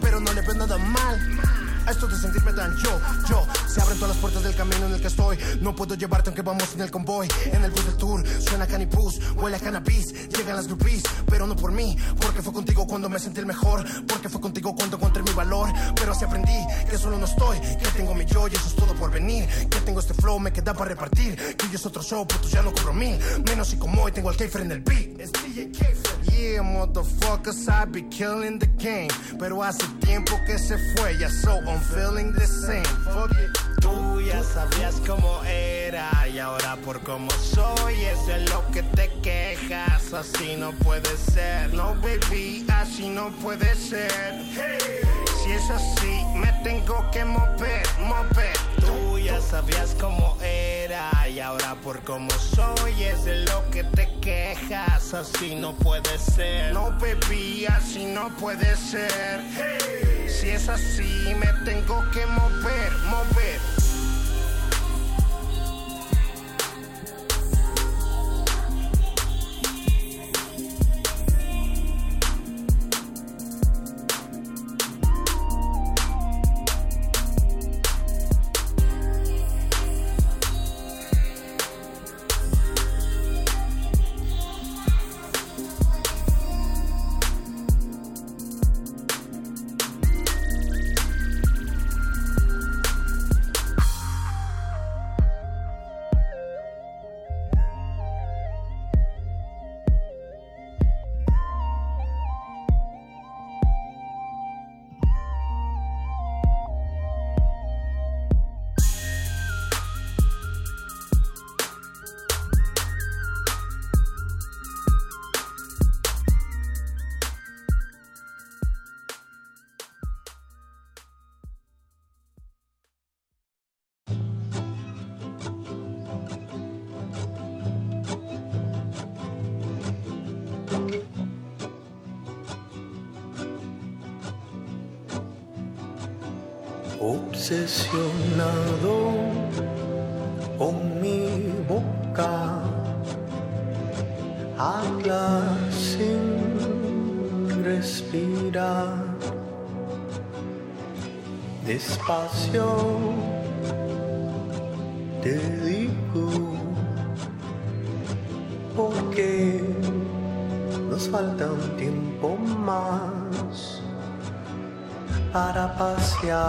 Speaker 39: Pero no le veo nada mal a esto de sentirme tan yo, yo. Se abren todas las puertas del camino en el que estoy. No puedo llevarte aunque vamos en el convoy. En el bus del tour suena canipus, huele a cannabis. Llegan las groupies, pero no por mí. Porque fue contigo cuando me sentí el mejor. Porque fue contigo cuando encontré mi valor. Pero así aprendí que solo no estoy. Que tengo mi yo y eso es todo por venir. Que tengo este flow, me queda para repartir. Que yo es otro show, puto ya no cobro mil. Menos y como hoy tengo al Keifer en el beat. Es DJ Keifer. Yeah, motherfuckers, I be killing the game. Pero hace tiempo que se fue, ya so I'm feeling the same. Fuck it. Tú ya sabías cómo era y ahora por cómo soy eso es lo que te quejas. Así no puede ser, no baby, así no puede ser. Si es así, me tengo que mover, mover. Tú ya sabías cómo era y ahora por cómo soy es de lo que te quejas. Así no puede ser, no baby, así no puede ser. Si es así, me tengo que mover, mover.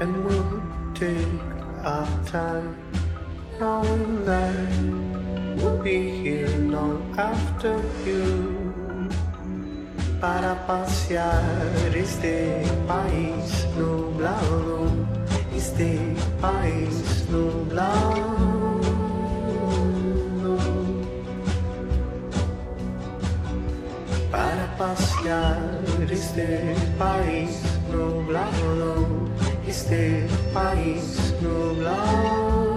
Speaker 40: and we'll take our time, knowing that we'll be here long after you. Para pasear este país nublado, este país nublado. Para pasear este país nublado, este país nublado.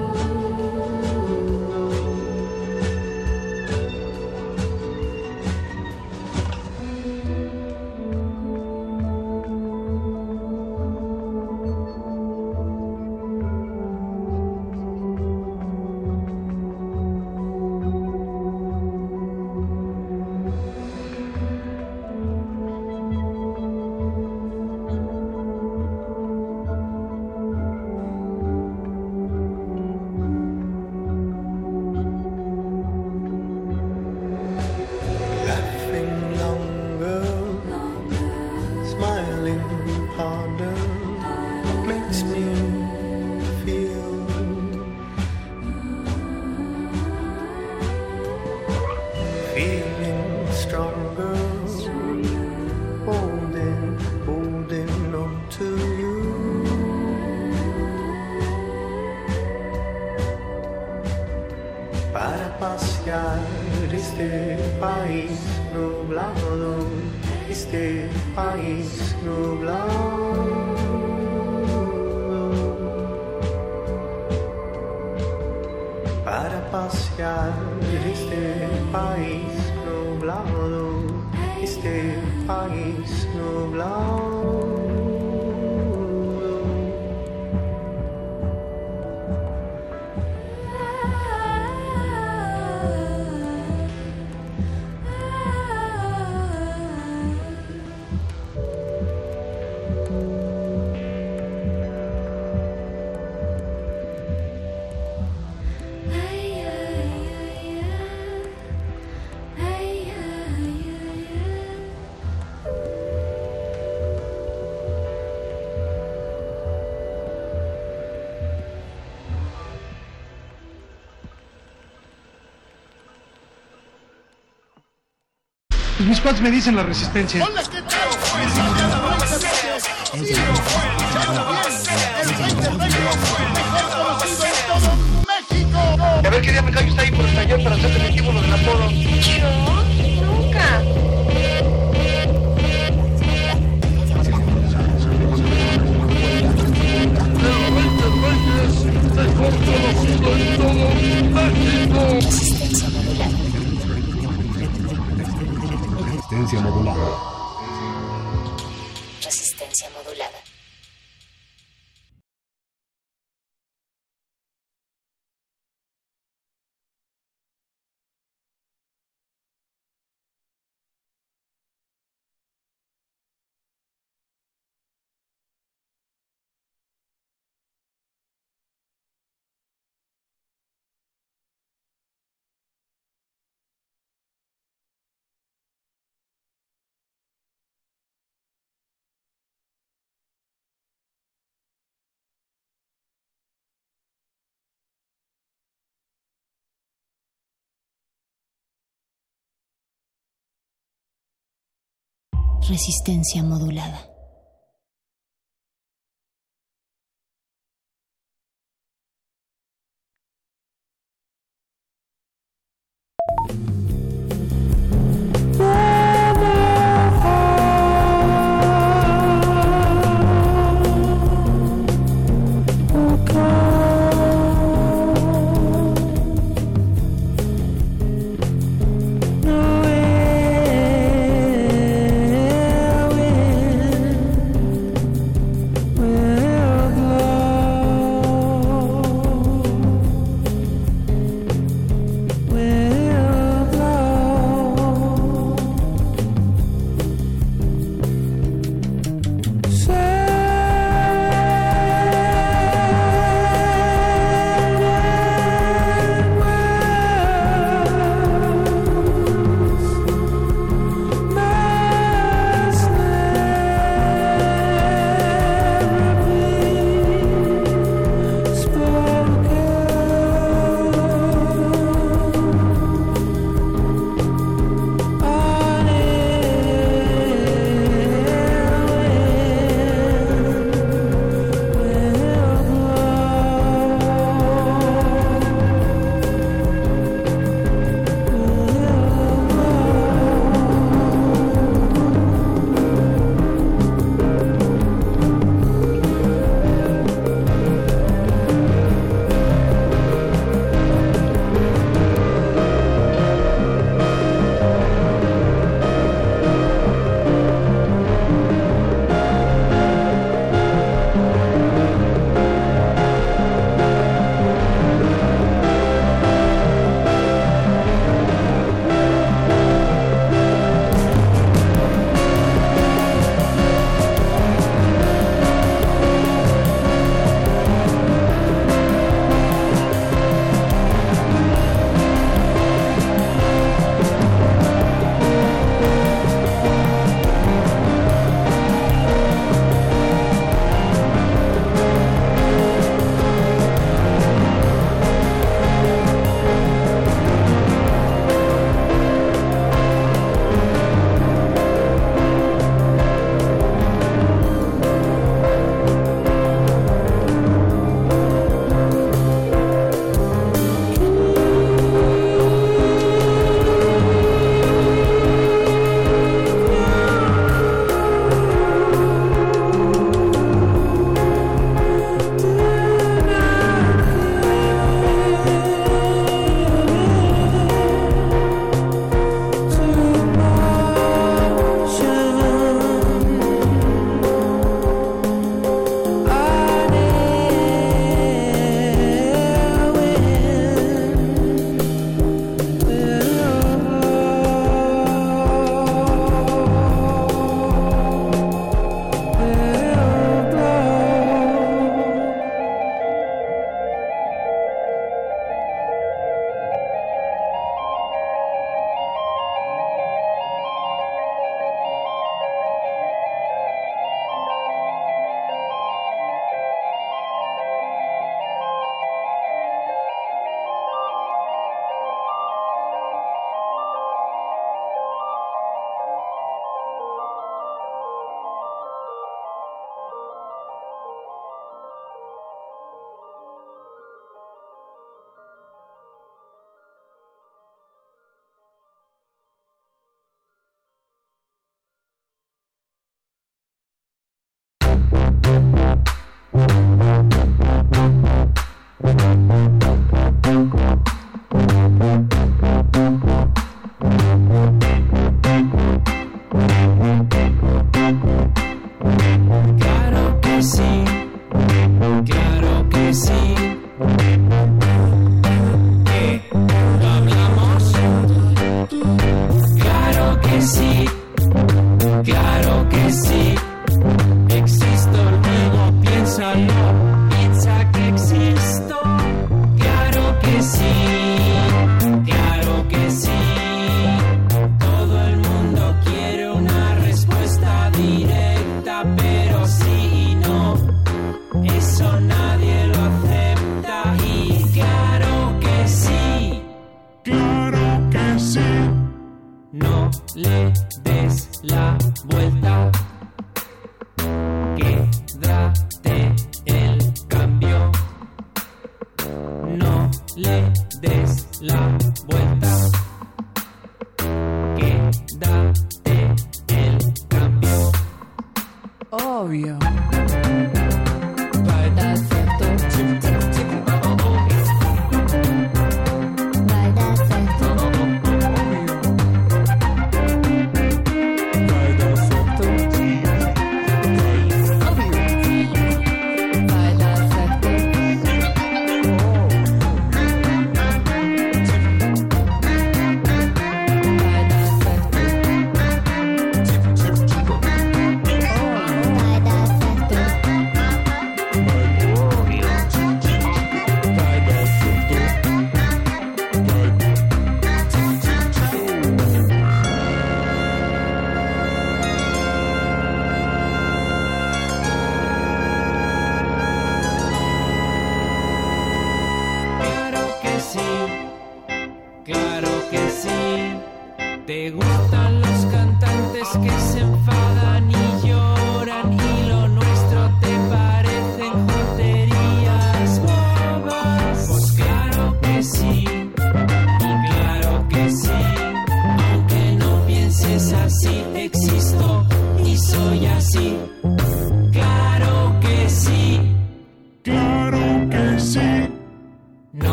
Speaker 41: Mis cuates me dicen la resistencia.
Speaker 39: A ver qué día me callo está ahí por el taller para hacer definitivo lo del apodo.
Speaker 42: Yo nunca.
Speaker 1: Resistencia
Speaker 26: Resistencia modulada.
Speaker 1: Resistencia Resistencia modulada.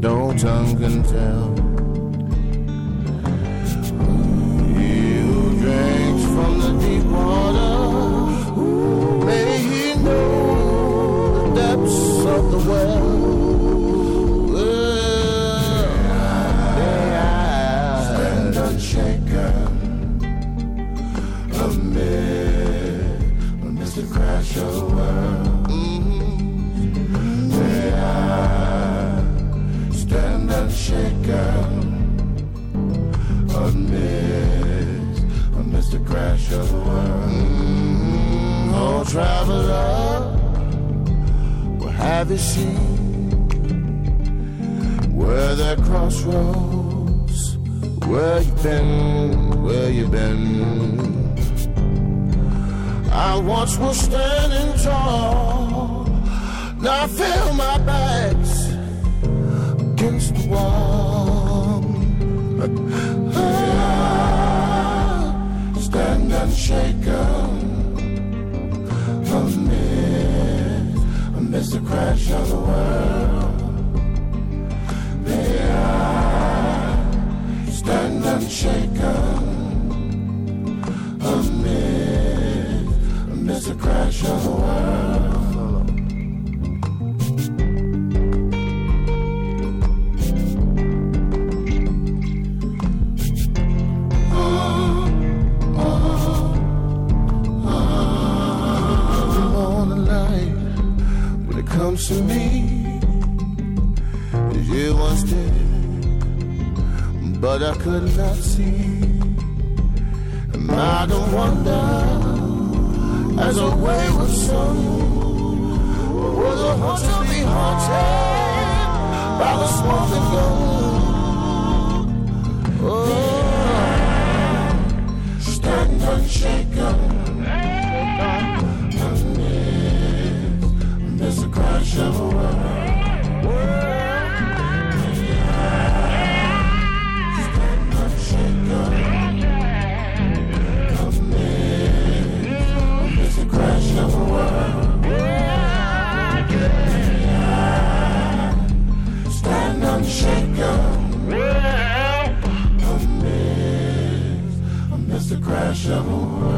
Speaker 43: No
Speaker 44: tongue can tell. He who drinks from the deep water, may he know the depths of the well. World. Unshaken amidst amidst the crash of the world. Oh, traveler, what have you seen? Where the crossroads, where you been, where you been? I once was standing tall, now I feel my back's against the wall. Ah, stand unshaken amid, amidst the crash of the world. May I stand unshaken amid, amidst the crash of the world. Comes to me, you once did, but I could not see. And I don't wonder, as a wayward son, will the hunter be haunted by the smoking gun? Oh, stand unshaken. Crash of a world.